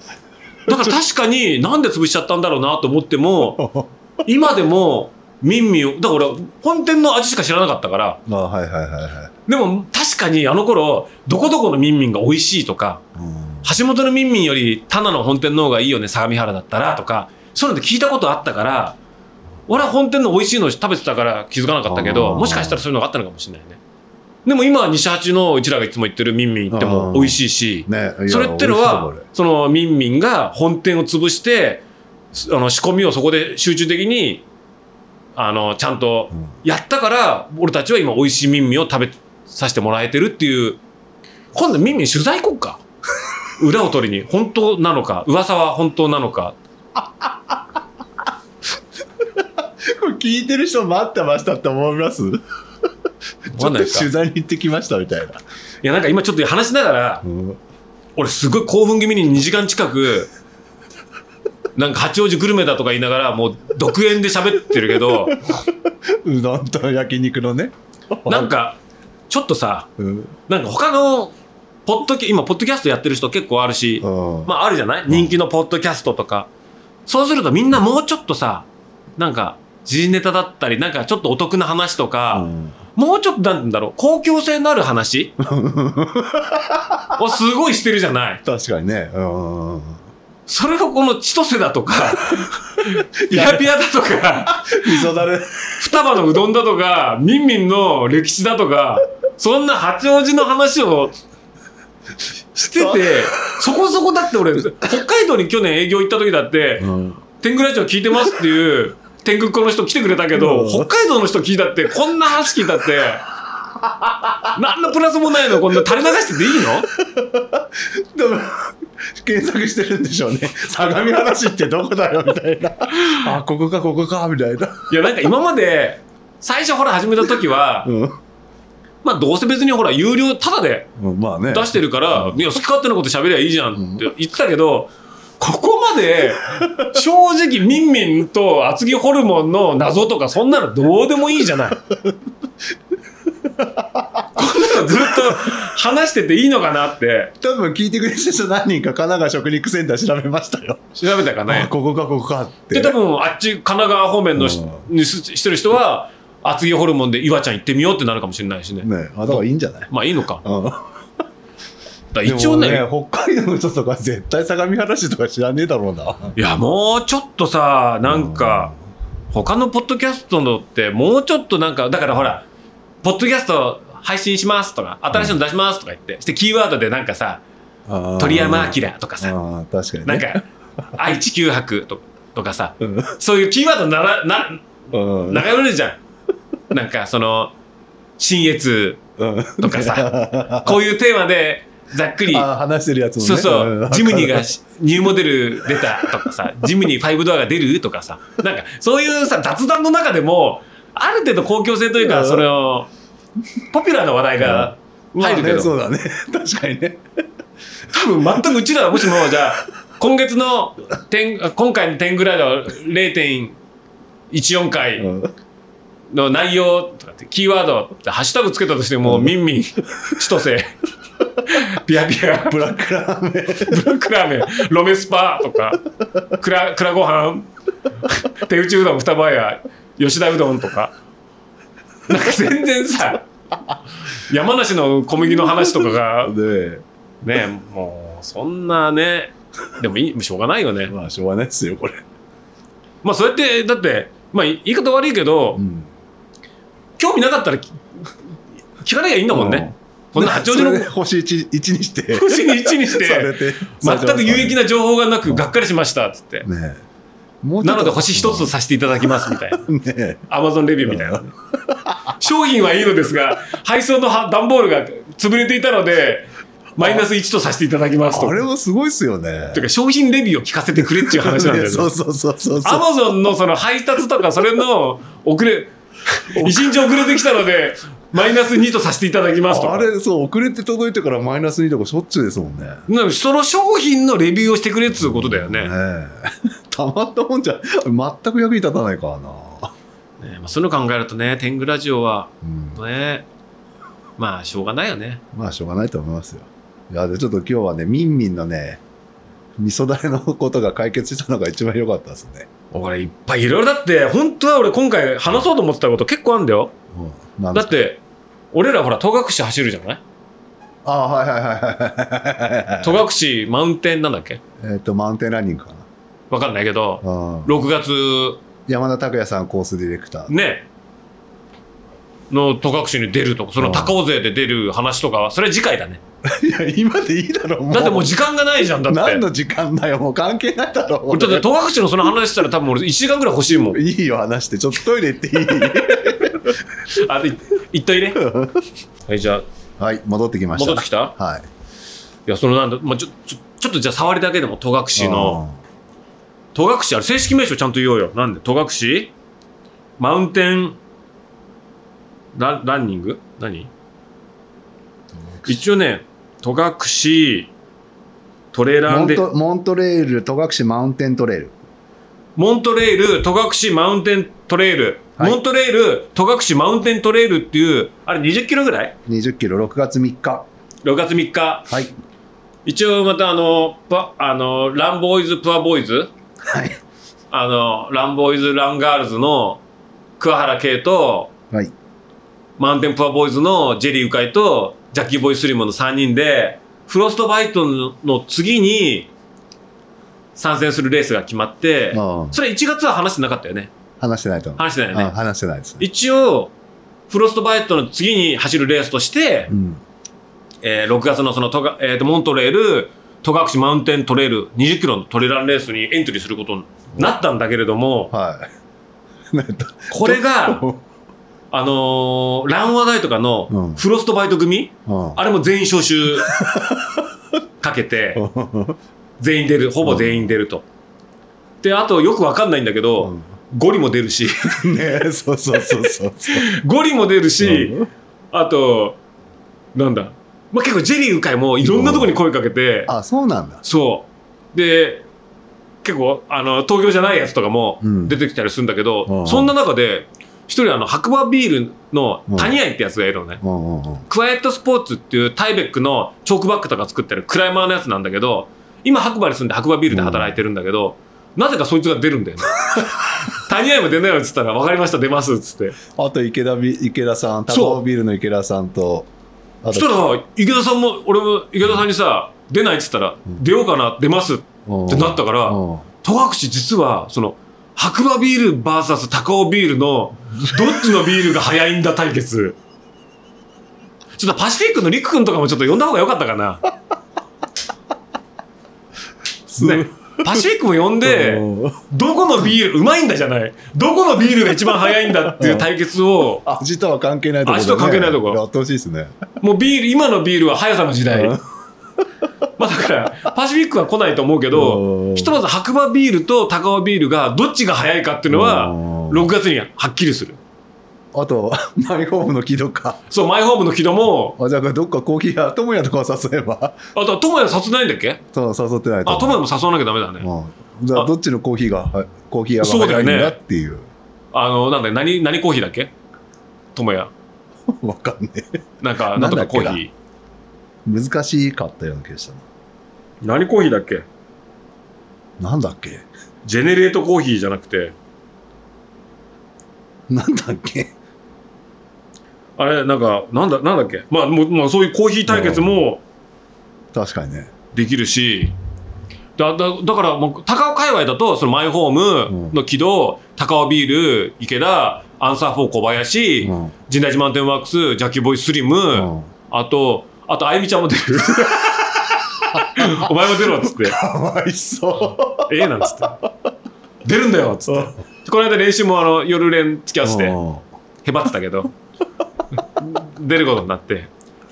だから確かになんで潰しちゃったんだろうなと思っても、今でも、ミンミンを、だから俺、本店の味しか知らなかったから、あはいはいはいはい。でも確かにあの頃、どこどこのミンミンが美味しいとか、うん。橋本のミンミンよりタナの本店の方がいいよね、相模原だったらとか、そういうので聞いたことあったから、俺は本店の美味しいの食べてたから気づかなかったけあど、ー。もしかしたらそういうのがあったのかもしれないね。でも今は西八のうちらがいつも言ってるミンミン行っても美味しいし、ね、それってのは、そのミンミンが本店を潰して、すあの仕込みをそこで集中的に、あの、ちゃんとうんやったから、俺たちは今美味しいミンミンを食べさせてもらえてるっていう、今度ミンミン取材行こうか。裏を取りに、本当なのか、噂は本当なのか。これ聞いてる人待ってましたって思います？ちょっと取材に行ってきましたみたいな。いや、なんか今ちょっと話しながら、うん俺すごい興奮気味に2時間近く、なんか八王子グルメだとか言いながら、もう独演で喋ってるけど、うどんと焼肉のね。なんか、ちょっとさ、うん、なんか他の、ポッドキャ、今、ポッドキャストやってる人結構あるし、うんまああるじゃない？人気のポッドキャストとか。そうするとみんなもうちょっとさ、なんか、時事ネタだったり、なんかちょっとお得な話とか、うんもうちょっとなんだろう、公共性のある話をすごいしてるじゃない？確かにね。うんうんそれをこの千歳だとか、ピアピアだとか、味噌だれ。双葉のうどんだとか、ミンミンの歴史だとか、そんな八王子の話をしてて、そこそこだって俺、北海道に去年営業行った時だって、うん天狗ラジオ聞いてますっていう、天狗っ子の人来てくれたけど、うん北海道の人聞いたって、こんな話聞いたって、何のプラスもないの？こんな垂れ流してていいの？でも検索してるんでしょうね。相模原市ってどこだよみたいな。あ、ここか、ここか、みたいな。いや、なんか今まで、最初ほら始めた時は、うんまあどうせ別にほら有料タダで。出してるから、うんいや、好き勝手なこと喋りゃいいじゃんって言ってたけど、ここまで、正直、ミンミンと厚木ホルモンの謎とか、そんなのどうでもいいじゃない。こんなのずっと話してていいのかなって多分聞いてくれた人何人か神奈川食肉センター調べましたよ。調べたかあ、ね。ここか、ここかって。で、多分、あっち、神奈川方面のしうにすしてる人は、厚木ホルモンで岩ちゃん行ってみようってなるかもしれないしね。ね、あ、だからいいんじゃない？まあいいのか。うんだ一応ね、北海道の人とか絶対相模原市とか知らねえだろうな。いや、もうちょっとさ、なんか、他のポッドキャストのって、もうちょっとなんか、だからほら、ポッドキャスト配信しますとか、新しいの出しますとか言って、してキーワードでなんかさ、鳥山明とかさ、確かに、ね。なんか、愛知九博ととかさ、うん、そういうキーワードなら、な、うん。流れるじゃん。なんか、その、新越うんとかさ、こういうテーマで、ざっくり、話してるやつもね。そうそう、んジムニーがしニューモデル出たとかさ、ジムニー5ドアが出るとかさ、なんかそういうさ、雑談の中でも、ある程度公共性というか、うん。その、ポピュラーな話題が入るけど、まあね、そうだね。確かにね。多分全くうちらはもしもじゃあ今月の点今回の点ぐらいの0.14回うん。の内容とかってキーワードハッシュタグつけたとしても、ミンミン千歳。ピアピア。ブラックラーメン。ブラックラーメン。ロメスパとか。くらくらご飯。手打ちうどん双葉屋吉田うどんとか。なんか全然さ山梨の小麦の話とかがで、ねもうそんなねでもいいしょうがないよね。まあ、しょうがないですよ、これ。まあそうやってだってまあ言い方悪いけど、うん。興味なかったらき聞かなきゃいいんだもんね、こんな八王子の星 1, 一にして。星に1にして 全く有益な情報がなくがっかりしましたっつって、ねなので星一つとさせていただきますみたいなアマゾンレビューみたいなね 商品はいいのですが配送のは段ボールが潰れていたのでマイナス1とさせていただきますとあれもすごいっすよね。てか商品レビューを聞かせてくれっていう話なんだよねそうそうそうそう。アマゾンのその配達とかそれの遅れ一日遅れてきたのでマイナス2とさせていただきますとかあれ、そう、遅れて届いてからマイナス2とかしょっちゅうですもんね。なその商品のレビューをしてくれっつうことだよね。ねえたまったもんじゃ、全く役に立たないからな。ねまあ、そういうの考えるとね、天狗ラジオはうん、ね、まあしょうがないよね。まあ、しょうがないと思いますよ。いや、で、ちょっと今日はね、ミンミンのね、味噌だれのことが解決したのが一番良かったですね。俺いっぱいいろいろだって、本当は俺今回話そうと思ってたこと結構あるんだよ。うん、だって、俺らほら戸隠走るじゃない？ああ、はいはいはいはいはい。戸隠マウンテンなんだっけえっと、マウンテンランニングかわかんないけど、な。うん6月山田拓也さんコースディレクター。ね、の戸隠に出るとか、その高尾勢で出る話とかは、それは次回だね。いや、今でいいだろ、もう。だってもう時間がないじゃん、だって。何の時間だよ、もう関係ないだろ。俺だって戸隠のその話したら多分俺1時間ぐらい欲しいもん。いいよ、話して。ちょっとトイレ行っていい？あ、で、いっといね。はい、じゃあ、はい、戻ってきました。戻ってきた？はい。いや、そのなんだ、まあ、ちょ、ちょ、ちょっとじゃあ触りだけでも戸隠の、戸隠あれ正式名称ちゃんと言おうよ。なんで？戸隠？マウンテン？ラランニング？何？一応ね、戸隠トレーラーで、モントレール、戸隠マウンテントレール。モントレール、戸隠マウンテントレール、はいモントレール、戸隠マウンテントレールっていう、あれ20キロぐらい？20キロ、6月3日。?6 月3日。はい。一応またあの、パあの、ランボーイズ、プアボーイズ？はい。あの、ランボーイズ・ランガールズの桑原圭と、はい。マウンテンプアボーイズのジェリー・ウカイと、ジャッキー・ボーイ・スリムの3人で、フロストバイトの次に参戦するレースが決まって、うんそれ1月は話してなかったよね。話してないと。話してないよねあ話してないですね。一応、フロストバイトの次に走るレースとしてう、ん。えー6月のそのトガ、えーとモントレール、戸隠マウンテントレール20キロのトレランレースにエントリーすることになったんだけれども、はい。これが、あのーランワダイとかのうんフロストバイト組、うんあれも全員招集かけて、全員出る、ほぼ全員出ると。で、あとよくわかんないんだけど、ゴリも出るし、ねそうそうそうそう。ゴリも出るし、うんあと、なんだ、まあ、結構ジェリー・ウカイもいろんなところに声かけて、あ、そうなんだ。そう。で、結構、あの、東京じゃないやつとかもうん出てきたりするんだけど、うんそんな中で、一人あの、白馬ビールの谷愛ってやつがいるのね。うんうんうん。クワイエットスポーツっていうタイベックのチョークバッグとか作ってるクライマーのやつなんだけど、今白馬に住んで白馬ビールで働いてるんだけど、なぜかそいつが出るんだよね。谷愛も出ないよっつったら、分かりました、出ますっつって。あと池田ビ、池田さん、高尾ビールの池田さんと、あそしたら、池田さんも、俺も池田さんにさ、出ないっつったら、出ようかな、出ますってなったから、うん戸隠実は、その、白馬ビール VS 高尾ビールの、どっちのビールが早いんだ対決。ちょっとパシフィックのリク君とかもちょっと呼んだ方が良かったかな。すね。パシフィックも呼んで、うんどこのビール、うまいんだじゃない。どこのビールが一番早いんだっていう対決を、味とは関係ないとこね、味とは関係ないとこやってほしいですね。もうビール、今のビールは速さの時代。うん まあだから、パシフィックは来ないと思うけど、うんひとまず白馬ビールと高尾ビールがどっちが早いかっていうのは、うん6月にはっきりする。あと マイホームの木とか。そう、マイホームの木戸も、あじゃあどっかコーヒー屋友也とかを誘えば。あと、友也誘ってないんだっけ？そう誘ってないとあ、友也も誘わなきゃダメだね。うん、じゃああどっちのコーヒーがはいコーヒー屋がそうだよね。早いんだっていう。あの、なんだ何、何コーヒーだっけ？友也。わかんねえ。なんか、なんとかコーヒー。難しかったような気がした何コーヒーだっけ？ななんだっけ？ジェネレートコーヒーじゃなくて、なんだっけ？あれ、なんか、なんだ、なんだっけ？まあ、もう、まあ、そういうコーヒー対決も確かにね。できるし、だ、だ、だからもう、高尾界隈だと、そのマイホームの軌道、高尾ビール、池田、アンサー4小林、うん。神代寺マウンテンワークス、ジャッキーボーイスリム、うん。あと、あと、あゆみちゃんも出る。お前も出ろっつって。かわいそう。ええなんつって。出るんだよっつって。この間練習もあの夜練付き合わせて、うん。へばってたけど、出ることになって。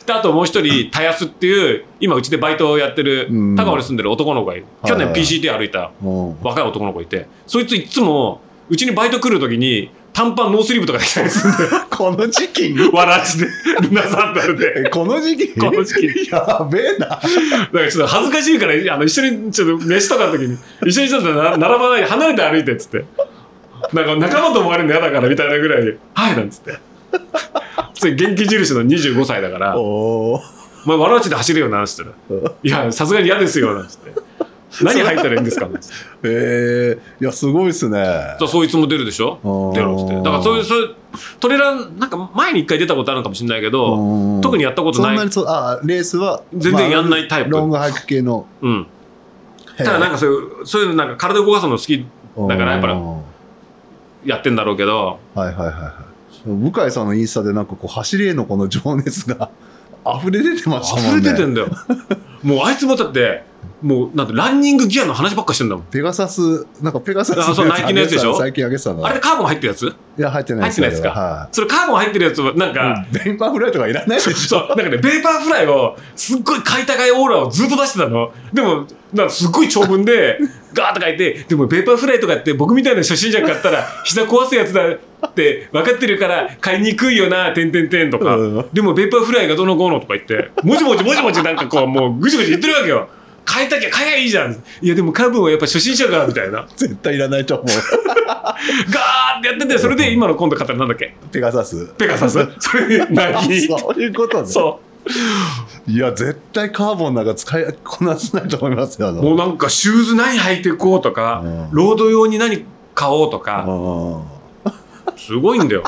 であともう一人、たやすっていう、今うちでバイトをやってるうん、高尾に住んでる男の子がいる。去年 PCT 歩いたうん若い男の子いて、そいついつも、うちにバイト来るときに、短パンノースリーブとかできたりするんだよ。この時期に？わらちで、ルナサンダルで。えこの時期？この時期やべえなだからちょっと恥ずかしいから、あの、一緒に、ちょっと飯とかの時に、一緒にちょっとな並ばないで離れて歩いてっつって。なんか仲間と思われるの嫌だからみたいなぐらいで、はいなんつって。それ元気印の25歳だから、おおお前、わらちで走るよな、つって。言ったら。いや、さすがに嫌ですよ、なんつって。何入ったらいいんですかなんつって。えー、いやすごいっすね。そうそいつも出るでしょ？出ろって。だからそういう、そういう、トレラン、なんか前に一回出たことあるのかもしれないけど、特にやったことない。あレースは全然やんないタイプ。ロングハイク系の。うん。ただなんかそういう、そういうのなんか体動かすの好きだからやっぱりうん。やってんだろうけど、はいはいはいはい向井さんのインスタでなんかこう走りへのこの情熱が 溢れ出てましたもんね溢れ出てんだよ。もうあいつもだって、もうなんてランニングギアの話ばっかしてんだもん。ペガサスなんかペガサスあそうナイキのやつでしょ？最近あげてたの。あれでカーボン入ってるやつ？いや入ってない入ってないですか？は。それカーボン入ってるやつはなんか、いベイパーフライとかいらないでしょ？そう、なんかね、ベーパーフライを、すっごい買い高いオーラをずっと出してたの。でも、なんかすっごい長文で、ガーッと書いて、でもベイパーフライとかって僕みたいな初心者が買ったら、膝壊すやつだって分かってるから買いにくいよな、てんてんてんとか。うん。でもベイパーフライがどのこうのとか言って、もじもじもじもじなんかこう、もうぐちぐち言ってるわけよ。買いたきゃ買えばいいじゃん。いやでもカーボンはやっぱ初心者が、みたいな。絶対いらないと思う ガーってやってて、それで今の今度買ったらなんだっけ？ペガサスペガサス それ、ナイキ。そういうことねそう。いや絶対カーボンなんか使いこなせないと思いますよもうなんかシューズ何履いていこうとか、うんロード用に何買おうとか、うんすごいんだよ。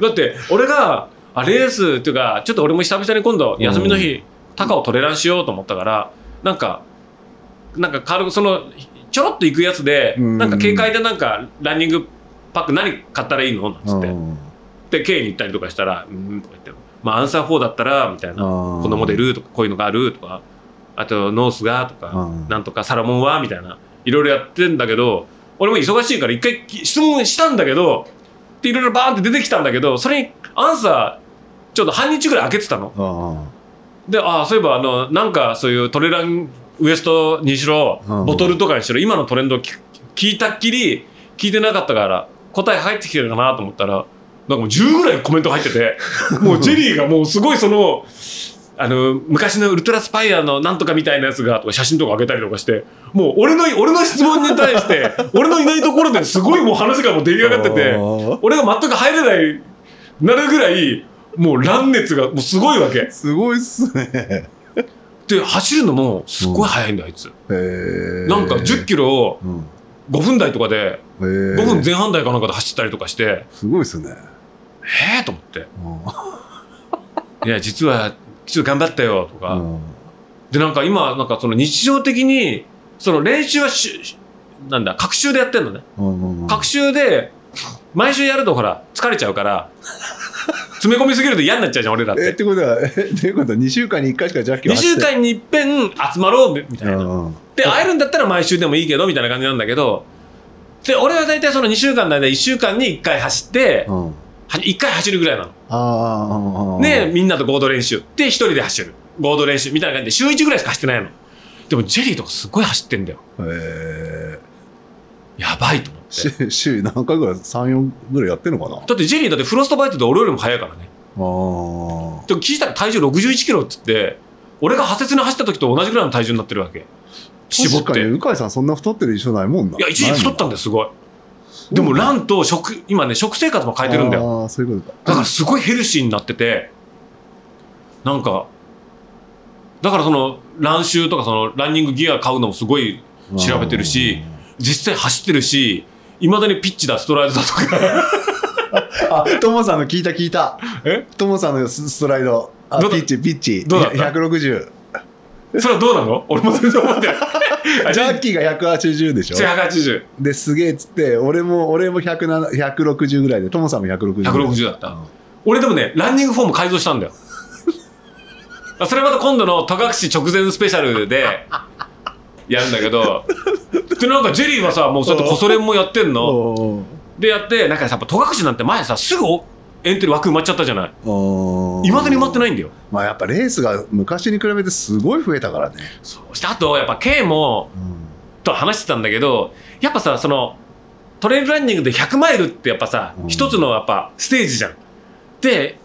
だって、俺が、あ、レースっていうか、ちょっと俺も久々に今度、休みの日、高をトレランしようと思ったから、なんか、なんか軽くその、ちょろっと行くやつで、うん。なんか軽快でなんか、ランニングパック何買ったらいいの？なんつって。うん。で、K に行ったりとかしたら、うん、とか言って、まあ、アンサー4だったら、みたいな、うん。このモデルとか、こういうのがあるとか、あと、ノースがとか、うん。なんとか、サラモンは？みたいな、いろいろやってんだけど、俺も忙しいから一回き質問したんだけど、で、いろいろバーンって出てきたんだけど、それにアンサー、ちょっと半日ぐらい開けてたの。うんで、ああ、そういえば、あの、なんかそういうトレランウエストにしろ、うん。ボトルとかにしろ、今のトレンドを聞聞いたっきり、聞いてなかったから、答え入ってきてるかなと思ったら、なんかもう10ぐらいコメント入ってて、もうジェリーがもうすごいその、あの、昔のウルトラスパイアのなんとかみたいなやつが、とか写真とか上げたりとかして、もう俺の、俺の質問に対して、俺のいないところですごいもう話がもう出来上がってて、うん俺が全く入れない、なるぐらい、もう乱熱がもうすごいわけ。すごいっすねで、走るのもすっごい速いんだよ、あいつ。なんか10キロをうん5分台とかで、へー5分前半台かなんかで走ったりとかして、すごいっすねええと思って。うん いや、実は、ちょっと頑張ったよ、とか。うんで、なんか今、なんかその日常的に、その練習はし、しなんだ、学習でやってんのね。うんうん学習で、毎週やるとほら、疲れちゃうから、詰め込みすぎると嫌になっちゃうじゃん、俺らっ。えっててことはえっていうこと？は2週間に1回しかジャッキを2週間に一遍集まろう、みたいな。うんで、会えるんだったら毎週でもいいけど、みたいな感じなんだけど、で、俺は大体その2週間の間、1週間に1回走って、うんは1回走るぐらいなの。ああで、みんなと合同練習。で、1人で走る。合同練習。みたいな感じで、週1ぐらいしか走ってないの。でも、ジェリーとかすごい走ってんだよ。へえやばいと思って。週週何回ぐらい ?3、4ぐらいやってんのかな？だってジェリーだってフロストバイトで俺よりも早いからね。あーでも聞いたら体重61キロっつって、俺が派切に走った時と同じぐらいの体重になってるわけ。絞って。確かに、い鵜飼さんそんな太ってる印象ないもんな。や、一時太ったんだよ、すごい。でも、ランと食、今ね、食生活も変えてるんだよ。ああ、そういうことか。だからすごいヘルシーになってて、なんか、だからその、ランシューとかその、ランニングギア買うのもすごい調べてるし、実際走ってるし、いまだにピッチだ、ストライドだとか。あ、トモさんの聞いた聞いた。え？トモさんのスストライド。あ、ピッチ、ピッチ。どうだった？160。それはどうなの？俺も全然思ってない。あ ジャッキーが180でしょ180。で、すげえっつって、俺も、俺も107 160ぐらいで、トモさんも160。160だった俺でもね、ランニングフォーム改造したんだよ。それまた今度の戸隠直前スペシャルでやるんだけど、で、なんかジェリーはさ、もうそうやってコソ練もやってんの？でやって、なんかさ、やっぱ戸隠なんて前さ、すぐおエントリー枠埋まっちゃったじゃない？いまだに埋まってないんだよ。まあやっぱレースが昔に比べてすごい増えたからね。そうして、あと、やっぱ K も、うんと話してたんだけど、やっぱさ、その、トレイルランニングで100マイルってやっぱさ、うん一つのやっぱステージじゃん。で、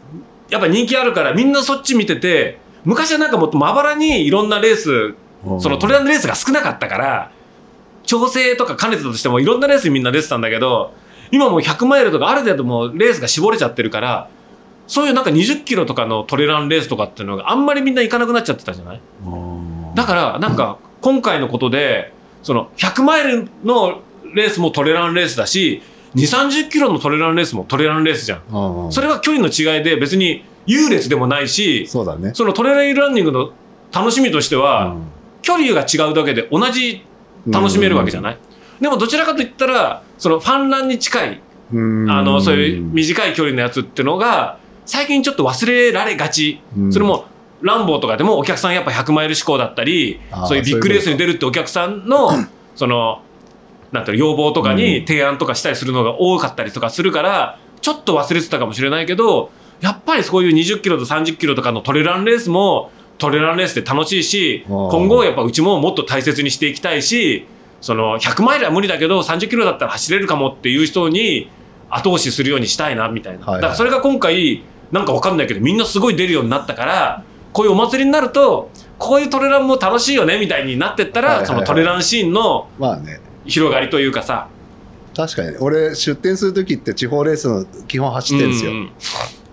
やっぱ人気あるからみんなそっち見てて、昔はなんかもっとまばらにいろんなレース、そのトレランのレースが少なかったから、調整とか兼ねてたとしてもいろんなレースにみんな出てたんだけど、今もう100マイルとかある程度もうレースが絞れちゃってるから、そういうなんか20キロとかのトレランレースとかっていうのがあんまりみんな行かなくなっちゃってたじゃない？うん。だから、なんか、今回のことで、その、100マイルのレースもトレランレースだし、2、30キロのトレランレースもトレランレースじゃん。うんそれは距離の違いで別に優劣でもないし、そうだね。そのトレライルランニングの楽しみとしては、距離が違うだけで同じ楽しめるわけじゃない、でもどちらかといったら、そのファンランに近い、うん。あの、そういう短い距離のやつっていうのが、最近ちょっと忘れられがち。うん。それも、ランボーとかでもお客さんやっぱ100マイル志向だったりそういうビッグレースに出るってお客さんの、その、なんていうの要望とかに提案とかしたりするのが多かったりとかするから、ちょっと忘れてたかもしれないけど、やっぱりそういう20キロと30キロとかのトレランレースも、トレランレースで楽しいし、今後やっぱうちももっと大切にしていきたいし、その100マイルは無理だけど30キロだったら走れるかもっていう人に後押しするようにしたいなみたいな。だからそれが今回なんかわかんないけどみんなすごい出るようになったから、こういうお祭りになると、こういうトレランも楽しいよねみたいになってったら、そのトレランシーンのまあね。広がりというかさ、確かにね。俺出店する時って地方レースの基本走ってるんですよ、うん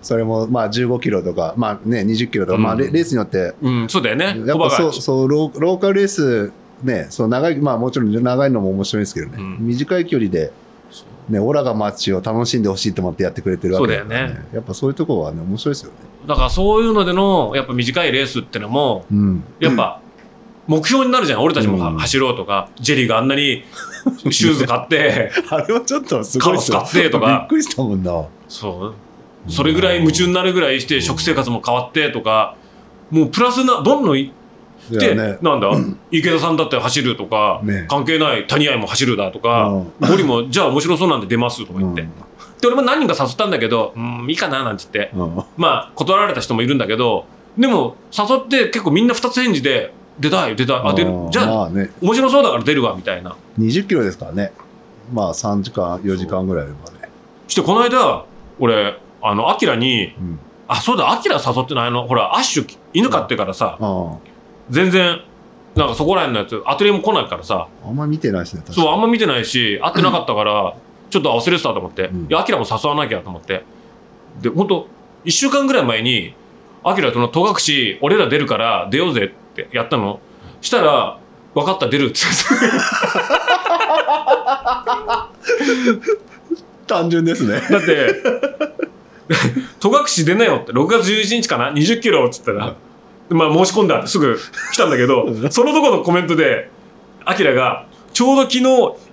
それもまあ15キロとかまあね20キロとか、まあうん。レレースによって。うん、うんそうだよね。やっぱそうそうローカルレースねそう長いまあもちろん長いのも面白いですけどね、うん。短い距離でねオラが街を楽しんでほしいと思ってやってくれてるわけからそうだよね。やっぱそういうところはね面白いですよね。だからそういうのでの、やっぱ短いレースってのも、うん。やっぱ、目標になるじゃん。俺たちも走ろうとか、ジェリーがあんなに シューズ買って、あれはちょっとすごいカロス買ってとか。びっくりしたもんな。そう。それぐらい夢中になるぐらいして、食生活も変わってとか、もうプラスな、どんどんいって、いやね。なんだ、池田さんだって走るとか、ね。関係ない谷愛も走るだとか、ゴリも、じゃあ面白そうなんで出ますとか言って。で、俺も何人か誘ったんだけど、うん、いいかななんて言って、うん。うんまあ、断られた人もいるんだけど、でも、誘って結構みんな二つ返事で、出たい、出たい、あ、出る、じゃあ、まあね。面白そうだから出るわ、みたいな。20キロですからね。まあ3時間4時間ぐらいあればね。して、この間、俺、あの、アキラに、うん。あ、そうだ、アキラ誘ってない？あの、ほら、アッシュ、犬飼ってからさ、あ全然、なんかそこら辺のやつ、アトリエも来ないからさ、ああんま見てないですねそう、あんま見てないし、会ってなかったから、ちょっと忘れてたと思って、うん。いや、アキラも誘わなきゃと思って。で、ほんと、一週間ぐらい前に、アキラとの戸隠、俺ら出るから出ようぜってやったの。したら、分かった、出るって言って。単純ですね。だって、戸隠出なよって、6月11日かな ?20 キロっつったら、まあ申し込んだ。ってすぐ来たんだけど、そのとこのコメントで、アキラが、ちょうど昨日、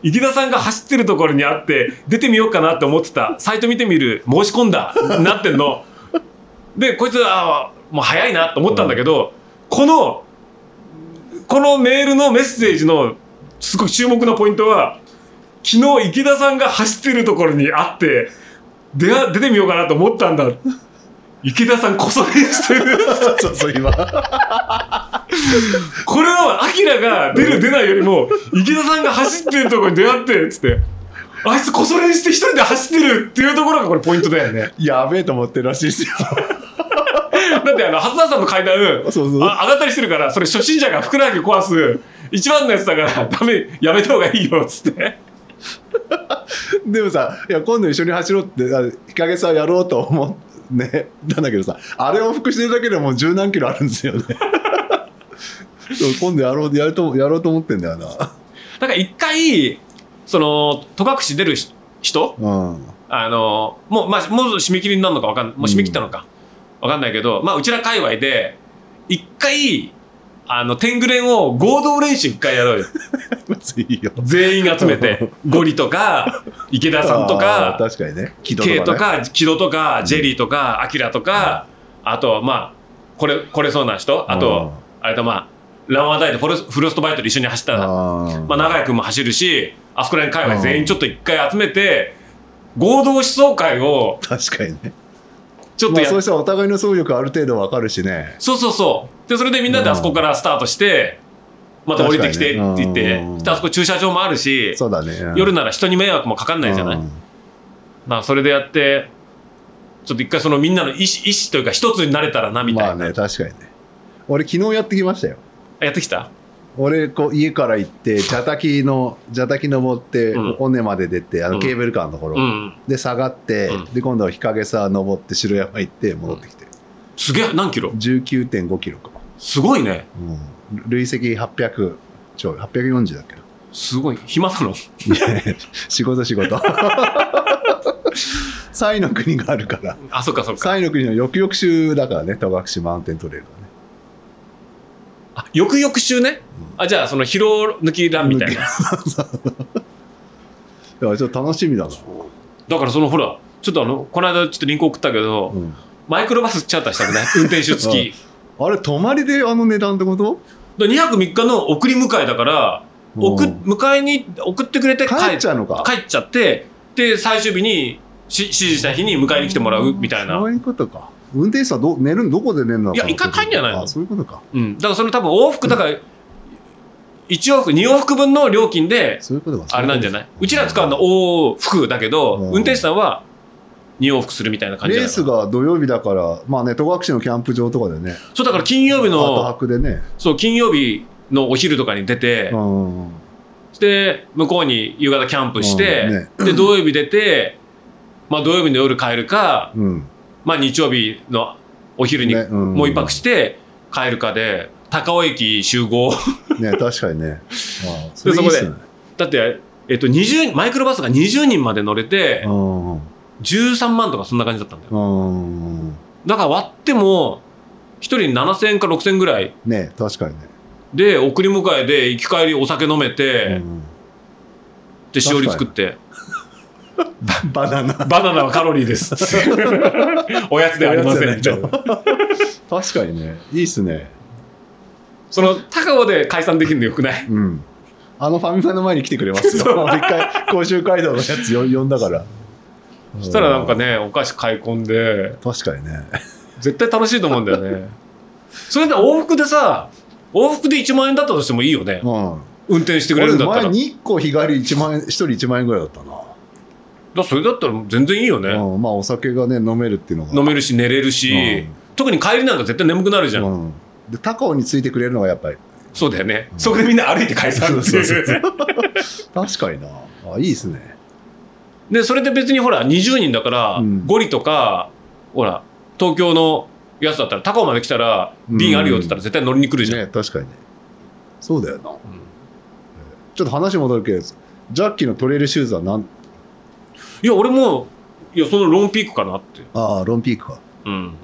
池田さんが走ってるところにあって、出てみようかなって思ってた、サイト見てみる、申し込んだ、なってんの。で、こいつは、もう早いなと思ったんだけど、この、このメールのメッセージの、すごい注目のポイントは、昨日池田さんが走ってるところにあって、出や出てみようかなと思ったんだ。池田さんこそ練してる。そうそう今これは、アキラが出る出ないよりも、池田さんが走ってるところに出会って、つって。あいつこそ練して一人で走ってるっていうところがこれポイントだよね。やべえと思ってるらしいですよ。だってあの、初田さんの階段、そう上がったりしてるから、それ初心者がふくらはぎ壊す一番のやつだから、ダメ、やめた方がいいよ、つって。でもさ、いや、今度一緒に走ろうって、あ日陰さんやろうと思う、ね、なんだけどさ、あれを復してるだけでもう十何キロあるんですよね。今度やろう、やると、やろうと思ってんだよな。だから一回、その、戸隠出るし人？うん。あの、もう、まあ、もう締め切りになるのかわかんもう締め切ったのか。わかんないけど、まあ、うちら界隈で、一回、あの、天狗連を合同練習一回やろうよ。まずいいよ。全員集めて。ゴリとか、池田さんとか、確かにね。木戸とねか、木戸とか、ジェリーとか、アキラとか、あと、まあ、これ、これそうな人、あと、あれとまあ、ランワーダイでフォロスフロストバイトで一緒に走った、あーまあ、長井君も走るし、あそこら辺界隈全員ちょっと一回集めて、合同思想会を確かにね。ちょっとやっまあそうしたらお互いの走力ある程度わかるしね。そうそうそう。で、それでみんなであそこからスタートして、また降りてきてって言って、ねあそこ駐車場もあるし、そうだね。うん夜なら人に迷惑もかかんないじゃない？うんまあ、それでやって、ちょっと一回そのみんなの意思、意思というか一つになれたらな、みたいな。まあね、確かにね。俺昨日やってきましたよ。やってきた？俺こう家から行って蛇滝の蛇滝登ってうん。尾根まで出てあうん。のケーブルカーのところ、うん。で下がって、うん。で今度は日陰沢登って城山行って戻ってきて、すげえ、何キロ？19.5キロか、すごいね。うん、累積800ちょい840だっけどすごい。暇なの？仕事仕事。サイの国があるから。あ、そっかそっか。サイの国の翌々週だからね戸隠マウンテントレイルはねあ、翌々週ね。あ、じゃあ、その疲労抜きランみたいな。いやちょっと楽しみだな、だからそのほら、ちょっとあの、この間ちょっとリンク送ったけど、うん。マイクロバスチャーターしたくない？運転手付き。あれ泊まりであの値段ってこと？で2泊3日の送り迎えだから、送うん。迎えに送ってくれて帰っちゃうのか。帰っちゃってで最終日にし指示した日に迎えに来てもらうみたいな、そういうことか。運転手さんど寝るのどこで寝るのかいや一回帰んじゃないの。あそういうことか。うん、だからその多分往復だから1往復2往復分の料金でそういうことか。あれなんじゃない？うちら使うの往復だけどうん。運転手さんは2往復するみたいな感じレースが土曜日だから、まあね、戸隠のキャンプ場とかでね、そうだから金曜日後の泊でね。そう金曜日のお昼とかに出て、うん。で向こうに夕方キャンプして、で土曜日出て、まあ、土曜日の夜帰るか、うん。まあ、日曜日のお昼にねうんもう一泊して帰るかで高尾駅集合ね、確かにね。あそれいいっすね。だって、えっと、20マイクロバスが20人まで乗れてうん。13万とかそんな感じだったんだようん。だから割っても1人7000円か6000円ぐらいね、確かにね。で送り迎えで行き帰りお酒飲めて、うんでしおり作って バナナ。バナナはカロリーです おやつではありませんと確かにね。いいっすね。その高尾で解散できるのよくない？うん。あのファミマの前に来てくれますよ。一回、甲州街道のやつよ呼んだから。そしたらなんかねお菓子買い込んで確かにね。絶対楽しいと思うんだよねそれで往復でさ往復で1万円だったとしてもいいよねうん。運転してくれるんだったら俺前日光日帰り1万円、1人1万円ぐらいだったな。だそれだったら全然いいよね、うん、まあお酒がね、飲めるっていうのが。飲めるし寝れるし、うん特に帰りなんか絶対眠くなるじゃん、うん。で、高尾についてくれるのがやっぱり。そうだよね、そこでみんな歩いて解散っていう 確かにな。あ、いいですね。でそれで別にほら20人だから、うんゴリとかほら東京のやつだったら高尾まで来たら便あるよって言ったら絶対乗りに来るじゃん、ね、確かにね。そうだよな。ちょっと話戻るけど、ジャッキーのトレイルシューズはなん、いや俺もいやそのロンピークかなって。ああ、ロンピークか。うん。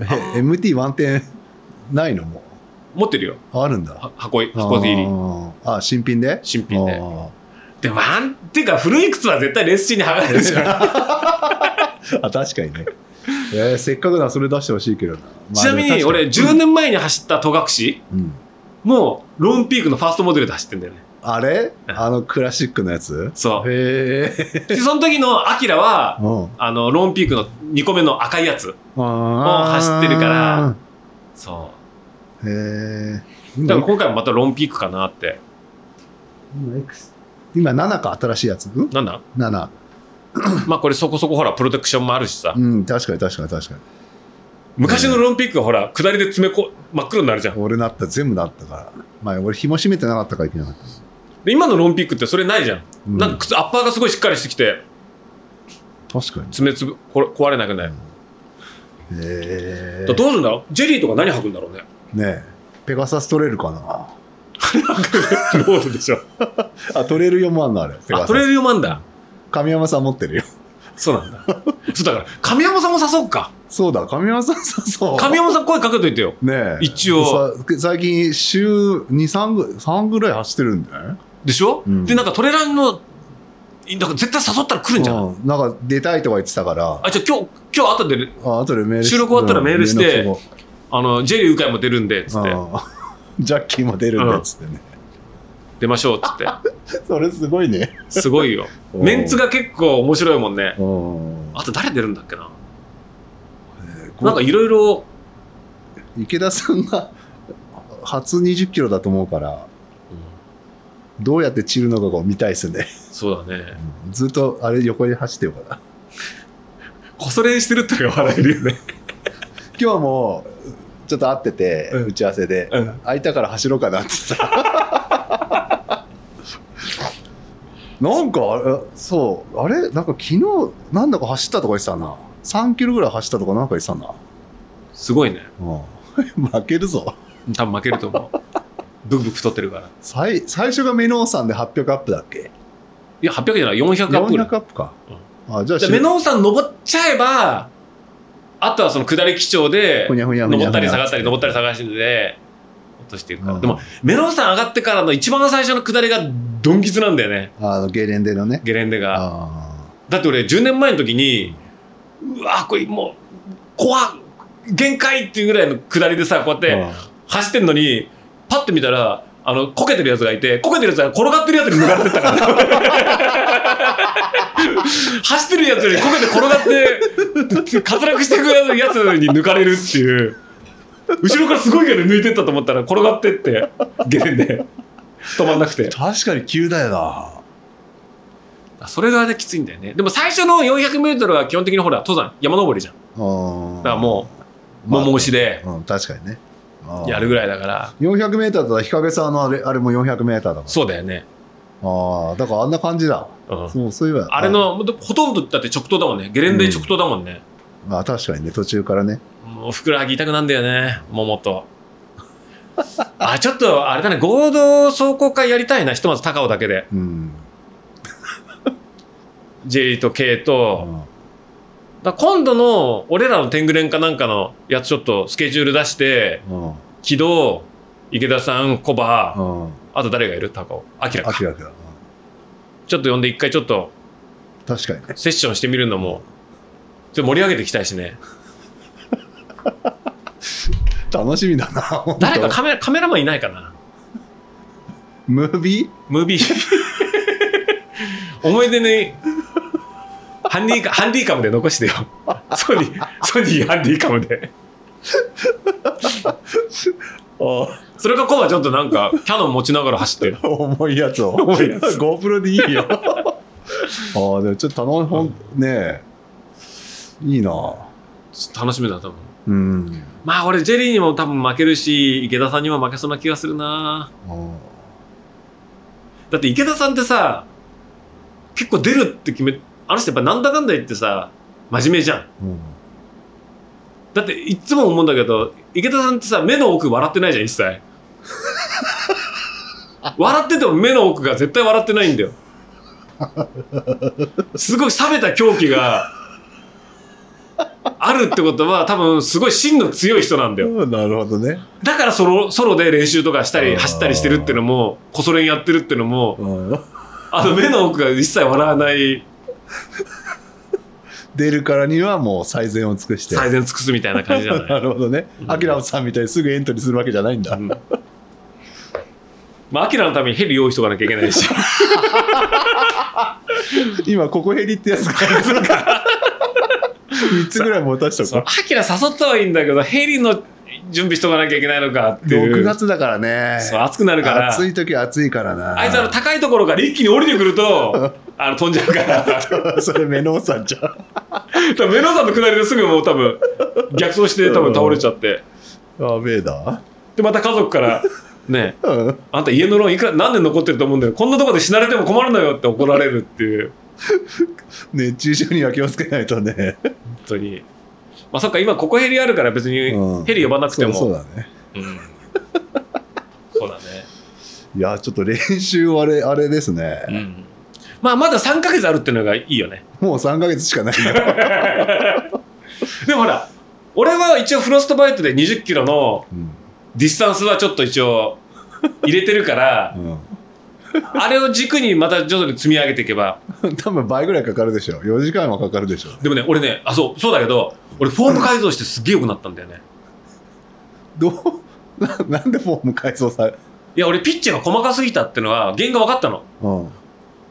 え、MT ワンテンないの？も持ってるよ。う。あるんだ。は箱い箱入り。あーあ、新品で？新品で。あでワンっていうか古い靴は絶対レース中に剥がれるじゃんー あ、確かにね。えーせっかくならそれ出してほしいけどな。まあちなみにでも確か俺10年前に走った戸隠うん。もうロンピークのファーストモデルで走ってんだよねあれ？うんあのクラシックのやつ？そう。へえ。でその時のアキラはうん。あのロンピークの2個目の赤いやつあ走ってるから。そへえ。うだから今回もまたロンピークかなって。今 X 今7か新しいやつ？んなんだ ?7 まあこれそこそこほらプロテクションもあるしさ。うん確かに確かに確かに。昔のロンピックはほら下りで詰めこ真っ黒になるじゃん。俺なった全部なったから。まあ俺紐締めてなかったからいけなかった。で今のロンピックってそれないじゃん、うん。なんか靴アッパーがすごいしっかりしてきて確かに。爪つぶこれ壊れなくない、へだからどうするんだ？ろうジェリーとか何履くんだろうね。えねえ。ペガサス取れるかな？ロードでしょ あ取れるよもあんのあれ。あ取れるよまんだ。神山さん持ってるよ。そうなんだ。そうだから神山さんも誘おうか。そうだ神山さんさそう。神山さん声かけといてよ。ねえ。一応。さ最近週23ぐ3ぐらい走ってるんだよねでしょ、うん。でなんかトレランのなんか絶対誘ったら来るんじゃん、うん。なんか出たいとか言ってたから。あじゃあ今日今日後であ後でメールし収録終わったらメールして連絡しとこあのジェリー鵜飼も出るんでっつって。ジャッキーも出るんだっつってね、出ましょうっつって。それすごいね。すごいよ。うん。メンツが結構面白いもんね。うん。あと誰出るんだっけな？こなんかいろいろ池田さんが初20キロだと思うからどうやって散るのかを見たいですね。そうだね。ずっとあれ横に走ってよから。こそ練してるって笑えるよね。今日もちょっと会ってて、うん。打ち合わせで、うん。空いたから走ろうかなってさ。なんかあれそう。あれ？なんか昨日なんだか走ったとか言ってたな。3キロぐらい走ったとかなんか言ってたな、すごいね。うん、負けるぞ。多分負けると思うブクブク太ってるから。最最初がメノウさんで800アップだっけ？いや800じゃない。400アップぐらい400アップか、あじゃあじゃあメノウさん登っちゃえばあとはその下り基調で登ったり下がったり登ったり下がったりで落としていくから、うん。でもメノウさん上がってからの一番最初の下りがドンキツなんだよね。あのゲレンデのね。ゲレンデが。あだって俺10年前の時にうわこれもう怖っ限界っていうぐらいの下りでさこうやっあて走ってんのにパッて見たらあのこけてるやつがいてこけてるやつが転がってるやつに抜かれてったから。走ってるやつよりこけて転がって滑落していくやつに抜かれるっていう。後ろからすごい勢いで抜いてったと思ったら転がってってゲレンで。止まんなくて。確かに急だよな。それがねきついんだよね。でも最初の 400m は基本的にほら登山山登りじゃん。だだからもう桃押しで。うん、確かにねやるぐらいだから。400メーターだったら日陰さんのあれあれも400メーターだかそうだよね、らああだからあんな感じだ。うん、そうそういえば。あれのほとんどだって直投だもんね。ゲレンデ直投だもんね、あ確かにね。途中からね。もうふくらはぎ痛くなんだよね。桃と。あちょっとあれだね。合同壮行会やりたいな。ひとまず高尾だけで。うん、J と K うと、んだ今度の俺らの天狗連かなんかのやつちょっとスケジュール出してうん。木戸池田さんコバうん。あと誰がいる？高尾。アキラか。明らか。だちょっと呼んで一回ちょっと確かにね。セッションしてみるのもちょっと盛り上げていきたいしね。楽しみだな誰かカメラカメラマンいないかな？ムービー？ムービー。思い出にハンディカハンディカムで残してよ。ソニーソニーハンディカムで。それかコバちょっとなんかキャノン持ちながら走ってる。重いやつを。重いやつ。GoPro でいいよ。ああでもちょっと頼むほんねえ。いいな。楽しみだ多分。うん。まあ俺ジェリーにも多分負けるし池田さんにも負けそうな気がするな。うんだって池田さんってさ結構出るって決めあの人やっぱなんだかんだ言ってさ真面目じゃん。うん。だっていつも思うんだけど池田さんってさ目の奥笑ってないじゃん一切。笑ってても目の奥が絶対笑ってないんだよ。すごい冷めた狂気があるってことは多分すごい芯の強い人なんだよ。なるほどね、だからソロソロで練習とかしたり走ったりしてるっていうのもこそ練やってるっていうのもうん、あの目の奥が一切笑わない出るからにはもう最善を尽くして。最善尽くすみたいな感じじゃない なるほどね。うん。アキラさんみたいにすぐエントリーするわけじゃないんだ、うん。まあ、アキラのためにヘリ用意しとかなきゃいけないし。今ここヘリってやつが3つぐらい持たしとそうこアキラ誘ったはいいんだけど、ヘリの準備しとかなきゃいけないのかっていう。6月だからねそう、暑くなるから。暑い時は暑いからなあいつあの高いところから一気に降りてくると、あの飛んじゃうから。それメノウさんじゃん多分メロンさんの下りですぐもう多分逆走して多分倒れちゃって。やべえなで、また家族から、ね、うんあんた家のローンいくら何年残ってると思うんだよ。こんなとこで死なれても困るのよって怒られるっていう。熱中症には気をつけないとね本当に。まあそっか、今ここヘリあるから別にうんヘリ呼ばなくても。そうそうだねうん そうだね。いやちょっと練習あれあれですね、うん。まあまだ3ヶ月あるっていうのがいいよね。もう3ヶ月しかない でもほら、俺は一応フロストバイトで20キロのうんディスタンスはちょっと一応入れてるから、あれを軸にまた徐々に積み上げていけば。うん、多分倍ぐらいかかるでしょ4時間はかかるでしょでもね、俺ね、あ、そう、そうだけど、俺フォーム改造してすっげえ良くなったんだよね。どう？ななんでフォーム改造され？いや、俺ピッチが細かすぎたってのは原因が分かったの。うん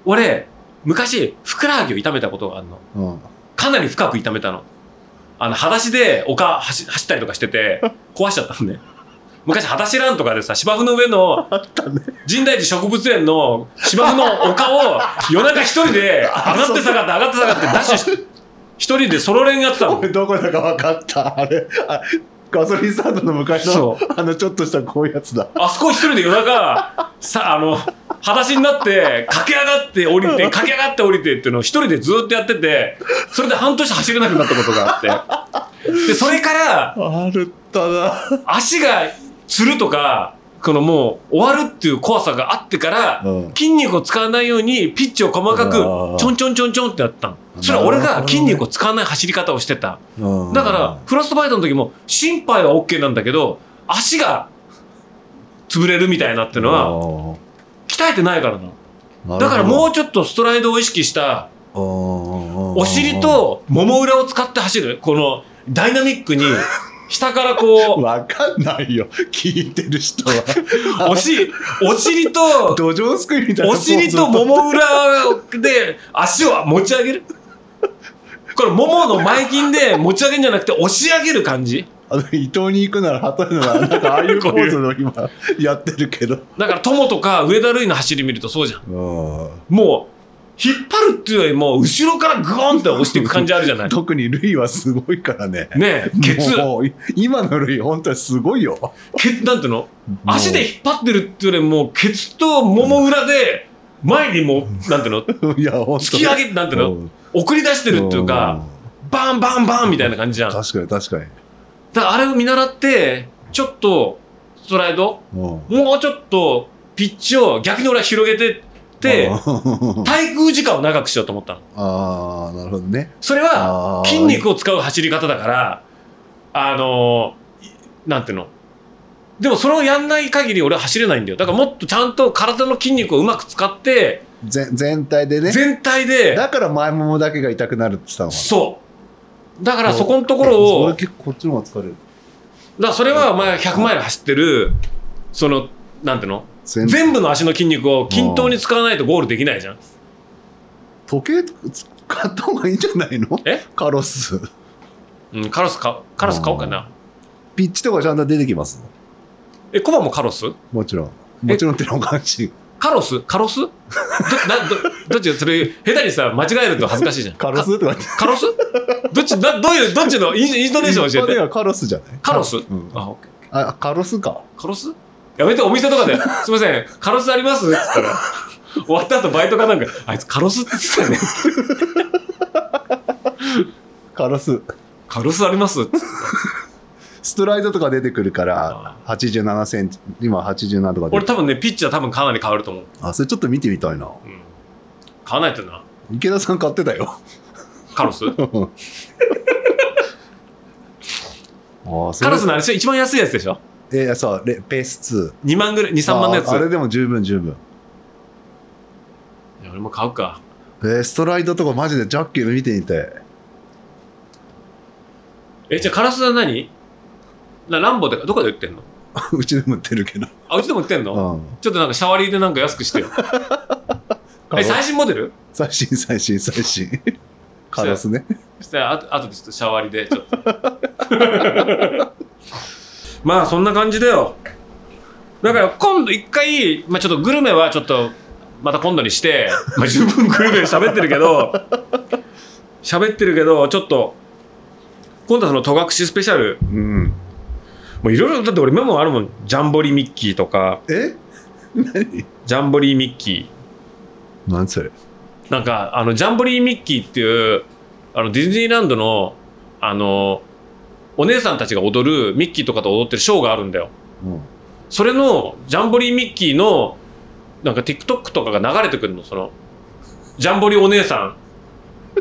俺、昔、ふくらはぎを痛めたことがあるの。うんかなり深く痛めたの。あの、裸足で丘走走ったりとかしてて、壊しちゃったのね。昔、裸足ランとかでさ、芝生の上の、深大寺植物園の芝生の丘を夜中一人で 上がって下がって上がって下がってダッシュして、一人でソロ練やってたの。俺どこだか分かった。あれあガソリンスタンドの向かいそのあのちょっとしたこういうやつだ。あそこ一人で夜中、さ、あの、裸足になって、駆け上がって降りて、駆け上がって降りてっていうのを一人でずっとやってて、それで半年走れなくなったことがあって。で、それから、あるったな。足がつるとか、このもう終わるっていう怖さがあってから、うん筋肉を使わないようにピッチを細かくちょんちょんちょんちょんってやったの。それは俺が筋肉を使わない走り方をしてた。だから、フロストバイトの時も心肺は OK なんだけど、足が潰れるみたいなっていうのは鍛えてないからな。はだからもうちょっとストライドを意識したおお尻ともも裏を使って走る。このダイナミックに 下からこう、分かんないよ。聞いてる人は。お尻、お尻と、土壌すくいみたいなお尻ともも裏で足を持ち上げる。これ、ももの前筋で持ち上げるんじゃなくて押し上げる感じ。あの伊藤に行くなら例えるならなんかああいうポーズの今やってるけど。だから、友とか上田瑠衣の走り見るとそうじゃん。もう、引っ張るっていうよりも、後ろからグゴンって押していく感じあるじゃない。特にルイはすごいからね。ねえ、ケツ、もう今のルイ本当にすごいよ。ケツ、なんていうの？足で引っ張ってるっていうよりも、ケツともも裏で、前にもう、なんていうの？いや突き上げ、なんていうの？送り出してるっていうか、バンバンバンみたいな感じじゃん。だか確かに。確かにらあれを見習って、ちょっと、ストライドうん。もうちょっと、ピッチを逆に俺は広げて、滞空時間を長くしようと思ったの。ああなるほどねそれは筋肉を使う走り方だから、あのーいなんていうの。でもそれをやんない限り俺は走れないんだよ。だからもっとちゃんと体の筋肉をうまく使って、ぜ全体でね全体で、だから前ももだけが痛くなるって言ってたのそう。だからそこのところを、結構こっちの方が疲れるらそれはお前100マイル走ってる、その、なんていうの？全全部の足の筋肉を均等に使わないとゴールできないじゃん。時計買った方がいいんじゃないの？え？カロス。うん、カロスか、カロス買おうかな。ピッチとかちゃんと出てきます？え、コバもカロス？もちろん。もちろんってのおかしい。カロス？カロス？ど、な、ど、どっち？それ、下手にさ、間違えると恥ずかしいじゃん。カロス？とか言って。カロス？どっち、などういう、どっちのインイントネーション教えて。カロスじゃない？カロス、うん。あ、オッケー。あカロスか。カロス？やめて、お店とかで、すいません、カロスあります？って言ったら、終わった後バイトかなんか、あいつカロスって言ってたよね。カロス。カロスあります？ってストライドとか出てくるから87センチ今87とか出て俺多分ね、ピッチは多分かなり変わると思う。あそれちょっと見てみたいな。うん。買わないとな。池田さん買ってたよ。カロス？ああそれカロスのあれでしょ？一番安いやつでしょ？えー、そうレペース ?2 万ぐらい、2、3 2万のやつ。ああれでも十分十分。いや俺も買うか。えー、ストライドとかマジでジャッキーの見てみて。え、じゃあカラスは何？なランボで、どこで売ってんの？うちでも売ってるけど。あ、うちでも売ってんうのん。ちょっとなんかシャワリーでなんか安くしてよ。え、最新モデル？最新最新最新。カラスね。そしたらあと、あとでちょっとシャワリでちょっと。まあそんな感じだよ。だから今度一回、まあ、ちょっとグルメはちょっとまた今度にして、まあ、十分グルメ喋ってるけど。喋ってるけどちょっと今度はその戸隠スペシャル。うん。もういろいろだって俺メモあるもん。ジャンボリーミッキーとか。え？何？ジャンボリーミッキー。何それ？なんかあのジャンボリーミッキーっていうあのディズニーランドのあのお姉さんたちが踊るミッキーとかと踊ってるショーがあるんだよ。うん。それのジャンボリーミッキーのなんか TikTok とかが流れてくるの。そのジャンボリーお姉さ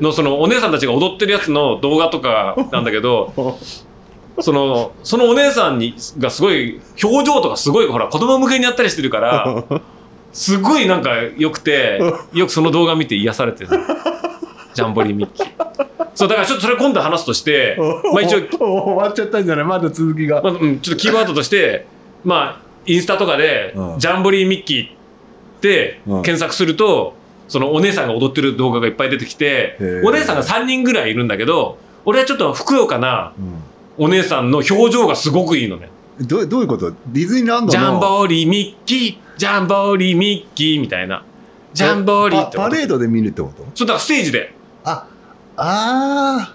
んのそのお姉さんたちが踊ってるやつの動画とかなんだけど そのそのお姉さんにがすごい表情とかすごいほら子供向けにやったりしてるからすごいなんか良くてよくその動画見て癒されてるジャンボリーミッキー。そうだからちょっとそれ今度話すとして まあ一応 終わっちゃったんじゃない？まだ続きが。まあうん、ちょっとキーワードとして、まあ、インスタとかで、うん。ジャンボリーミッキーってうん。検索すると、そのお姉さんが踊ってる動画がいっぱい出てきてお姉さんが3人ぐらいいるんだけど、俺はちょっとふくよかなうん。お姉さんの表情がすごくいいのね。どうどういうこと？ディズニーランドの？ジャンボリーミッキー、ジャンボリーミッキーみたいな。ジャンボリーってこと。パパレードで見るってこと？そうだからステージで。ああ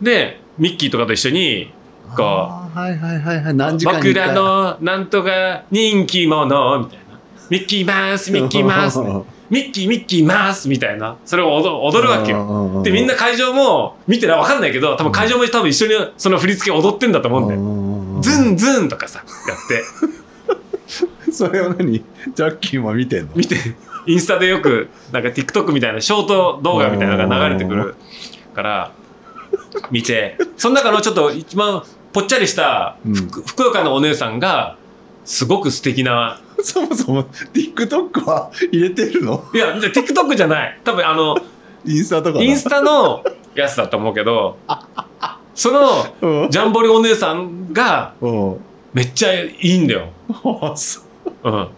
で、ミッキーとかと一緒に、ーこうはいはいはいはい何時間に僕らのなんとか人気者みたいな。ミッキーマウス、ミッキーマウス、ミッキー、ミッキーマウスみたいな。それを踊踊るわけよ。よで、みんな会場も見てらわかんないけど、多分会場も多分一緒にその振り付け踊ってんだと思うんだよ。よズンズンとかさ、やって、それを何？ジャッキーも見てんの？見て、インスタでよく、なんか TikTok みたいなショート動画みたいなのが流れてくるから、見て、その中のちょっと一番ぽっちゃりしたうん。ふくよかなお姉さんが、すごく素敵な、そもそも TikTok は入れてるの？いや、じゃあ TikTok じゃない。多分あの、インスタとかなインスタのやつだと思うけど、そのうん。ジャンボリお姉さんがうんめっちゃいいんだよ。あそううん。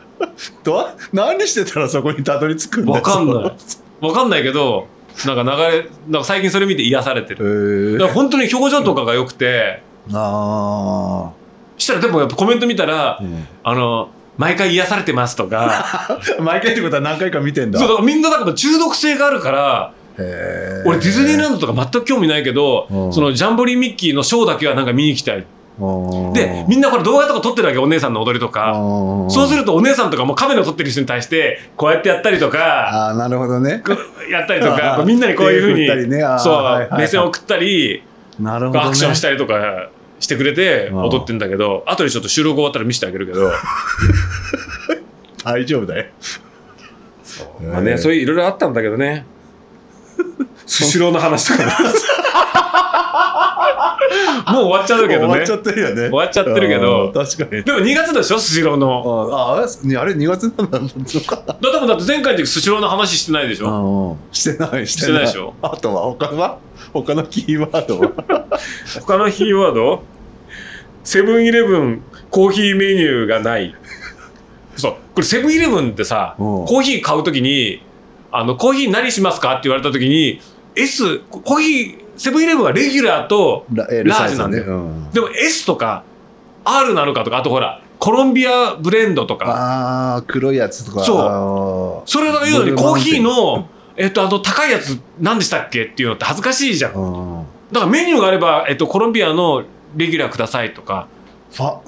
ど何してたらそこにたどり着くんだよわかんない。わかんないけど、なんか流れ、なんか最近それ見て癒されてへる。ーだから本当に表情とかが良くて、あしたらでもやっぱコメント見たらー、、うんあの、毎回癒されてますとか、毎回ってことは何回か見てんだそうだからみんなだから中毒性があるから、俺ディズニーランドとか全く興味ないけど、うんそのジャンボリーミッキーのショーだけはなんか見に行きたい。うんで、みんなこれ動画とか撮ってるわけ、お姉さんの踊りとか。そうするとお姉さんとかもカメラを撮ってる人に対してこうやってやったりとかああなるほどね。やったりとあかみんなにこういうふうにね。そう、はいはいはい。目線を送ったりなるほど、ね、アクションしたりとかしてくれてうん踊ってんだけど後でちょっと収録終わったら見せてあげるけど。大丈夫だよ。まあねそういういろいろあったんだけどね。スシローの話とかね もう終わっちゃうけどね。終わっちゃってるよね。終わっちゃってるけど。うん確かに。でも2月でしょスシローの。あああれあれ2月なんだそっかだ多分だって前回の時スシローの話してないでしょ。うんしてないしてない。でしょ。あとは他は？他のキーワードは？他のキーワード？セブンイレブンコーヒーメニューがない。そう。これセブンイレブンってさうん。コーヒー買うときにあのコーヒー何しますか？って言われたときに S コーヒーセブンイレブンはレギュラーとララージなんだよ。うん。でも S とか R なのかとかあとほらコロンビアブレンドとか。ああ黒いやつとか。そう。あそれが言うのにコーヒーのえっとあの高いやつ何でしたっけっていうのって恥ずかしいじゃん。うん。だからメニューがあれば、えっと、コロンビアのレギュラーくださいとか。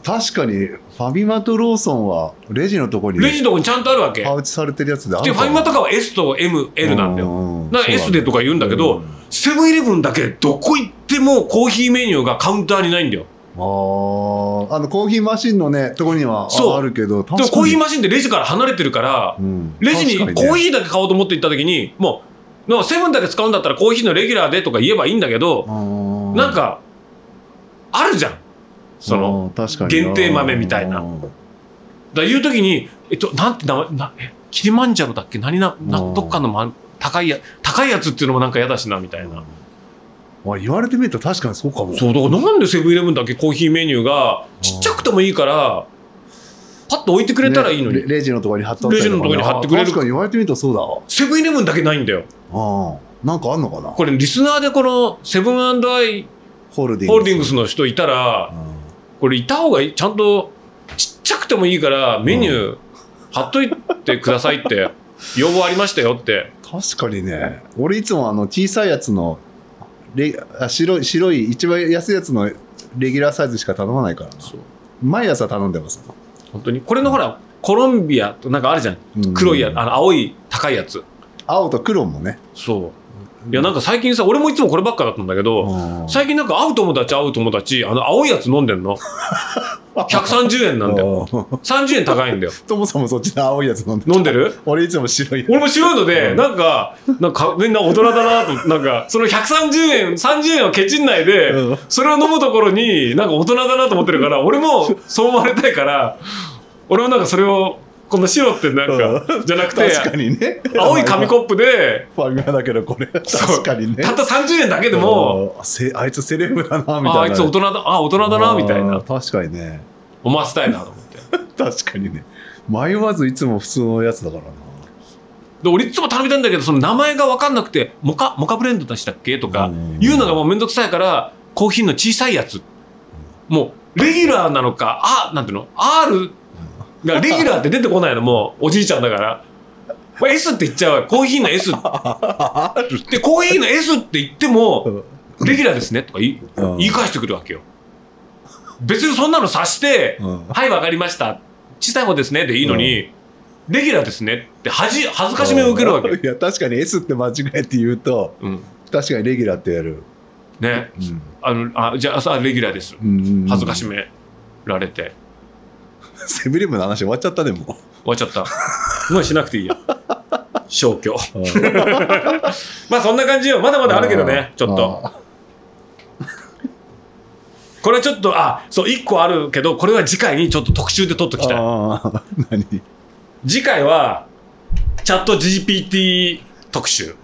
確かにファミマとローソンはレジのとこにレジのとこにちゃんとあるわけ。パウチされてるやつであるでファミマとかは S と ML なんだよ。よだから S でとか言うんだけどセブンイレブンだけどこ行ってもコーヒーメニューがカウンターにないんだよ。あー。あのコーヒーマシンのねとこにはそう。ああるけどでもコーヒーママシンってレジから離れてるからンレジにコーヒーだけ買おうと思って行った時にもうセブンだけ使うんだったらコーヒーのレギュラーでとか言えばいいんだけどー。なんかあるじゃん。その確かに。限定豆みたいな。うんだから言う時にえっとなんて名前なえキリマンジャロだっけ？何ななうんどっかの、ま、高いや高いやつっていうのもなんか嫌だしなみたいな。あ言われてみると確かにそうかも。そうだからなんでセブンイレブンだけコーヒーメニューがちっちゃくてもいいからパッと置いてくれたらいいのに、ねレレジのところに貼ってレジのところに貼ってくれる。あ確かに言われてみるとそうだわ。セブンイレブンだけないんだよ。ああ。なんかあんのかな？これリスナーでこのセブンアイ・ホールディングス。ホールディングスの人いたらうん。これいた方がいい。ちゃんとちっちゃくてもいいからメニュー貼っといてくださいって要望ありましたよって確かにね。俺いつもあの小さいやつのレあ白い白い一番安いやつのレギュラーサイズしか頼まないからな。そう。毎朝頼んでます。本当に。これのほらコロンビアとなんかあるじゃん。うん。黒いやあの青い高いやつ。青と黒もね。そういやなんか最近さ俺もいつもこればっかだったんだけど、うん。最近なんか会う友達会う友達あの青いやつ飲んでんの？130円なんだよ。うん。30円高いんだよ。ともさんもそっちの青いやつ飲んで飲んでる？俺いつも白い俺も白いので、うん。なんか、なんかみんな大人だなと、なんか、その130円、30円をケチんないで、うん。それを飲むところに、なんか大人だなと思ってるから、俺もそう思われたいから、俺もなんかそれを、この白ってなんか、じゃなくて、確かにね。青い紙コップで、ファミマだけどこれ。確かにね。たった30円だけでも、あいつセレブだなみたいな。ああいつ大人だ、あ大人だな、みたいあな。ー、確かにね。思わせたいなと思って。確かにね。迷わずいつも普通のやつだからな。で俺いつも頼みたいんだけどその名前が分かんなくてモカモカブレンドでしたっけ？とかうん。言うのがもうめんどくさいからコーヒーの小さいやつ。もうレギュラーなのかあなんていうの？R がレギュラーって出てこないのもう。おじいちゃんだから。これ S って言っちゃうわ。コーヒーの S でコーヒーの S って言ってもレギュラーですね。とか言いうん。言い返してくるわけよ。別にそんなの察してうん。はいわかりました。小さい方ですね。でいいのに、レギュラーですね。って恥恥ずかしめを受けるわけいや確かに S って間違えて言うとうん。確かにレギュラーってやる、ね、あのあじゃあさレギュラーです。うん。恥ずかしめられて セブンイレブンの話終わっちゃったねも終わっちゃった。もうしなくていいよ 消去。う まあそんな感じよ。まだまだあるけどねちょっと。あこれちょっとあそう1個あるけどこれは次回にちょっと特集で撮っときたい。あー何？次回はチャット GPT 特集。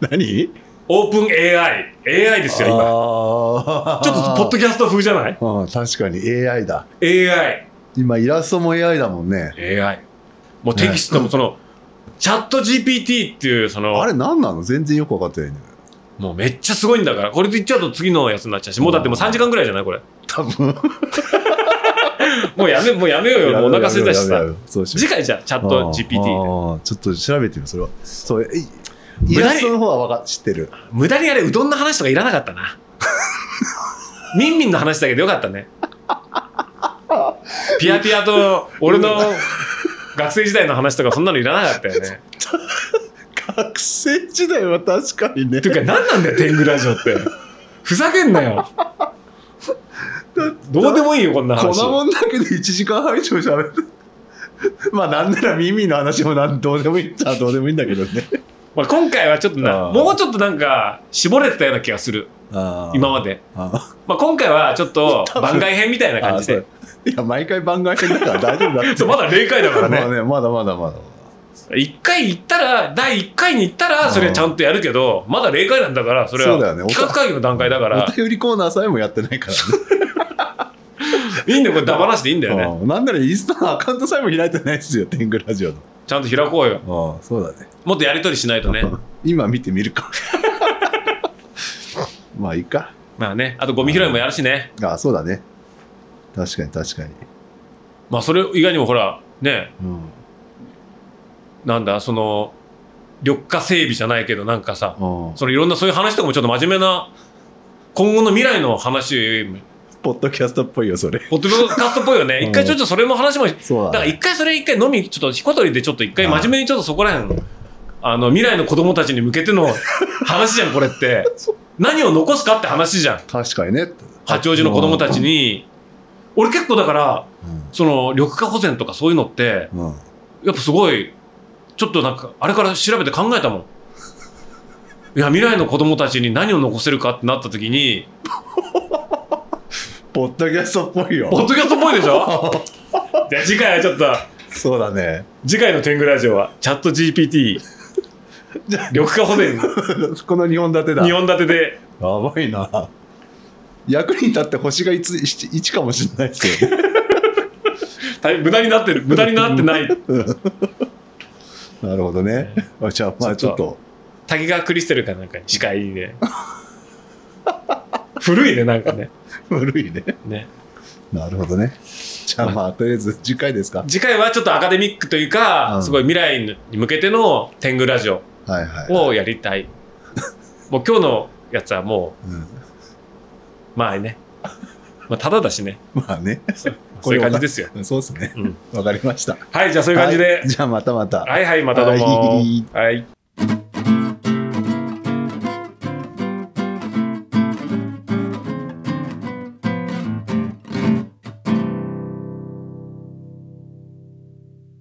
何？オープン AI AI ですよ今。あちょっとポッドキャスト風じゃない？あ確かに AI だ。AI 今イラストも AI だもんね。AI もうテキストもその、チャット GPT っていうそのあれ何なの？全然よく分かってないねもうめっちゃすごいんだから。これで言っちゃうと次のやつになっちゃうしもうだってもう3時間ぐらいじゃないこれ。多分。もうやめもうやめようよもうお腹空いたしさ。次回じゃあチャット GPT ちょっと調べてみようそれは。そういイラストの方はわか知ってる。無駄にあれうどんの話とかいらなかったな。ミンミンの話だけどよかったね ピアピアと俺の学生時代の話とかそんなのいらなかったよね。学生時代は確かにね。ていうか何なんだよ天狗ラジオって。ふざけんなよ。どうでもいいよこんなこん話なもんだけで1時間半以上喋って。まあなんなら耳の話もなんどうでもいい。っちゃどうでもいいんだけどね。まあ、今回はちょっとなもうちょっとなんか絞れてたような気がする今まで、あまあ、今回はちょっと番外編みたいな感じで。いや毎回番外編だから大丈夫だってそう。まだ0回だからまあねねまだまだまだ。1回行ったら第1回に行ったらそれはちゃんとやるけどまだ0回なんだからそれはそうだよね。企画会議の段階だから。お便りコーナーさえもやってないから いいんだよこれダバなしでいいんだよね。ねなんならインスタのアカウントさえも開いてないですよ天狗ラジオの。ちゃんと開こうよ。ああそうだね。もっとやり取りしないとね。今見てみるか まあいいか。まあね。あとゴミ拾いもやるしね。ああそうだね。確かに確かに。まあそれ以外にもほらね。うん。なんだその緑化整備じゃないけどなんかさうん。そのいろんなそういう話とかもちょっと真面目な今後の未来の話ポッドキャストっぽいよそれ。ポッドキャストっぽいよね。うん。一回ちょっとそれも話もそうだから一回それ一回飲みちょっとひこりでちょっと一回真面目にちょっとそこら辺あの未来の子供たちに向けての 話じゃんこれって。何を残すかって話じゃん。確かにね。八王子の子供たちに。俺結構だからその緑化保全とかそういうのってうん、うんやっぱすごいちょっとなんかあれから調べて考えたもん。いや未来の子供たちに何を残せるかってなった時に ポッドキャストっぽいよ。ポッドキャストっぽいでしょ？じゃあ次回はちょっと。そうだね。次回の天狗ラジオはチャット GPT 緑化保全 この2本立てだ。2本立てで。やばいな。役に立って星が 1, 1かもしれないですよ。ね 大変無駄になってる。無駄になってない。なるほどね。あじゃあまあちょっと。滝川クリステルかなんかに司会で古いねなんかね。古いね。ね。なるほどね。じゃあ。まあ、とりあえず次回ですか。次回はちょっとアカデミックというか、うん。すごい未来に向けての天狗ラジオ。をやりたい。もう今日のやつはもうん、う、まあね。まあ、ただだしね。まあね。そういう感じですよ。そうですね。うんわかりました。はい、じゃあそういう感じではい。じゃあまたまた。はいはい、またどうも。はいはい